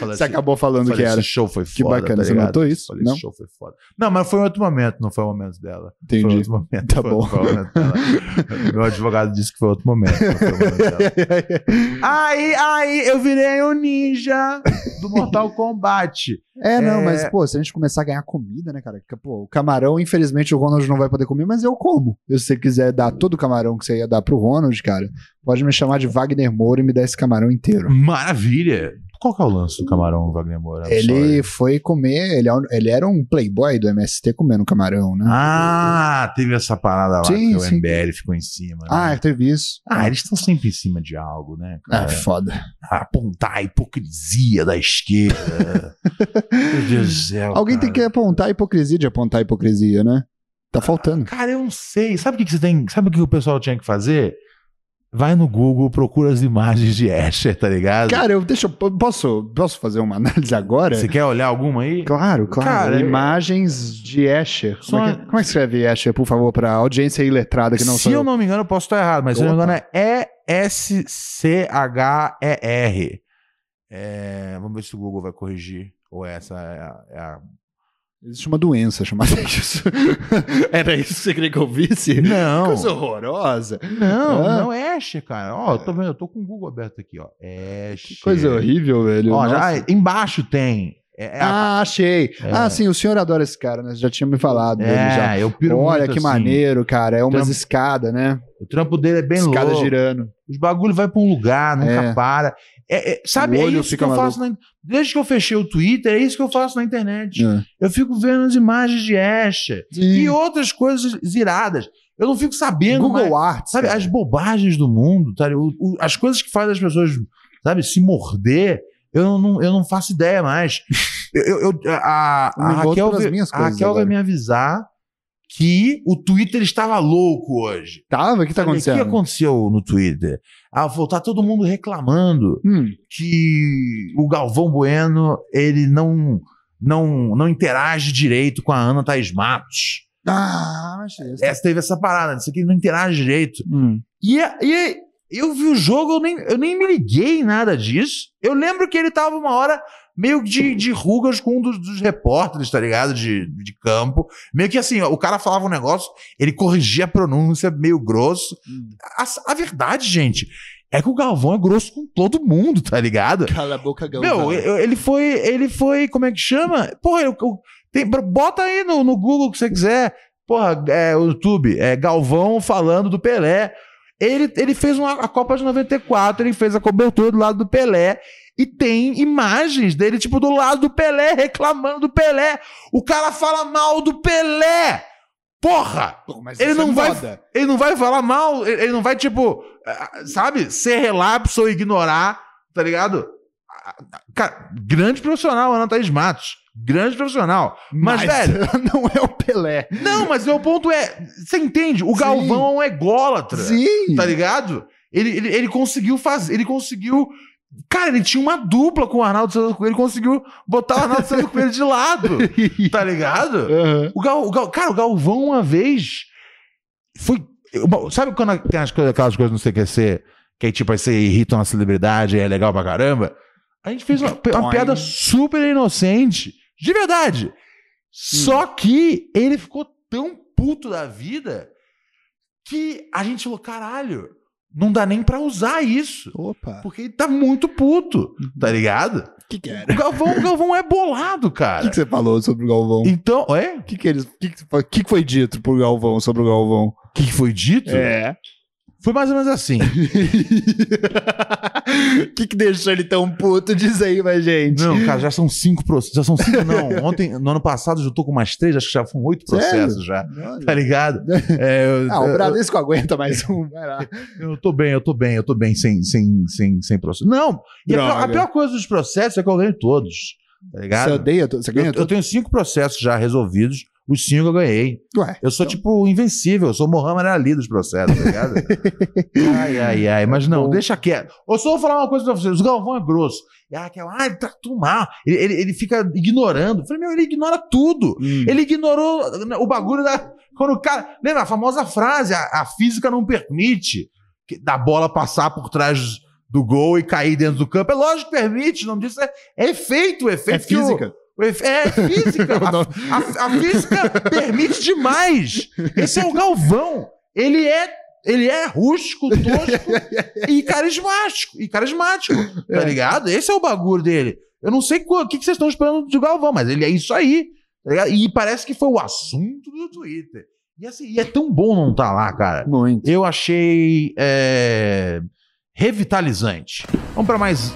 Você acabou falando que era. Esse show foi foda. Que bacana, tá você notou isso? Falei, Não? esse show foi foda. Não, mas foi em outro momento, não foi o momento dela. Foi Entendi. outro momento. Tá foi- bom. foi o. Meu advogado disse que foi outro momento. foi o momento dela. Aí, aí, eu virei um ninja do Mortal Kombat. É, não, É. mas, pô, se a gente começar a ganhar comida, né, cara? Porque, pô, o camarão, infelizmente, o Ronald não vai poder comer, mas eu como. Se você quiser dar todo o camarão que você ia dar pro Ronald, cara, pode me chamar de Wagner Moura e me dar esse camarão inteiro. Maravilha! Qual que é o lance do camarão, Wagner Moura? Ele foi comer, ele, é ele era um playboy do MST comendo camarão, né? Ah, teve essa parada lá Sim, que o sim. MBL ficou em cima. Né? Ah, teve isso. Ah, eles estão sempre em cima de algo, né? Ah, Cara? foda. Apontar a hipocrisia da esquerda. Meu Deus do céu. Alguém cara. tem que apontar a hipocrisia de apontar a hipocrisia, né? Tá faltando. Cara, eu não sei. Sabe o que, que você tem. Sabe o que o pessoal tinha que fazer? Vai no Google, procura as imagens de Escher, tá ligado? Cara, eu deixa eu posso, posso fazer uma análise agora? Você quer olhar alguma aí? Claro, claro. Cara, Imagens de Escher. Como, é Só- que, como é que escreve Escher, por favor, pra audiência iletrada que não se eu não me engano, eu posso estar errado, mas se eu não me Opa. engano é E-S-C-H-E-R. É, vamos ver se o Google vai corrigir. Ou essa é a. é a- Existe uma doença chamada isso. Era isso que você queria que eu visse? Não, Coisa horrorosa. não, Ah. não é Escher, cara. Ó, eu tô vendo, eu tô com o Google aberto aqui, ó. Escher. Que coisa horrível, velho. Ó, já, embaixo tem. É, é a- Ah, achei. É. Ah, sim, o senhor adora esse cara, né? Você já tinha me falado dele já. é, eu piro Olha que assim. maneiro, cara. É umas Trampo- escadas, né? O trampo dele é bem Escada louco. girando. Os bagulho vai pra um lugar, nunca É. para. É, é, sabe, é isso que eu maluco. faço na, Desde que eu fechei o Twitter, é isso que eu faço na internet. É. Eu fico vendo as imagens de Sim. e outras coisas iradas. Eu não fico sabendo. Google mais, Arts. sabe, cara. as bobagens do mundo, tá? O- o- as coisas que fazem as pessoas, sabe, se morder. Eu não, eu não faço ideia mais. Eu, eu- a, a Raquel, a Raquel vai me avisar que o Twitter estava louco hoje. Tava? O que tá Falei, O que acontecendo? aconteceu no Twitter? Ah, vou tá todo mundo reclamando Hum, que o Galvão Bueno ele não não não interage direito com a Ana Thaís Matos. Ah, isso. Essa teve essa parada, isso aqui não interage direito. Hum. E, e eu vi o jogo, eu nem, eu nem me liguei em nada disso. Eu lembro que ele tava uma hora meio de, de rugas com um dos, dos repórteres, tá ligado? De, de campo. Meio que assim, ó, o cara falava um negócio, ele corrigia a pronúncia meio grosso. A, a verdade, gente, é que o Galvão é grosso com todo mundo, tá ligado? Cala a boca, Galvão. Meu, eu- ele foi, ele foi, como é que chama? Porra, eu, eu- tem- bota aí no, no Google que você quiser. Porra, é, o YouTube, é Galvão falando do Pelé. Ele, ele fez uma, a Copa de 94, ele fez a cobertura do lado do Pelé. e tem imagens dele, tipo, do lado do Pelé, reclamando do Pelé. O cara fala mal do Pelé! Porra! Pô, Ele é não vai- moda. Ele não vai falar mal, ele ele não vai, tipo, ah, sabe, ser relapso ou ignorar, tá ligado? Cara, grande profissional, Ana Thaís Matos. Grande profissional. Mas, velho, não é o Pelé. não, mas o ponto é. Você entende? O Sim. Galvão é um ególatra. Sim. Tá ligado? Ele, ele, ele conseguiu fazer. Ele conseguiu. Cara, ele tinha uma dupla com o Arnaldo César Coelho. Ele conseguiu botar o Arnaldo César Coelho de lado. Tá ligado? Aham. O, Gal, o Gal- cara, o Galvão uma vez foi. Sabe quando tem as coisas, aquelas coisas no CQC que aí, tipo, aí você irrita uma celebridade e é legal pra caramba? A gente fez uma, uma piada super inocente. De verdade. Só que ele ficou tão puto da vida que a gente falou: caralho, não dá nem pra usar isso. Opa. Porque ele tá muito puto, tá ligado? O que, que era? O Galvão, o Galvão é bolado, O cara. que, que você falou sobre o Galvão? Então, é? O que, que, eles, que, que que foi dito pro Galvão sobre o Galvão? O que que foi dito? É. Foi mais ou menos assim. O que, que deixou ele tão puto? Diz aí pra gente. Não, cara, já são cinco processos. Já são cinco, não. Ontem, no ano passado, eu tô com mais três, acho que já foram oito processos já. Olha. Tá ligado? É, eu, Ah, o eu- Bradesco aguenta mais um. Vai lá. eu, tô bem, eu tô bem, eu tô bem sem, sem, sem, sem processo. Não, e a pior, a pior coisa dos processos é que eu ganho todos. Tá ligado? Você odeia? Você ganha eu, eu tudo? tenho cinco processos já resolvidos, os cinco eu ganhei. Ué, Eu sou, então- tipo, invencível, eu sou Mohamed Ali dos processos, tá ligado? ai, ai, ai, mas não, Bom. deixa quieto. Eu só vou falar uma coisa pra vocês: o Galvão é grosso. E ah, que- ah, ele tratou mal. Ele, ele, ele fica ignorando. Eu falei, meu, ele ignora tudo. Hum. Ele ignorou o bagulho da. Quando o cara. Lembra a famosa frase: a, a física não permite que, da bola passar por trás do gol e cair dentro do campo. É lógico que permite, o nome disso é, é efeito. O efeito É física. Efe- É física. A, a- a física permite demais. Esse é o Galvão. Ele é. Ele é rústico, tosco e carismático. E carismático, tá É. ligado? Esse é o bagulho dele. Eu não sei o que, que vocês estão esperando do Galvão, mas ele é isso aí. tá? E parece que foi o assunto do Twitter. E, assim, e é tão bom não estar lá, cara. Muito. Eu achei é, revitalizante. Vamos pra mais.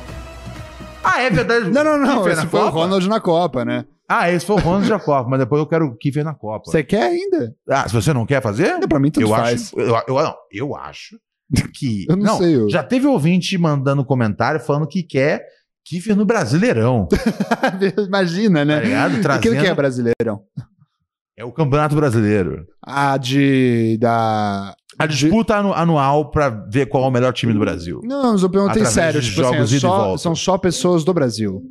Ah, é verdade. Não, não, não. Kiefer Esse na foi o Copa? Ronald na Copa, né? Ah, esse foi o Ronald da Copa, mas depois eu quero o Kiefer na Copa. Você quer ainda? Ah, se você não quer fazer? Não, pra mim tudo eu faz. acho. Eu, eu, não, eu acho que. Eu não sei, eu- Já teve ouvinte mandando comentário falando que quer Kiefer no Brasileirão. Imagina, Tá né? ligado? Aquilo Trazendo. que é brasileirão. É o Campeonato Brasileiro. A de. da. A disputa anu- anual pra ver qual é o melhor time do Brasil. Não, mas eu perguntei sério. Tipo assim, jogos é ida e só- volta. são só pessoas do Brasil.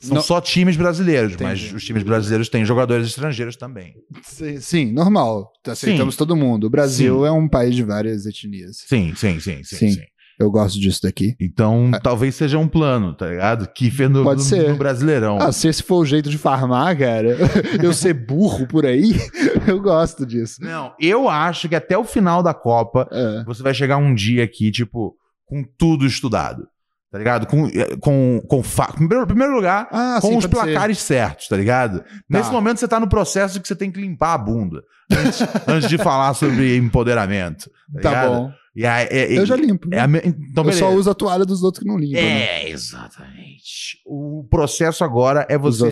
São Não- só times brasileiros, mas Entendi. os times brasileiros têm jogadores estrangeiros também. Sim, sim, normal. Aceitamos todo mundo. O Brasil é um país de várias etnias. Sim, sim, sim, sim. Eu gosto disso daqui. Então, talvez seja um plano, tá ligado? Kiefer no, Pode no- ser. no Brasileirão. Ah, se esse for o jeito de farmar, cara, eu ser burro por aí, eu gosto disso. Não, eu acho que até o final da Copa É. você vai chegar um dia aqui, tipo, com tudo estudado. Tá ligado? Com, com, com fa... em primeiro, primeiro lugar, Ah, com sim, os pode ser. placares certos, tá ligado? Nesse momento você tá no processo que você tem que limpar a bunda antes, antes de falar sobre empoderamento. Tá, Tá bom. E aí, é- Eu já limpo. é a me- Então, eu só uso a toalha dos outros que não limpam. né? É, exatamente. O processo agora é você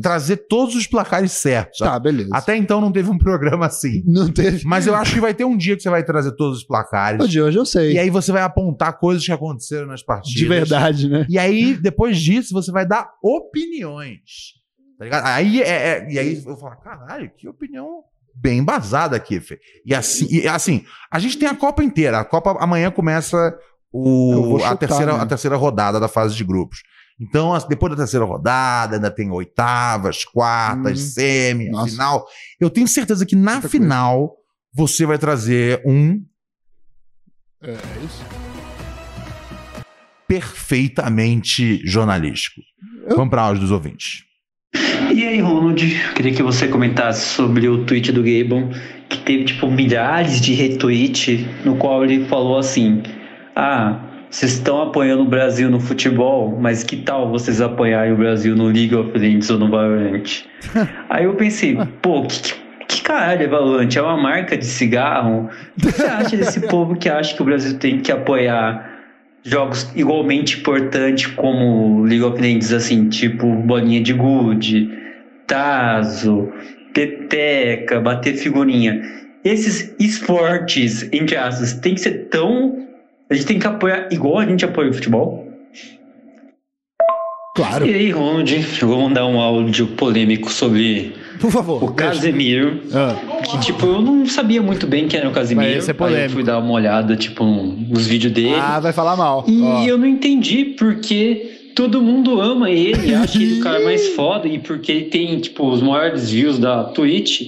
trazer todos os placares certos. Tá, beleza. Até então não teve um programa assim. Não teve. Mas eu acho que vai ter um dia que você vai trazer todos os placares. O de hoje eu sei. E aí você vai apontar coisas que aconteceram nas partidas. de verdade, né? E aí, depois disso, você vai dar opiniões. Tá ligado? Aí, é, é- e aí eu falo, caralho, que opinião bem embasada aqui, Fê. E assim, e assim, a gente tem a Copa inteira. A Copa amanhã começa o, vou a, chutar, terceira, né? a terceira rodada da fase de grupos. Então, depois da terceira rodada, ainda tem oitavas, quartas, Hum. semi, a final. Eu tenho certeza que na Muita final você vai trazer um É isso. perfeitamente jornalístico. Eu- Vamos para áudio dos ouvintes. E aí, Ronald, queria que você comentasse sobre o tweet do Gabon, que teve, tipo, milhares de retweet, no qual ele falou assim: Ah, vocês estão apoiando o Brasil no futebol, mas que tal vocês apoiarem o Brasil no League of Legends ou no Valorant? aí eu pensei, pô, que, que- que caralho é Valorant? É uma marca de cigarro? O que você acha desse povo que acha que o Brasil tem que apoiar jogos igualmente importantes como League of Legends, assim, tipo bolinha de gude, tazo, peteca, bater figurinha. Esses esportes, entre aspas, tem que ser tão. A gente tem que apoiar igual a gente apoia o futebol. Claro. E aí, Ronald, eu vou mandar um áudio polêmico sobre Por favor. o Casemiro. Ah, Que, tipo, eu não sabia muito bem quem era o Casemiro. Mas esse é Aí eu fui dar uma olhada, tipo, nos vídeos dele. Ah, vai falar mal. E eu não entendi porque todo mundo ama ele, acha ele o cara mais foda e porque ele tem, tipo, os maiores views da Twitch.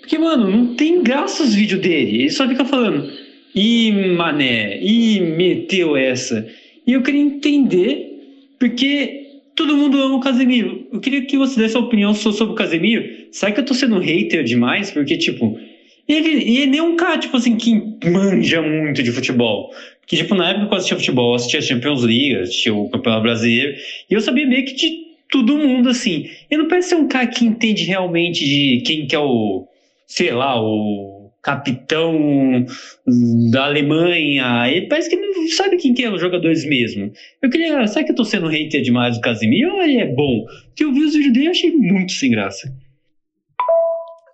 Porque, mano, não tem graça os vídeos dele. Ele só fica falando, ih, mané, ih, meteu essa. E eu queria entender porque todo mundo ama o Casemiro. Eu queria que você desse a opinião sobre o Casemiro. Será que eu tô sendo hater demais? Porque, tipo, ele, ele é um cara, tipo assim, que manja muito de futebol. Que, tipo, na época eu assistia futebol, eu assistia Champions League, assistia o Campeonato Brasileiro, e eu sabia meio que de todo mundo, assim. Ele não parece ser um cara que entende realmente de quem que é o, sei lá, o capitão da Alemanha. Ele parece que não sabe quem que é os jogadores mesmo. Eu queria, será que eu tô sendo hater demais do Casemiro ou ele é bom? Porque eu vi os vídeos dele e achei muito sem graça.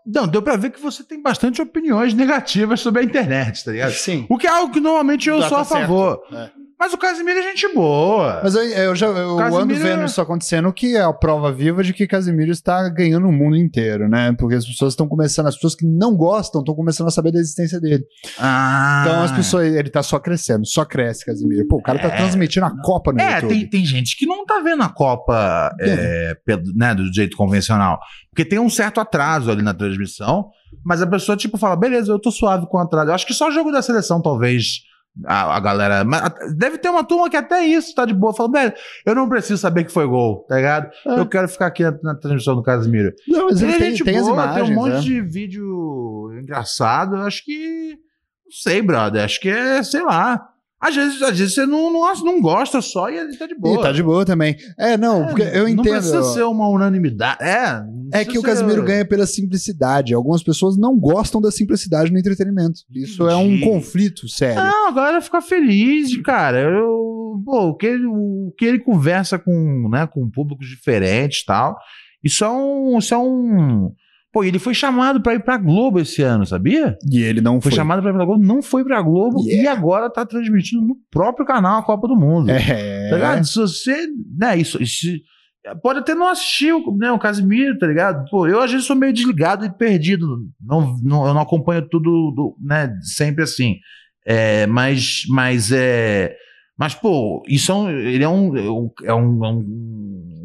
Não, deu pra ver que você tem bastante opiniões negativas sobre a internet, tá ligado? Sim. O que é algo que normalmente eu Tá, sou tá a favor. certo. É. Mas o Casimiro é gente boa. Mas eu, eu já eu Casemiro ando vendo é- isso acontecendo, que é a prova viva de que Casemiro está ganhando o mundo inteiro, né? Porque as pessoas estão começando, as pessoas que não gostam estão começando a saber da existência dele. Ah. Então as pessoas, ele tá só crescendo, só cresce, Casemiro. Pô, o cara tá transmitindo a Copa no É, YouTube. tem, tem gente que não tá vendo a Copa é, né, do jeito convencional. Porque tem um certo atraso ali na transmissão, mas a pessoa, tipo, fala, beleza, eu tô suave com o atraso. Eu acho que só o jogo da seleção, talvez, a, a galera. deve ter uma turma que até isso tá de boa. Fala, velho, eu não preciso saber que foi gol, tá ligado? É. Eu quero ficar aqui na, na transmissão do Casimiro. Não, mas ele Tem gente tem as boa, imagens, Tem um monte né? de vídeo engraçado. Acho que. Não sei, brother. Acho que é, sei lá. Às vezes, às vezes você não, não, não gosta só e ele tá de boa. E tá de boa também. É, não, porque eu Não entendo. precisa ser uma unanimidade. É, não É que o ser- Casimiro ganha pela simplicidade. Algumas pessoas não gostam da simplicidade no entretenimento. Isso é um conflito sério. Não, a galera fica feliz, cara. Eu, pô, o que, ele, o que ele conversa com, né, com públicos diferentes e tal. Isso é um. Isso é um. Pô, ele foi chamado pra ir pra Globo esse ano, sabia? E ele não Foi, foi. chamado pra ir pra Globo, não foi pra Globo Yeah. e agora tá transmitindo no próprio canal a Copa do Mundo. É. Tá ligado? Se você. Né, isso, isso- pode até não assistir o, né, o Casimiro, tá ligado? Pô, eu às vezes sou meio desligado e perdido. Não, não, eu não acompanho tudo, do, né, sempre assim. É, mas, mas é. Mas, pô, isso é um. Ele é um. É um, é um,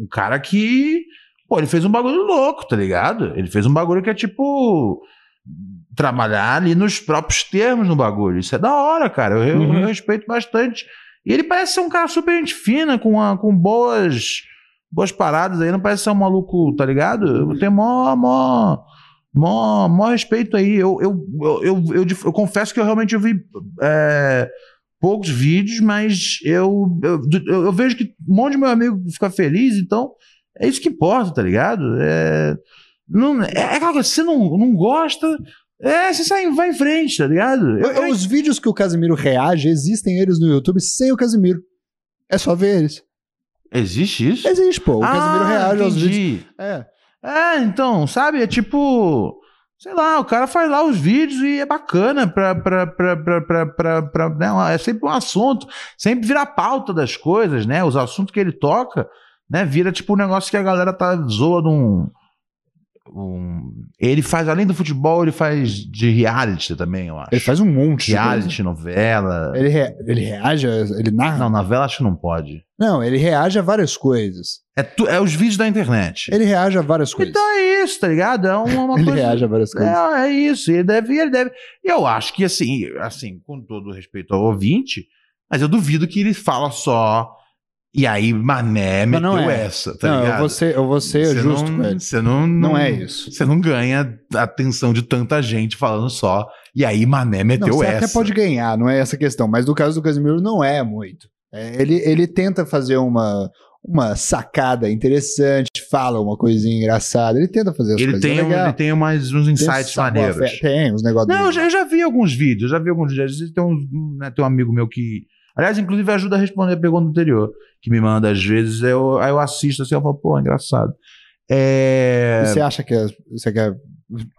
um cara que. Pô, ele fez um bagulho louco, tá ligado? Ele fez um bagulho que é tipo. Trabalhar ali nos próprios termos no bagulho. Isso é da hora, cara. Eu, Uhum. eu respeito bastante. E ele parece ser um cara super gente fina, com, a- com boas, boas paradas aí. Não parece ser um maluco, tá ligado? Eu tenho mó, mó, mó, mó respeito aí. Eu, eu, eu, eu, eu, confesso que eu realmente vi é, poucos vídeos, mas eu, eu vejo que um monte de meu amigo fica feliz, então é isso que importa, tá ligado? É, não, é, é aquela coisa, você não, não gosta, é, você sai, vai em frente, tá ligado? Eu- eu- Os vídeos que o Casimiro reage, existem eles no YouTube sem o Casimiro. É só ver eles. existe isso? Existe, pô. O Casimiro Ah, reage aos entendi. vídeos. É. É, então, sabe? É tipo. Sei lá, o cara faz lá os vídeos e é bacana pra. pra, pra, pra, pra, pra, pra- né? É sempre um assunto, sempre vira a pauta das coisas, né? Os assuntos que ele toca, né? Vira tipo um negócio que a galera tá zoa num. Um... Ele faz, além do futebol, ele faz de reality também, eu acho. Ele faz um monte de reality, novela. Ele, rea- ele reage, a- ele narra. Não, novela acho que não pode. Não, ele reage a várias coisas. É, tu- é os vídeos da internet. Ele reage a várias coisas. Então é isso, tá ligado? É uma, uma ele coisa. reage a várias coisas. É, é isso, ele deve, ele deve. Eu acho que assim, assim, com todo respeito ao ouvinte, mas eu duvido que ele fala só. E aí, mané, meteu não é. essa, tá não, eu ligado? vou ser, eu vou ser Você justo não, com ele. Você não, Não é isso. Você não ganha a atenção de tanta gente falando só. E aí, mané, meteu Não, você essa. até pode ganhar, não é essa questão. Mas no caso do Casimiro, não é muito. É, ele, ele tenta fazer uma, uma sacada interessante, fala uma coisinha engraçada. Ele tenta fazer as Ele coisas tem, um- ele tem umas, uns Tem insights sabor maneiros. Tem, uns negócios. Não, eu já, eu já vi alguns vídeos, já vi alguns vídeos. Tem um, né, tem um amigo meu que Aliás, inclusive ajuda a responder a pergunta anterior, que me manda às vezes, eu, aí eu assisto assim, eu falo, pô, engraçado. É... Você acha que é- você quer.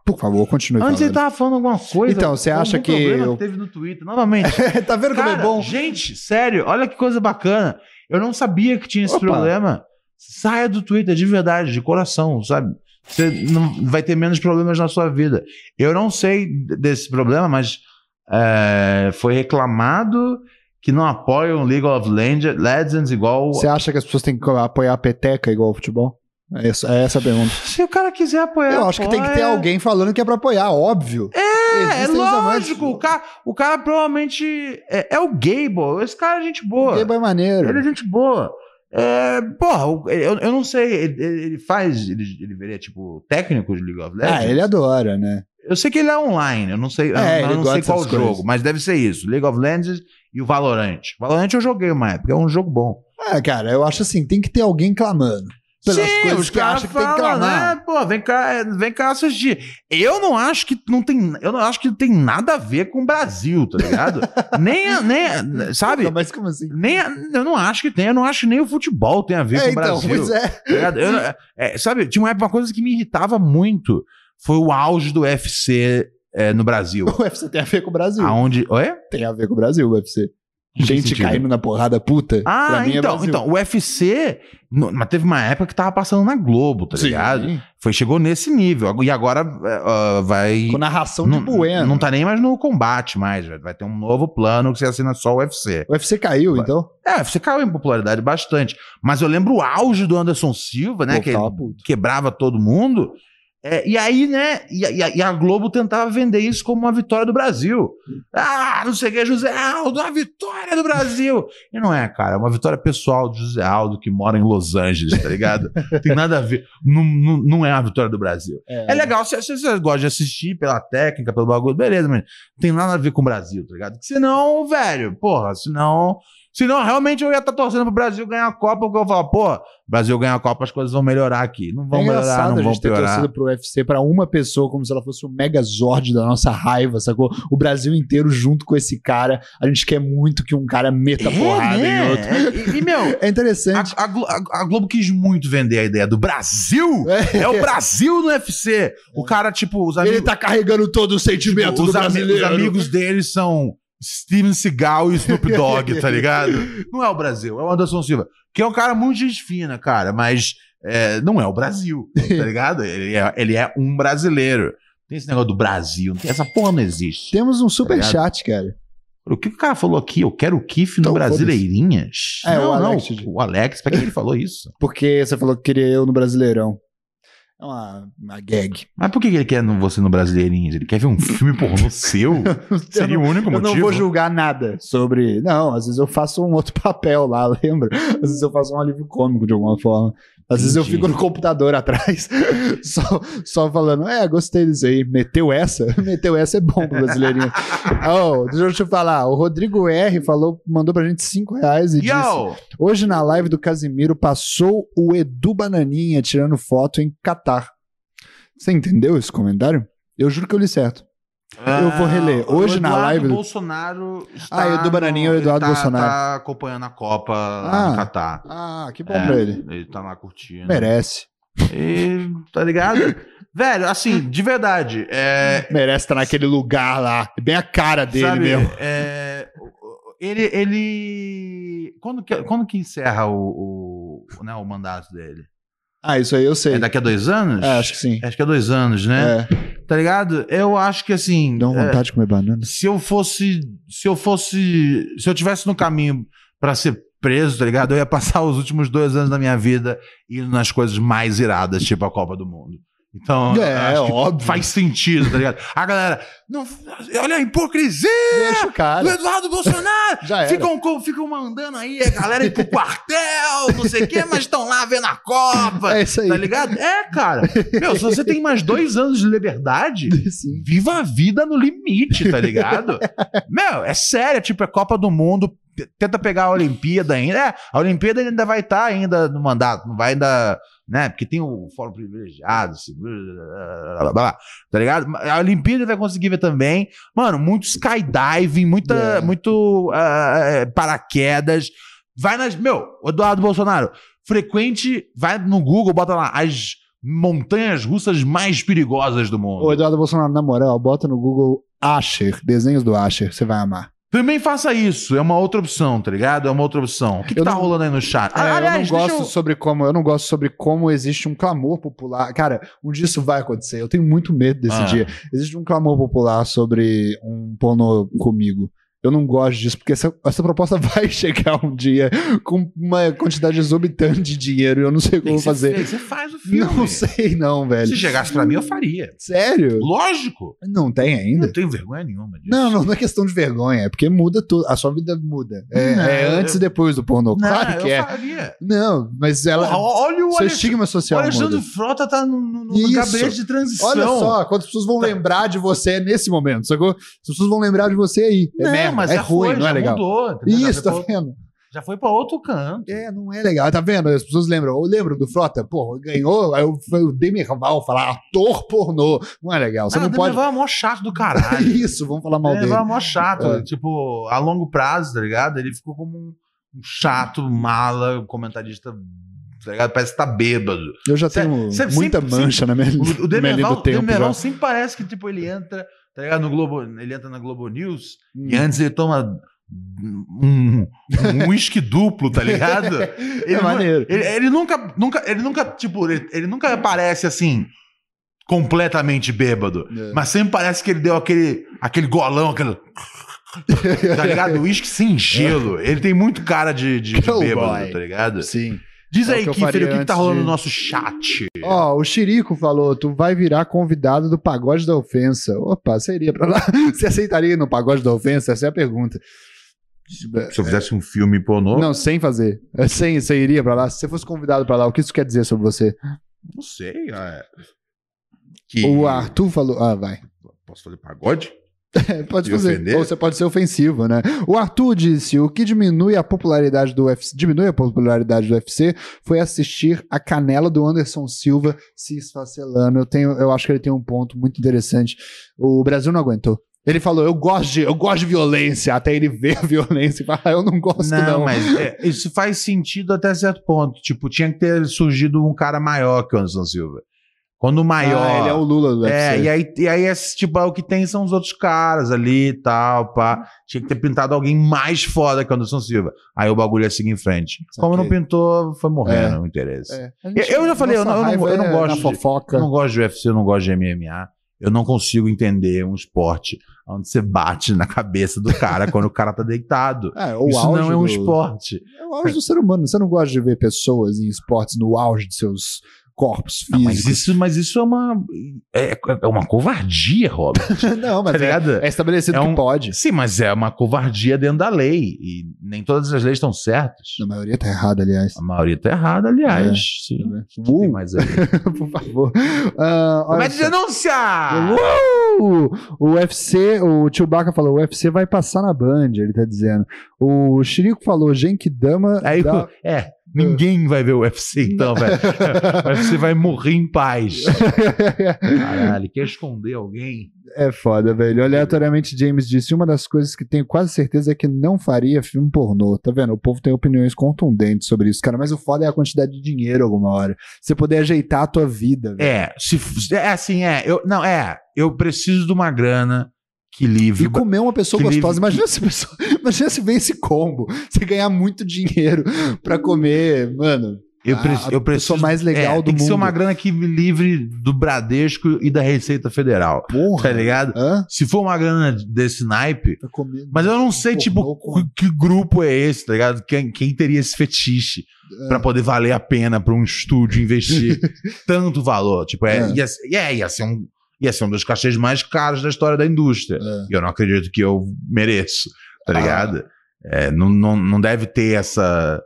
Por favor, continue. Antes ele falando. tava falando alguma coisa. Então, você acha que eu- teve no Twitter, novamente. tá vendo como Cara, é bom? Gente, sério, olha que coisa bacana. Eu não sabia que tinha esse Opa. problema. Saia do Twitter de verdade, de coração, sabe? Você não vai ter menos problemas na sua vida. Eu não sei desse problema, mas é, foi reclamado que não apoiam League of Legend- Legends igual. Você acha que as pessoas têm que apoiar a peteca igual ao futebol? É essa, é essa a pergunta. Se o cara quiser apoiar. Eu acho que tem que ter apoia. alguém falando que é pra apoiar, óbvio. É, é Existem amantes. lógico. O cara, o cara provavelmente. É, é o Gable. Esse cara é gente boa. Game é maneiro. Ele é gente boa. É, porra, o- eu, eu não sei, ele, ele faz, ele, ele veria tipo técnico de League of Legends. Ah, ele adora, né? Eu sei que ele é online, eu não sei, eu É, eu não sei qual jogo, coisas. mas deve ser isso, League of Legends e o Valorant. Valorant eu joguei uma época, é um jogo bom. É, cara, eu acho assim, tem que ter alguém clamando. Pelas Sim, coisas os que acha que tem que clamar. né? Pô, vem cá, vem cá assistir. Eu não acho que não tem, eu não acho que tem nada a ver com o Brasil, tá ligado? nem, nem, sabe? Não, Mas como assim? Nem, eu não acho que tem, eu não acho que nem o futebol tem a ver É, com o então, Brasil. pois é. tá? Eu não- é, sabe, tinha uma época, uma coisa que me irritava muito foi o auge do UFC é, no Brasil. O UFC tem a ver com o Brasil. Aonde. Oi? Tem a ver com o Brasil, o UFC. Gente sentido? caindo na porrada puta. Ah, mim é então, então, o UFC. no- mas teve uma época que tava passando na Globo, tá Sim. ligado? Foi, chegou nesse nível. E agora ó, vai. Com narração não, de Bueno. não tá nem mais no combate mais. Vai vai ter um novo plano que você assina só o UFC. O UFC caiu, então? É, o UFC caiu em popularidade bastante. Mas eu lembro o auge do Anderson Silva, né? Pô, que quebrava todo mundo. É, e aí, né? E, a- e a- Globo tentava vender isso como uma vitória do Brasil. Ah, não sei o que, José Aldo, a vitória do Brasil. E não é, cara, é uma vitória pessoal do José Aldo que mora em Los Angeles, tá ligado? Tem nada a ver. Não, não, não é a vitória do Brasil. É legal, se, se você gosta de assistir pela técnica, pelo bagulho, beleza, mas não tem nada a ver com o Brasil, tá ligado? Senão, velho, porra, senão. Senão, realmente eu ia estar torcendo pro Brasil ganhar a Copa, porque eu falar, pô, Brasil ganhar a Copa, as coisas vão melhorar aqui. Não vão é melhorar, não a vão gente ter piorar. torcido pro UFC pra uma pessoa, como se ela fosse o megazord da nossa raiva, sacou? O Brasil inteiro junto com esse cara. A gente quer muito que um cara meta porrada né? em outro. É, e, e, meu, É interessante. a, a a- a Globo quis muito vender a ideia do Brasil. É, o Brasil no UFC. O cara, tipo, os amigos. Ele tá carregando todo o sentimento Tipo, do os, brasileiro. os amigos dele são Steven Seagal e Snoop Dogg, tá ligado? Não é o Brasil, é o Anderson Silva. Que é um cara muito gente fina, cara, mas é, não é o Brasil, tá ligado? Ele é, ele é um brasileiro. Tem esse negócio do Brasil, não tem- essa porra não existe. Temos um super Tá chat, cara. O que o cara falou aqui? Eu quero o Kiff no Então, Brasileirinhas? É, não, o não, Alex. o Alex. Pra que ele falou isso? Porque você falou que queria eu no Brasileirão. É uma, uma gag. Mas por que ele quer você no Brasileirinhas? Ele quer ver um filme pornô seu? Seria o único Eu motivo? não vou julgar nada sobre. Não, às vezes eu faço um outro papel lá, lembra? Às vezes eu faço um alívio cômico de alguma forma. Às vezes eu Entendi. fico no computador atrás, só, só falando, é, gostei disso aí. Meteu essa? Meteu essa é bom pro brasileirinho. oh, deixa eu te falar, o Rodrigo R falou, mandou pra gente 5 reais e disse: Yo! Hoje na live do Casimiro passou o Edu Bananinha tirando foto em Catar. Você entendeu esse comentário? Eu juro que eu li certo. Eu vou reler. Ah, o Hoje na live do- Bolsonaro está Ah, Edu Bananinha é o Eduardo tá, Bolsonaro. tá acompanhando a Copa Ah, no Catar. Ah, que bom É, pra ele. Ele tá lá curtindo. Merece. E, tá ligado? Velho, assim, de verdade. É, Merece estar naquele lugar lá. Bem a cara dele sabe, mesmo. é, ele. ele quando, que, quando que encerra o, o, né, o mandato dele? Ah, isso aí eu sei. É daqui a dois anos? É, acho que sim. Acho que é dois anos, né? É, Tá ligado? Eu acho que assim. dá uma é, vontade de comer banana. se eu fosse. Se eu fosse. Se eu tivesse no caminho pra ser preso, tá ligado? Eu ia passar os últimos dois anos da minha vida indo nas coisas mais iradas, tipo a Copa do Mundo. Então, É, acho que óbvio. faz sentido, tá ligado? A galera. Não, olha a hipocrisia Deixa o do cara. Eduardo Bolsonaro! Já era. Ficam, ficam mandando aí a galera ir pro quartel, não sei o quê, mas estão lá vendo a Copa. É isso aí. Tá ligado? É, cara. Meu, se você tem mais dois anos de liberdade, Sim. viva a vida no limite, tá ligado? Meu, é sério, tipo, é Copa do Mundo, tenta pegar a Olimpíada ainda. É, a Olimpíada ainda vai estar ainda no mandato, não vai ainda né? Porque tem o fórum privilegiado, seguro, blá, blá, blá, tá ligado? A Olimpíada vai conseguir ver também. Mano, muito skydiving, muita, É. muito ah, paraquedas. Vai nas. Meu, Eduardo Bolsonaro, frequente, vai no Google, bota lá as montanhas russas mais perigosas do mundo. Ô, Eduardo Bolsonaro, na moral, bota no Google Asher, desenhos do Asher, você vai amar. Também faça isso, é uma outra opção, tá ligado? É uma outra opção. O que, que Eu tá não- rolando aí no chat? É, Ah, eu não gosto sobre como eu não gosto sobre como existe um clamor popular. Cara, um dia isso vai acontecer. Eu tenho muito medo desse Ah. dia. Existe um clamor popular sobre um pornô comigo. Eu não gosto disso, porque essa, essa proposta vai chegar um dia com uma quantidade exorbitante de dinheiro e eu não sei o vou fazer. Você faz o filme. Não sei, não, velho. Se chegasse pra mim, eu faria. Sério? Lógico. Não tem ainda? Não tenho vergonha nenhuma disso. Não, não, não é questão de vergonha, é porque muda tudo. A sua vida muda. É, Não, é antes eu- e depois do pornô. Não, claro que eu é. faria. Não, mas ela. Porra, olha o seu Alex- estigma O social Alexandre muda. Frota tá no, no, no gabinete de transição. Olha só, quantas pessoas vão lembrar de você nesse momento, sacou? As pessoas vão lembrar de você aí. É Não, merda, mas é ruim, foi, não é legal. mudou. Isso, tá vendo? já foi pra outro canto. É, não é legal. Tá vendo? As pessoas lembram. Eu lembro do Frota, porra, ganhou. Aí eu, foi o Demirval falar ator pornô. Não é legal. Você Ah, não o pode. Demival é mó chato do caralho. Isso, vamos falar mal dele. Demival é mó chato. É. Tipo, a longo prazo, tá ligado? Ele ficou como um, um chato, mala, comentarista, tá ligado? Parece que tá bêbado. Eu já Cê- tenho cê- muita sempre- mancha na minha, O, o Demival, do tempo. Demival já. sempre parece que, tipo, ele entra, tá ligado? No Globo, ele entra na Globo News Hum. e antes ele toma um um uísque duplo, tá ligado? Ele, É maneiro. Ele, ele nunca, nunca, ele nunca, tipo, ele, ele nunca aparece assim, completamente bêbado. É. Mas sempre parece que ele deu aquele, aquele golão, aquele. Tá ligado? Uísque sem gelo. Ele tem muito cara de, de, de bêbado, tá ligado? Sim. Diz É aí, Kiffer, o que, que tá rolando de- no nosso chat? Ó, o Chirico falou: tu vai virar convidado do Pagode da Ofensa. Opa, você iria pra lá? Você aceitaria no Pagode da Ofensa? Essa é a pergunta. Se eu fizesse um filme pornô. Não, sem fazer. É, Sem, você iria pra lá? Se você fosse convidado pra lá, o que isso quer dizer sobre você? Não sei. é. Que... O Arthur falou. Ah, vai. Posso fazer pagode? É, pode fazer. ofender? Ou você pode ser ofensivo, né? O Arthur disse: o que diminui a popularidade do UFC, diminui a popularidade do UFC foi assistir a canela do Anderson Silva se esfacelando. Eu, tenho, eu acho que ele tem um ponto muito interessante. O Brasil não aguentou. Ele falou: eu gosto de, eu gosto de violência, até ele ver a violência e falar, "Ah, eu não gosto, não. Não, mas é, isso faz sentido até certo ponto. Tipo, tinha que ter surgido um cara maior que o Anderson Silva. Quando o maior. Ah, ele é o Lula do UFC. É, e aí, e aí tipo, é o que tem são os outros caras ali e tal, pá. Tinha que ter pintado alguém mais foda que o Anderson Silva. Aí o bagulho ia seguir em frente. Como não pintou, foi morrendo É. o interesse. É. Eu- eu já falei, eu não- eu não- eu não é gosto na de- fofoca. Eu não gosto de UFC, eu não gosto de MMA. Eu não consigo entender um esporte onde você bate na cabeça do cara quando o cara tá deitado. É, Isso auge não é um do- esporte. É o auge do ser humano. Você não gosta de ver pessoas em esportes no auge de seus corpos Não, físicos. mas, isso, mas isso é uma. É, é uma covardia, Robert. não, mas tá é, é estabelecido É que um- pode. Sim, mas é uma covardia dentro da lei. E nem todas as leis estão certas. A maioria tá errada, aliás. A maioria tá errada, aliás. É. Sim. Que Uh. tem mais? Por favor. Comete só. denúncia! Uh! O UFC, o Chewbacca falou, o UFC vai passar na Band, ele tá dizendo. O Chirico falou, Genkidama Aí, dá... é, ninguém vai ver o UFC então, velho. O UFC vai morrer em paz. Caralho, quer esconder alguém? É foda, velho. Aleatoriamente, James disse: uma das coisas que tenho quase certeza é que não faria filme pornô. Tá vendo? O povo tem opiniões contundentes sobre isso, cara. Mas o foda é a quantidade de dinheiro alguma hora. Você poder ajeitar a tua vida, velho. É, se, é assim, é. Eu, não, é. Eu preciso de uma grana que livre. E comer uma pessoa gostosa. livre- Imagina se, pessoa, imagina se vem esse combo. Você ganhar muito dinheiro pra comer, mano. Eu, a- preci- a eu preciso. pessoa mais legal é, do Tem que ser mundo. uma grana que me livre do Bradesco e da Receita Federal. Porra. Tá ligado? Hã? Se for uma grana desse naipe. Comer Mas eu não sei, tipo, com- que, grupo é esse, tá ligado? Quem, quem teria esse fetiche É. pra poder valer a pena pra um estúdio investir tanto valor? Tipo, é, É. Ia, é, ia ser um. Ia ser um dos cachês mais caros da história da indústria. É. E eu não acredito que eu mereço, tá Ah. ligado? É, não, não, não deve ter essa.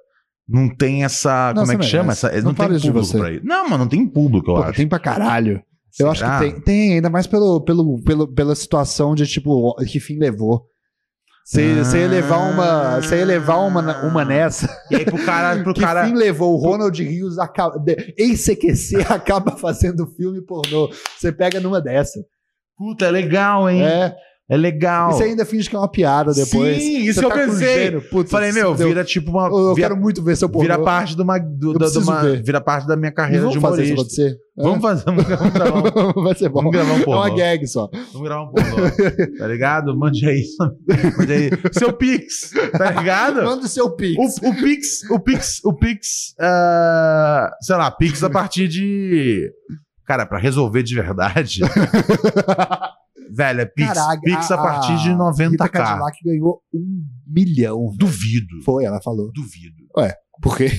Não tem essa. Não, como é que chama? Essa, Não não, tem público pra isso. Não, mas não tem público, eu Pô, acho. tem pra caralho. Eu acho que tem, tem, ainda mais pelo, pelo, pelo, pela situação de, tipo, que fim levou. Você você ia levar uma. Você ia levar uma, uma nessa. E aí pro cara. Pro que cara fim levou o Ronald Rios acaba, de- ex-CQC acaba fazendo filme pornô. Você pega numa dessa. Puta, é legal, hein? É, É. legal. E você ainda finge que é uma piada depois. Sim, isso Você que eu tá com pensei. Falei, meu, deu- vira tipo uma. Eu vira, quero muito ver seu pornô. vira parte de uma. Do, Eu da- de uma ver. vira parte da minha carreira Vamos de fazer isso humorista. acontecer? Vamos fazer, vamos gravar, um- Vai ser bom. vamos gravar um É pornô. uma gag só. Vamos gravar um pornô. Tá ligado? Mande aí. Mande aí. Seu Pix, tá ligado? Manda o seu pix. O, o Pix, o Pix, o Pix, ah, sei lá, Pix a partir de. Cara, pra resolver de verdade. Velho, é Pix, Caraca, Pix a, partir de Rita 90k. Cadillac ganhou um milhão. velho. Duvido. Foi, ela falou. Duvido. Por quê?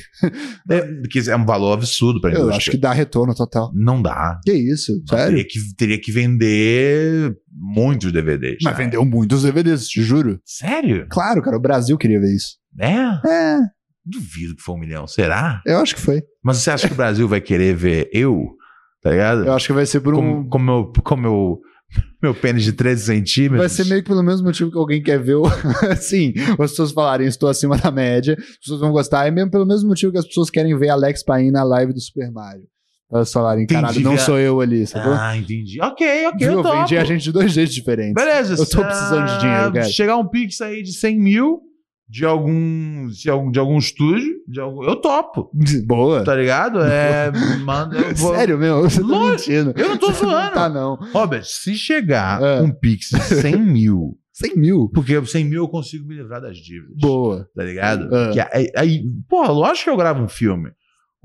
É, porque é um valor absurdo pra Eu indústria. acho que dá retorno total. Não dá. Que isso? Não, Sério? Teria que, teria que vender muitos DVDs. Mas né? vendeu muitos DVDs, te juro. Sério? Claro, cara, o Brasil queria ver isso. É? É, Duvido que foi um milhão. Será? eu acho que foi. Mas você acha que o Brasil vai querer ver eu? Tá ligado? Eu acho que vai ser por um. Como, como, meu, como meu, meu pênis de 13 centímetros. Vai ser meio que pelo mesmo motivo que alguém quer ver o. Sim, as pessoas falarem estou acima da média, as pessoas vão gostar. É mesmo pelo mesmo motivo que as pessoas querem ver Alex Paim na live do Super Mario. Elas falarem, caralho, não sou eu ali, sacou? Ah, entendi. Ok, ok, Viu? eu topo. Vendi a gente de dois jeitos diferentes. Beleza. Eu tô precisando de dinheiro, cara. Chegar um pix aí de 100 mil de algum, de algum, de algum estúdio, de algum, eu topo. Boa. Tá ligado? É, manda, eu vou... Sério mesmo? Você tá Lógico. mentindo. Eu não tô zoando. Não tá, não. Robert, se chegar É. um pix de 100 mil, 100 mil. porque 100 mil eu consigo me livrar das dívidas. Boa. Tá ligado? É. Que aí, aí, porra, lógico que eu gravo um filme.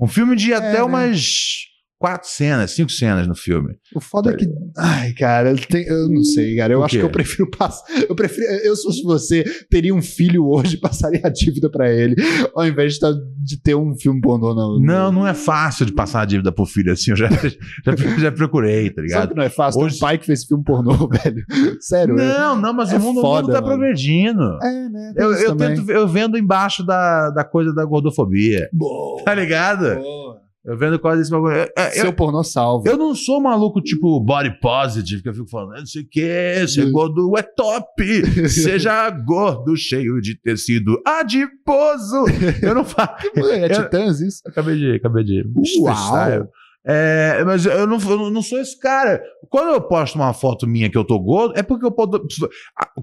Um filme de até né? umas quatro cenas, cinco cenas no filme. O foda é que. Ai, cara, eu, eu não sei, cara. Eu O acho que eu prefiro passar. Eu prefiro. Eu, se fosse você, teria um filho hoje e passaria a dívida pra ele, ao invés de, tá- de ter um filme pornô, não. Não, não é fácil de passar a dívida pro filho assim. Eu já, já, já procurei, tá Sabe ligado? que não é fácil? Hoje- Tem um pai que fez filme pornô, velho. Sério, é. Não, não, mas é o, mundo, o foda, mundo tá mano. progredindo. É, né? Eu, eu, tento, eu vendo embaixo da, da coisa da gordofobia. Boa, Tá ligado? boa. Eu vendo quase esse bagulho. Eu, eu- Seu pornô salva. eu não sou maluco tipo body positive, que eu fico falando, não sei o que, ser Hum. gordo é top, seja gordo, cheio de tecido adiposo. Eu não faço. É eu- Titãs isso? Acabei de. Acabei de. Uau. É, mas eu não, eu não sou esse cara. Quando eu posto uma foto minha que eu tô gordo, é porque eu posso.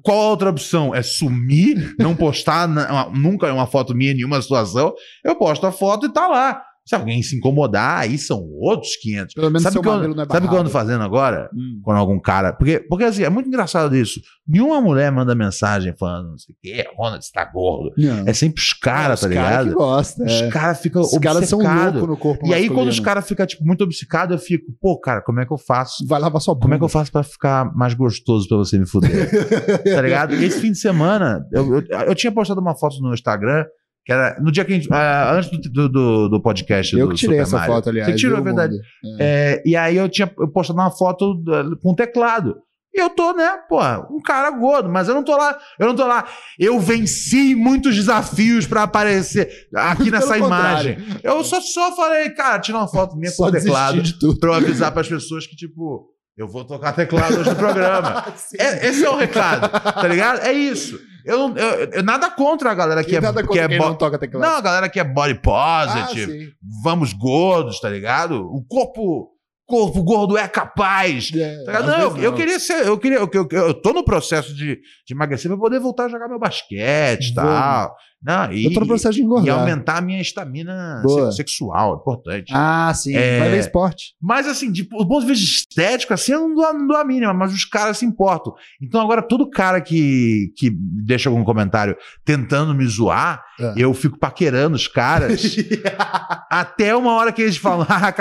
Qual a outra opção? É sumir, não postar na- nunca uma foto minha em nenhuma situação. Eu posto a foto e tá lá. Se alguém se incomodar, aí são outros 500. Pelo menos Sabe seu que, eu, não é sabe o que eu ando fazendo agora? Hum. Quando algum cara. Porque, porque assim, é muito engraçado isso. Nenhuma mulher manda mensagem falando, não sei o quê, Ronald, você tá gordo. Não. É sempre os caras, tá Os cara ligado? gosta, Os é. caras ficam Os caras são loucos no corpo E aí, quando os caras ficam, tipo, muito obcecados, eu fico, pô, cara, como é que eu faço? Vai lavar sua bunda. Como é que eu faço pra ficar mais gostoso pra você me fuder? tá ligado? Esse fim de semana, eu, eu, eu tinha postado uma foto no Instagram, que era no dia que a gente. ah, antes do, do, do- do podcast. Eu do que tirei Super essa Mario. foto, aliás. Você tirou, é viu, verdade. mundo? É, e aí eu tinha eu postado uma foto da- com teclado. E eu tô, né, pô, um cara gordo, mas eu não tô lá, eu não tô lá. Eu venci muitos desafios pra aparecer aqui nessa Pelo imagem. contrário. Eu só, só falei, cara, tira uma foto minha Só com teclado desistir de tudo. pra eu avisar pras pessoas que, tipo, eu vou tocar teclado hoje no programa. É- esse é o recado, tá ligado? É isso. Eu, não- eu- eu- nada contra a galera que E é, nada que é não toca teclado. Não, a galera que é body ah, positive, sim. vamos gordos, tá ligado? O corpo, corpo gordo é capaz. É, Tá Não, eu, vezes eu queria ser, eu queria, eu, eu, eu tô no processo de, de emagrecer pra poder voltar a jogar meu basquete e tal. Não, e, Eu tô no processo de e engordar. aumentar a minha estamina Boa. se- sexual, importante. Ah, sim. É. Vai ver esporte. Mas assim, de, do ponto de vista estético, assim, eu não dou, a- não dou a mínima, mas os caras se importam. Então agora todo cara que, que deixa algum comentário tentando me zoar, É. eu fico paquerando os caras até uma hora que eles falam, ah,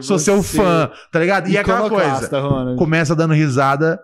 sou seu fã, tá ligado? E é aquela coisa, Ronald. começa dando risada,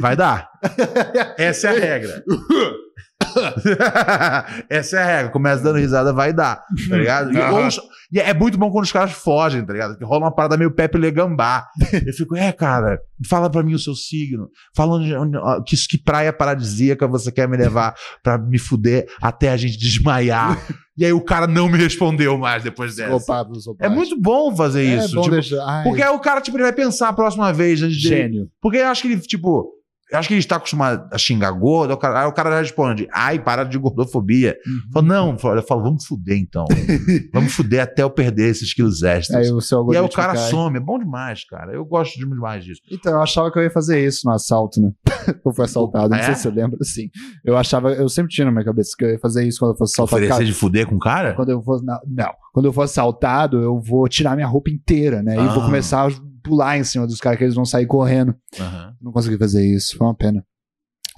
vai dar. Essa é a regra. Essa é a regra. Começa dando risada, vai dar. Tá ligado? E, os- e é muito bom quando os caras fogem, tá ligado? Que rola uma parada meio Pepe Legambá. Eu fico, é, cara, fala pra mim o seu signo. Fala onde, onde- que, que praia paradisíaca você quer me levar pra me fuder até a gente desmaiar. E aí o cara não me respondeu mais depois dessa. Psicopata, É muito bom fazer É isso. bom tipo, porque aí o cara tipo, ele vai pensar a próxima vez gênio. Porque eu acho que ele, tipo, acho que a gente tá acostumado a xingar gordo, aí o cara, aí o cara já responde, ai, para de gordofobia. Uhum. Fala, não, eu falo, vamos fuder então. vamos fuder até eu perder esses quilos extras. Aí e aí o cara cai. some, é bom demais, cara. Eu gosto demais disso. Então, eu achava que eu ia fazer isso no assalto, né? eu fui assaltado, não Ah, sei é? se você lembra, sim. Eu achava, eu sempre tinha na minha cabeça que eu ia fazer isso quando eu fosse assaltado. Oferecer de fuder com o cara? Quando eu fosse. Não, não. Quando eu for assaltado, eu vou tirar minha roupa inteira, né? E vou Ah. começar a pular em cima dos caras que eles vão sair correndo. Aham. Não consegui fazer isso, foi uma pena.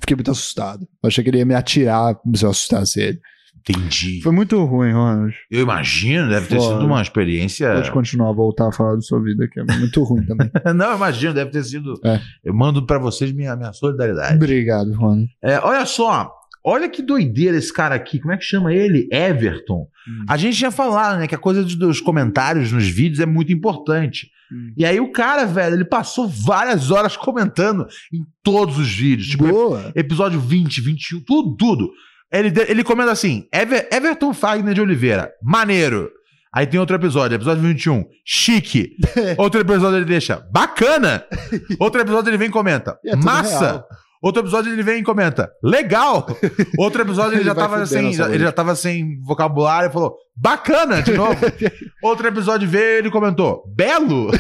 Fiquei muito assustado. Eu achei que ele ia me atirar se eu assustasse ele. Entendi. Foi muito ruim, Ronald. Eu imagino, deve ter sido uma experiência. Pode continuar a voltar a falar da sua vida, que é muito ruim também. Não, eu imagino, deve ter sido. É. Eu mando pra vocês minha, minha solidariedade. Obrigado, Ronald. É, olha só, olha que doideira esse cara aqui. Como é que chama ele? Everton. Hum. A gente tinha falado, né, que a coisa dos comentários nos vídeos é muito importante. Hum. E aí o cara, velho, ele passou várias horas comentando em todos os vídeos. Tipo, Boa. episódio 20, 21, tudo, tudo. Ele, ele comenta assim: Ever- Everton Fagner de Oliveira, maneiro. Aí tem outro episódio, episódio 21, chique. Outro episódio ele deixa, bacana. Outro episódio ele vem e comenta, é massa. real. Outro episódio ele vem e comenta, legal. Outro episódio ele, já tava sem, nossa já- ele já tava sem vocabulário e falou, bacana de novo. Outro episódio veio ele comentou, belo.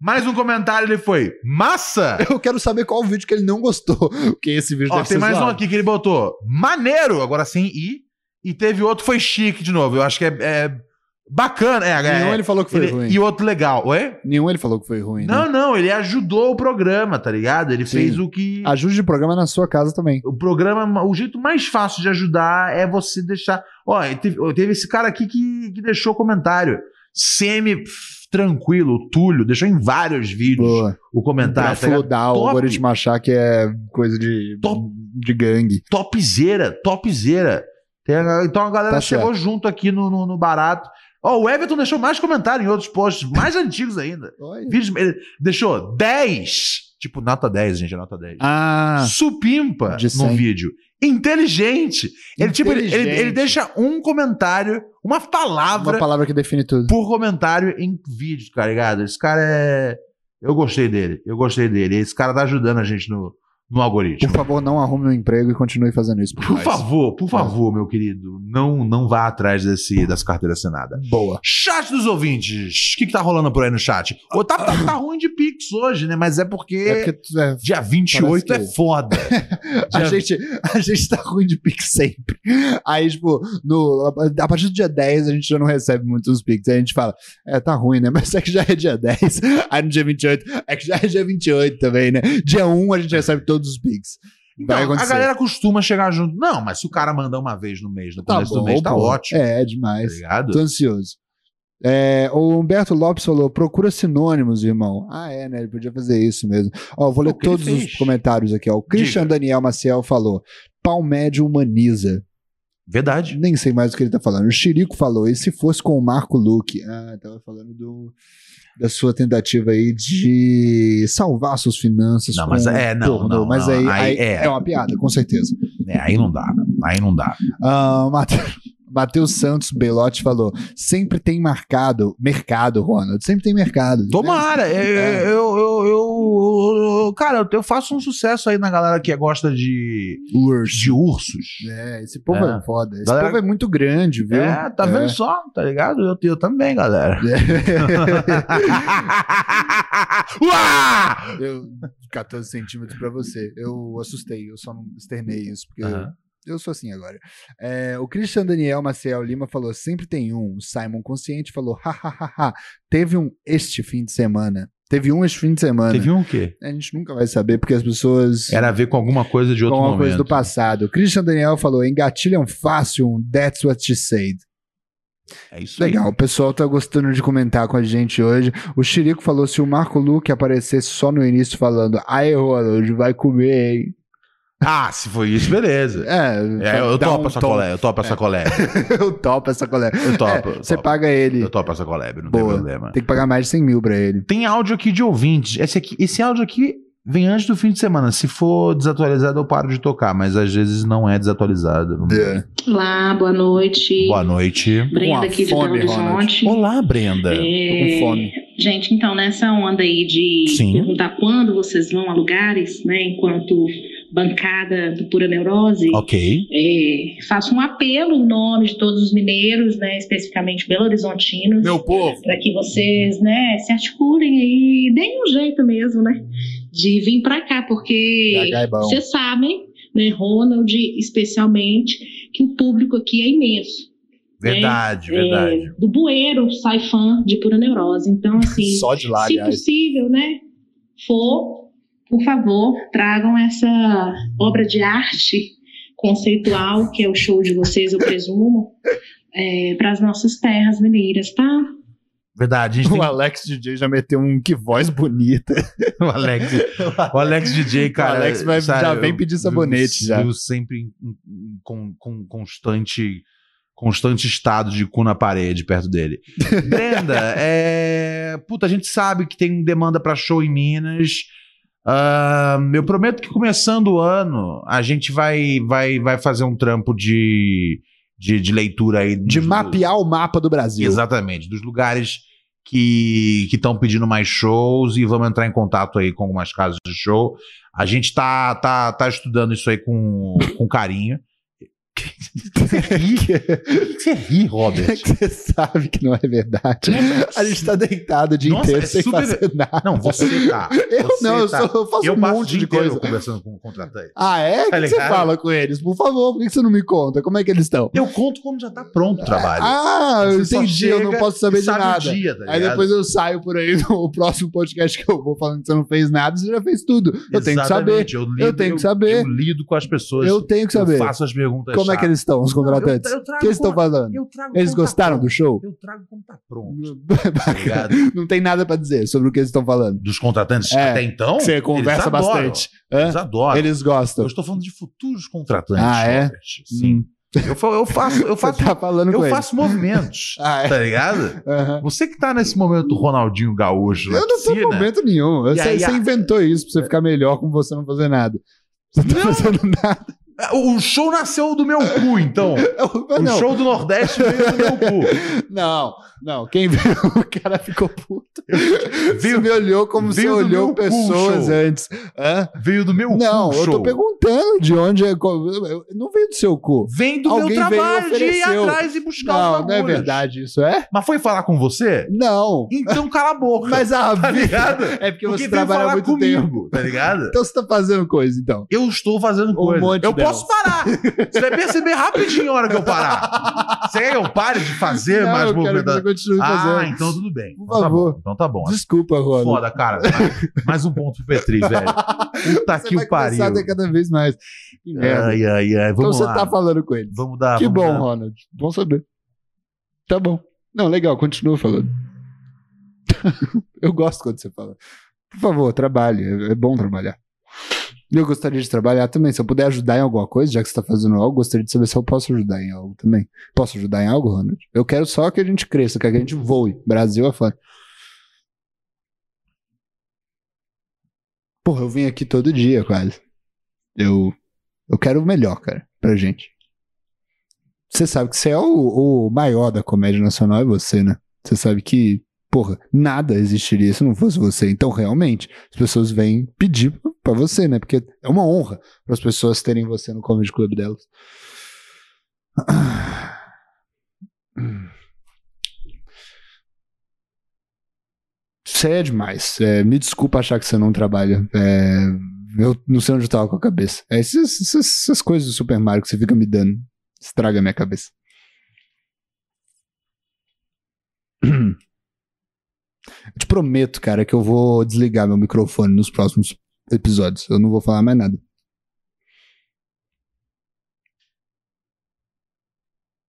Mais um comentário ele foi, massa. Eu quero saber qual vídeo que ele não gostou. Porque esse vídeo Ó, deve tem mais um zoado. aqui que ele botou. Maneiro, agora sem I. E teve outro foi chique de novo. Eu acho que é, é bacana. É, é, Nenhum ele falou que foi ele- ruim. E outro legal. Oi? Nenhum ele falou que foi ruim. Não, né? não, ele ajudou o programa, tá ligado? Ele Sim. fez o que. Ajude de programa na sua casa também. O programa, o jeito mais fácil de ajudar é você deixar. Ó, teve, teve esse cara aqui que, que deixou comentário. Semi tranquilo, o Túlio, deixou em vários vídeos Boa. o comentário. Pra tá ligado? flodar o algoritmo achar que é coisa de, Top. de gangue. topzera, topzera. Então a galera Tá chegou junto aqui no, no, no barato. Ó, o Everton deixou mais comentário em outros posts, mais antigos ainda. Vídeos, ele deixou 10. Tipo, nota 10, gente, é nota 10. Ah, Supimpa no 100. vídeo. Inteligente. Ele, tipo, ele, ele, ele Inteligente. deixa um comentário, uma palavra uma palavra que define tudo. por comentário em vídeo, tá ligado? Esse cara é. Eu gostei dele. Eu gostei dele. Esse cara tá ajudando a gente no, no algoritmo. Por favor, não arrume um emprego e continue fazendo isso. Por nós. favor, por favor, meu querido, não não vá atrás desse, dessa carteira assinada. Boa. Chat dos ouvintes, o que, que tá rolando por aí no chat? Ô, tá, tá, tá ruim de Pix hoje, né? Mas é porque, É porque é, dia 28 parece é que- foda. a, Dia- gente, a gente tá ruim de Pix sempre. Aí, tipo, no, a, partir do dia 10 a gente já não recebe muitos Pix. Aí a gente fala, é, tá ruim, né? Mas é que já é dia 10. Aí no dia 28, é que já é dia 28 também, né? Dia 1 a gente recebe todos os. Vai Então, a galera costuma chegar junto. Não, mas se o cara mandar uma vez no mês, no Tá começo do bom, mês, tá pô. ótimo. É, Tá demais. ligado? Tô ansioso. É, o Humberto Lopes falou: procura sinônimos, irmão. Ah, é, né? Ele podia fazer isso mesmo. Ó, vou ler O todos os comentários aqui. Ó. O Christian Diga. Daniel Maciel falou: pau médio humaniza. Verdade. Nem sei mais o que ele tá falando. O Chirico falou: e se fosse com o Marco Luque? Ah, tava falando do, da sua tentativa aí de salvar suas finanças. Não, mas é, não, pornô. não, Mas não, aí, aí aí é. é uma piada, com certeza. É, aí não dá. Aí não dá. Ah, Mate- Matheus Santos Belotti falou: sempre tem marcado, mercado, Ronald. Sempre tem mercado. Tomara. Eu, É. eu, eu, eu- eu- cara, eu faço um sucesso aí na galera que gosta de, Urso. de ursos. É, esse povo é, É. foda. Esse Galera- povo é muito grande, viu? É, tá vendo só, tá ligado? Eu, eu também, galera. Uá! Eu, 14 centímetros pra você. Eu assustei, eu só não externei isso, porque Aham. Eu sou assim agora. É, o Christian Daniel Maciel Lima falou: sempre tem um. O Simon Consciente falou: hahaha. Teve um este fim de semana. Teve um este fim de semana. Teve um o quê? A gente nunca vai saber, porque as pessoas. Era a ver com alguma coisa de outro com momento. coisa do passado. O Christian Daniel falou: engatilham fácil um That's What She Said. É isso aí. Legal, o pessoal tá gostando de comentar com a gente hoje. O Chirico falou: se o Marco Luque aparecesse só no início falando, ai, Ronald, vai comer, hein? Ah, se foi isso, beleza. É, É, eu topo um essa colé, eu topo essa colé. eu topo essa colher. Eu topo. É, eu você paga ele. Eu topo essa colé, não tem Boa. problema. Tem que pagar mais de 100 mil pra ele. Tem áudio aqui de ouvintes. Esse, aqui, esse áudio aqui vem antes do fim de semana. Se for desatualizado, eu paro de tocar, mas às vezes não é desatualizado. Olá, boa noite. Boa noite. Brenda aqui de fome, Belo Horizonte. Olá, Brenda. É, Tô com fome. Gente, então, nessa onda aí de Sim. perguntar quando vocês vão a lugares, né, enquanto bancada do Pura Neurose, Ok. é, faço um apelo em nome de todos os mineiros, né, especificamente belo-horizontinos, Meu povo. para que vocês, né, se articulem aí, deem um jeito mesmo, né, de vir para cá, porque é vocês sabem, né, Ronald, especialmente, que o público aqui é imenso. Verdade, É, verdade. do bueiro sai fã de pura neurose. Então, assim, Só de lá, se aliás. possível, né, for, por favor, tragam essa obra de arte conceitual, que é o show de vocês, eu presumo, para as nossas terras mineiras, tá? Verdade. A gente O tem Alex DJ já meteu um que voz bonita. o Alex. O Alex DJ, cara. o Alex vai, sério, já vem pedir sabonete eu, já. Eu sempre em- em- com, com constante, constante estado de cu na parede perto dele. Brenda, é... Puta, a gente sabe que tem demanda pra show em Minas. Ah, eu prometo que começando o ano, a gente vai, vai, vai fazer um trampo de, de, de leitura aí. De mapear o mapa do Brasil. Exatamente, dos lugares que estão pedindo mais shows e vamos entrar em contato aí com algumas casas de show. A gente tá, tá, tá estudando isso aí com, com carinho. Você ri? Que você ri, Robert? Você sabe que não é verdade. A gente tá deitado o dia Nossa, inteiro é sem super- fazer nada. Não, você tá. Eu Você não, eu, tá. sou- eu faço eu um o monte de coisa. conversando com o contratante. Ah, é? O Tá que você fala com eles? Por favor, por que você não me conta? Como é que eles estão? Eu conto quando já tá pronto o trabalho. Ah, eu entendi, eu não posso saber de sabe o nada. dia, tá Aí depois eu saio por aí no próximo podcast que eu vou falando que você não fez nada, você já fez tudo. Eu tenho que saber. Exatamente, Eu, lido, Eu tenho que saber. Eu lido com as pessoas. Eu tenho que saber. Eu faço as perguntas. Como é que eles estão, os contratantes? Eu- eu O que eles estão como- falando? Eu trago Eles como tá gostaram pronto. do show? Eu trago como tá pronto. Bacana. Não tem nada pra dizer sobre o que eles estão falando. Dos contratantes É, até então. Você conversa eles bastante. Hã? Eles adoram. Eles gostam. Eu estou falando de futuros contratantes. Ah, é? Robert. Sim. Eu, fa- eu faço, eu Você faço, tá eu faço movimentos. Ah, é? Tá ligado? Aham. Você que tá nesse momento Ronaldinho Gaúcho Eu não tô em momento nenhum. Você, aí, você a- inventou isso pra você ficar melhor com você não fazer nada. Você não tá fazendo nada. O show nasceu do meu cu, então. Mas O show do Nordeste veio do meu cu. Não, não. Quem viu, o cara ficou puto. Você Veio- me olhou como você do olhou pessoas show. antes. Hã? Veio do meu Não, eu tô show. perguntando de onde é. Não veio do seu cu. Vem do Alguém meu trabalho de ir atrás e buscar Não, os não é bagulhos. verdade isso, é? Mas foi falar com você? Não. Então cala a boca. Mas a tá vida- ligado? É porque, você veio trabalha muito comigo, tempo. tá ligado? Então você tá fazendo coisa, então. Eu estou fazendo Um coisa. monte eu delas. posso parar. Você vai perceber rapidinho a hora que eu parar. Você quer que eu pare de fazer Não, mais eu você Ah, então tudo bem. Por Então tá favor. bom. Então tá bom. Desculpa, Ronald. Foda, cara. Mais, um ponto pro Petri, velho. Puta Você que o pariu. ter cada vez mais. Ai, ai, ai. então Vamos você lá. tá falando com eles. Vamos dar. que vamos bom, dar. Ronald. Bom saber. Tá bom. Não, legal, continua falando. eu gosto quando você fala. Por favor, trabalhe. É bom trabalhar. Eu gostaria de trabalhar também. Se eu puder ajudar em alguma coisa, já que você está fazendo algo, gostaria de saber se eu posso ajudar em algo também. Posso ajudar em algo, Ronald? Eu quero só que a gente cresça, que a gente voe. Brasil afora. Porra, eu vim aqui todo dia, quase. Eu, eu quero o melhor, cara, pra gente. Você sabe que você é o, o maior da comédia nacional, é você, né? Você sabe que, porra, nada existiria se não fosse você. Então, realmente, as pessoas vêm pedir pra você, né? Porque é uma honra para as pessoas terem você no Comedy Club delas. Você é demais. É, me desculpa achar que você não trabalha. É, eu não sei onde eu tava com a cabeça. É, essas, essas- essas coisas do Super Mario que você fica me dando. Estraga a minha cabeça. Eu te prometo, cara, que eu vou desligar meu microfone nos próximos episódios. Eu não vou falar mais nada.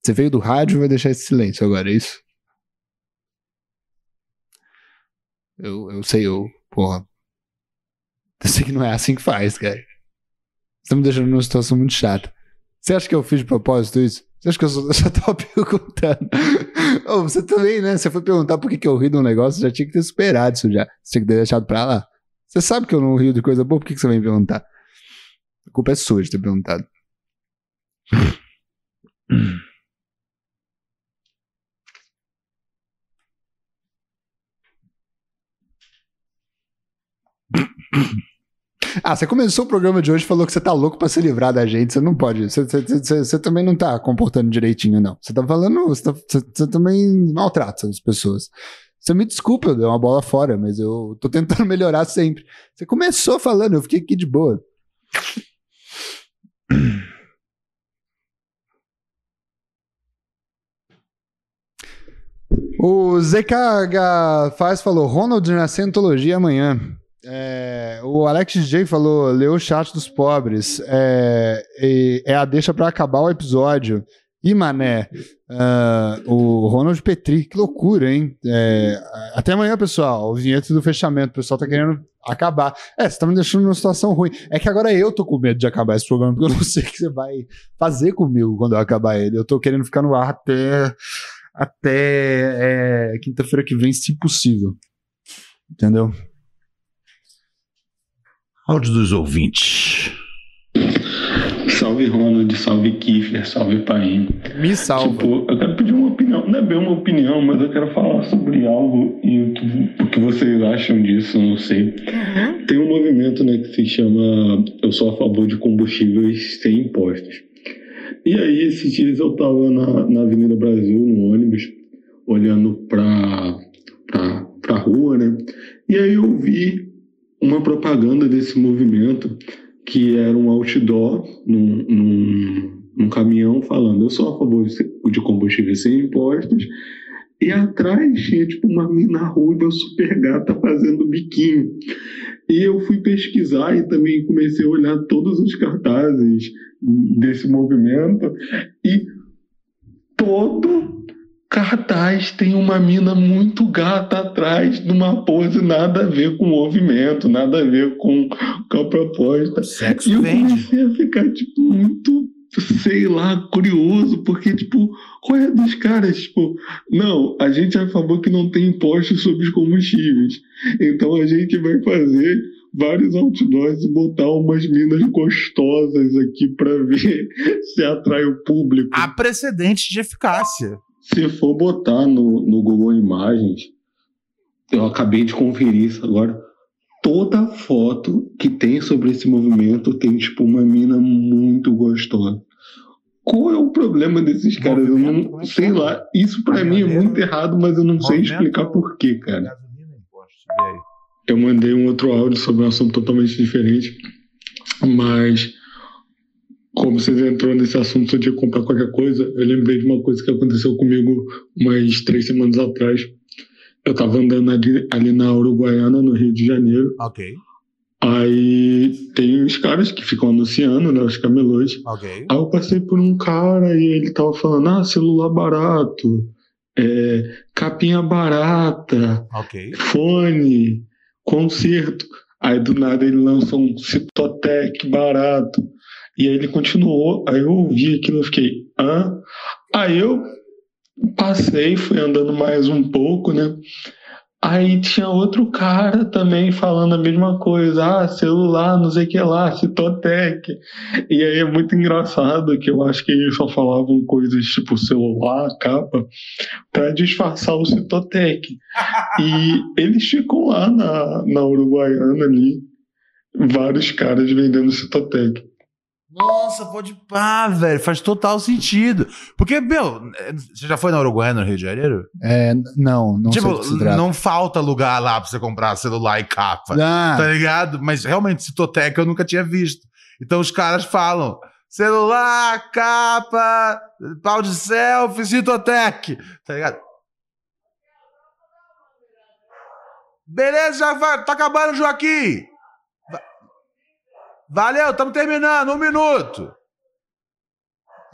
Você veio do rádio e vai deixar esse silêncio agora, é isso? Eu, eu sei, eu. Porra. Eu sei que não é assim que faz, cara. Você tá me deixando numa situação muito chata. Você acha que eu fiz de propósito isso? Você acha que eu só, eu só tava perguntando? você também, né? Você foi perguntar por que, que eu ri de um negócio, já tinha que ter superado isso já. Você tinha que ter deixado pra lá. Você sabe que eu não rio de coisa boa, por que, que você vem perguntar? A culpa é sua de ter perguntado. Ah, você começou o programa de hoje e falou que você tá louco pra se livrar da gente. Você não pode. Você, você- você- você também não tá comportando direitinho, não. Você tá falando. Você, tá- você- também maltrata as pessoas. Você me desculpa, eu dei uma bola fora, mas eu tô tentando melhorar sempre. Você começou falando, eu fiquei aqui de boa. O ZKH Faz falou: Ronald na Scientologia amanhã. É, o Alex J falou: leu o chat dos pobres. É, é a deixa pra acabar o episódio. E mané, ah, o Ronald Petri, que loucura, hein? É, até amanhã, pessoal. O vinheta do fechamento. O pessoal tá querendo acabar. É, você tá me deixando numa situação ruim. É que agora eu tô com medo de acabar esse programa, porque eu não sei o que você vai fazer comigo quando eu acabar ele. Eu tô querendo ficar no ar até, até é, quinta-feira que vem, se possível. Entendeu? Áudio dos ouvintes. Salve Ronald, salve Kiffer, salve Paim. Me salva. Tipo, eu quero pedir uma opinião, não é bem uma opinião, mas eu quero falar sobre algo e o que, o que vocês acham disso, não sei. Tem um movimento né, que se chama Eu sou a favor de combustíveis sem impostos. E aí, esses dias eu tava na, na Avenida Brasil, no ônibus, olhando pra, pra, pra rua, né? E aí eu vi uma propaganda desse movimento que era um outdoor num, num, num caminhão falando eu sou a favor de, combustíveis sem impostos e atrás tinha tipo uma mina ruiva super gata fazendo biquinho. E eu fui pesquisar e também comecei a olhar todos os cartazes desse movimento e todo cartaz tem uma mina muito gata atrás numa pose nada a ver com o movimento, nada a ver com, com a proposta. Sexo e eu vende. comecei a ficar, tipo, muito, sei lá, curioso, porque, tipo, qual é dos caras? Tipo, não, a gente é a favor que não tem impostos sobre os combustíveis. Então a gente vai fazer vários outdoors e botar umas minas gostosas aqui pra ver se atrai o público. Há precedentes de eficácia. Se for botar no, no Google Imagens, eu acabei de conferir isso agora. Toda foto que tem sobre esse movimento tem, tipo, uma mina muito gostosa. Qual é o problema desses caras? Eu não é sei lá. Isso pra mim é muito errado, mas eu não sei explicar por quê, cara. Aí? Eu mandei um outro áudio sobre um assunto totalmente diferente, mas como vocês entrou nesse assunto de comprar qualquer coisa, eu lembrei de uma coisa que aconteceu comigo umas três semanas atrás. Eu tava andando ali, ali na Uruguaiana, no Rio de Janeiro. Ok, Aí tem os caras que ficam anunciando, né? Os camelôs. ok. Aí eu passei por um cara e ele tava falando: ah, celular barato, é, capinha barata, Ok. fone, concerto. Aí do nada ele lança um Citotec barato. E aí ele continuou, aí eu ouvi aquilo e fiquei, hã? Aí eu passei, fui andando mais um pouco, né? Aí tinha outro cara também falando a mesma coisa, ah, celular, não sei o que lá, Citotec. E aí é muito engraçado que eu acho que eles só falavam coisas tipo celular, capa, para disfarçar o Citotec. E eles ficam lá na, na Uruguaiana ali, vários caras vendendo Citotec. Nossa, pode pá, velho. Faz total sentido. Porque, meu, você já foi na Uruguai, no Rio de Janeiro? É, não, não tipo, não falta lugar lá pra você comprar celular e capa. Ah, Tá ligado? Mas realmente, Citotec eu nunca tinha visto. Então os caras falam: celular, capa, pau de selfie, Citotec. Tá ligado? Beleza, já vai. Tá acabando, Joaquim. Va- Valeu, estamos terminando. Um minuto.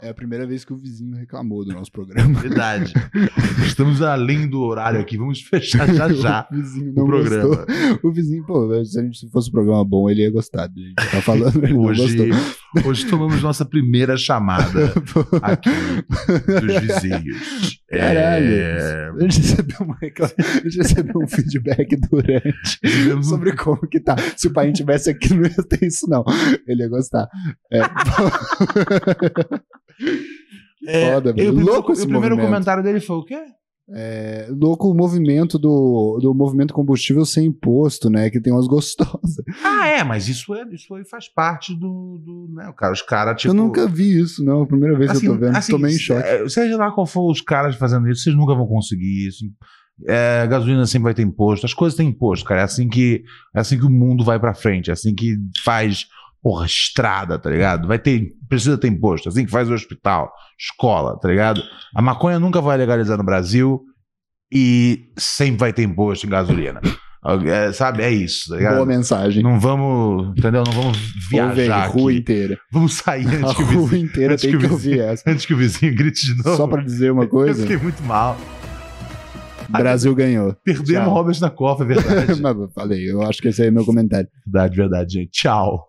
é a primeira vez que o vizinho reclamou do nosso programa. Verdade. Estamos além do horário aqui. Vamos fechar já já. o vizinho o programa. gostou. O vizinho, pô, se a gente fosse um programa bom, ele ia gostar de tá falando, ele Hoje, hoje tomamos nossa primeira chamada aqui dos vizinhos. Caralho. É, A gente recebeu, uma a gente recebeu um feedback durante sobre como que tá. Se o pai tivesse aqui, não ia ter isso, não. Ele ia gostar. É. é, Foda, e primeiro, Louco esse o primeiro movimento. comentário dele foi o quê? É, louco o movimento do, do movimento combustível sem imposto, né? Que tem umas gostosas. Ah, é, mas isso, é, isso aí faz parte do. do né, cara, os caras, tipo. Eu nunca vi isso, não. A primeira vez que eu tô vendo, assim, tomei em choque. é, Seja lá qual for os caras fazendo isso, vocês nunca vão conseguir isso. É, gasolina sempre vai ter imposto, as coisas têm imposto, cara. É assim que, é assim que o mundo vai pra frente, é assim que faz, porra, estrada, tá ligado? Vai ter, precisa ter imposto, assim que faz o hospital, escola, tá ligado? A maconha nunca vai legalizar no Brasil e sempre vai ter imposto em gasolina. É, sabe? É isso, tá ligado? Boa mensagem. Não vamos, entendeu? Não vamos viajar rua aqui. inteira. Vamos sair antes A que o rua vizinho, inteira antes tem que o que vizinho- ouvir essa. antes que o vizinho grite de novo. Só pra dizer uma Eu coisa, fiquei muito mal. Brasil ganhou. Perdemos Tchau. Robert na Copa, é verdade. Mas eu falei, eu acho que esse aí é meu comentário. verdade, verdade, gente. Tchau.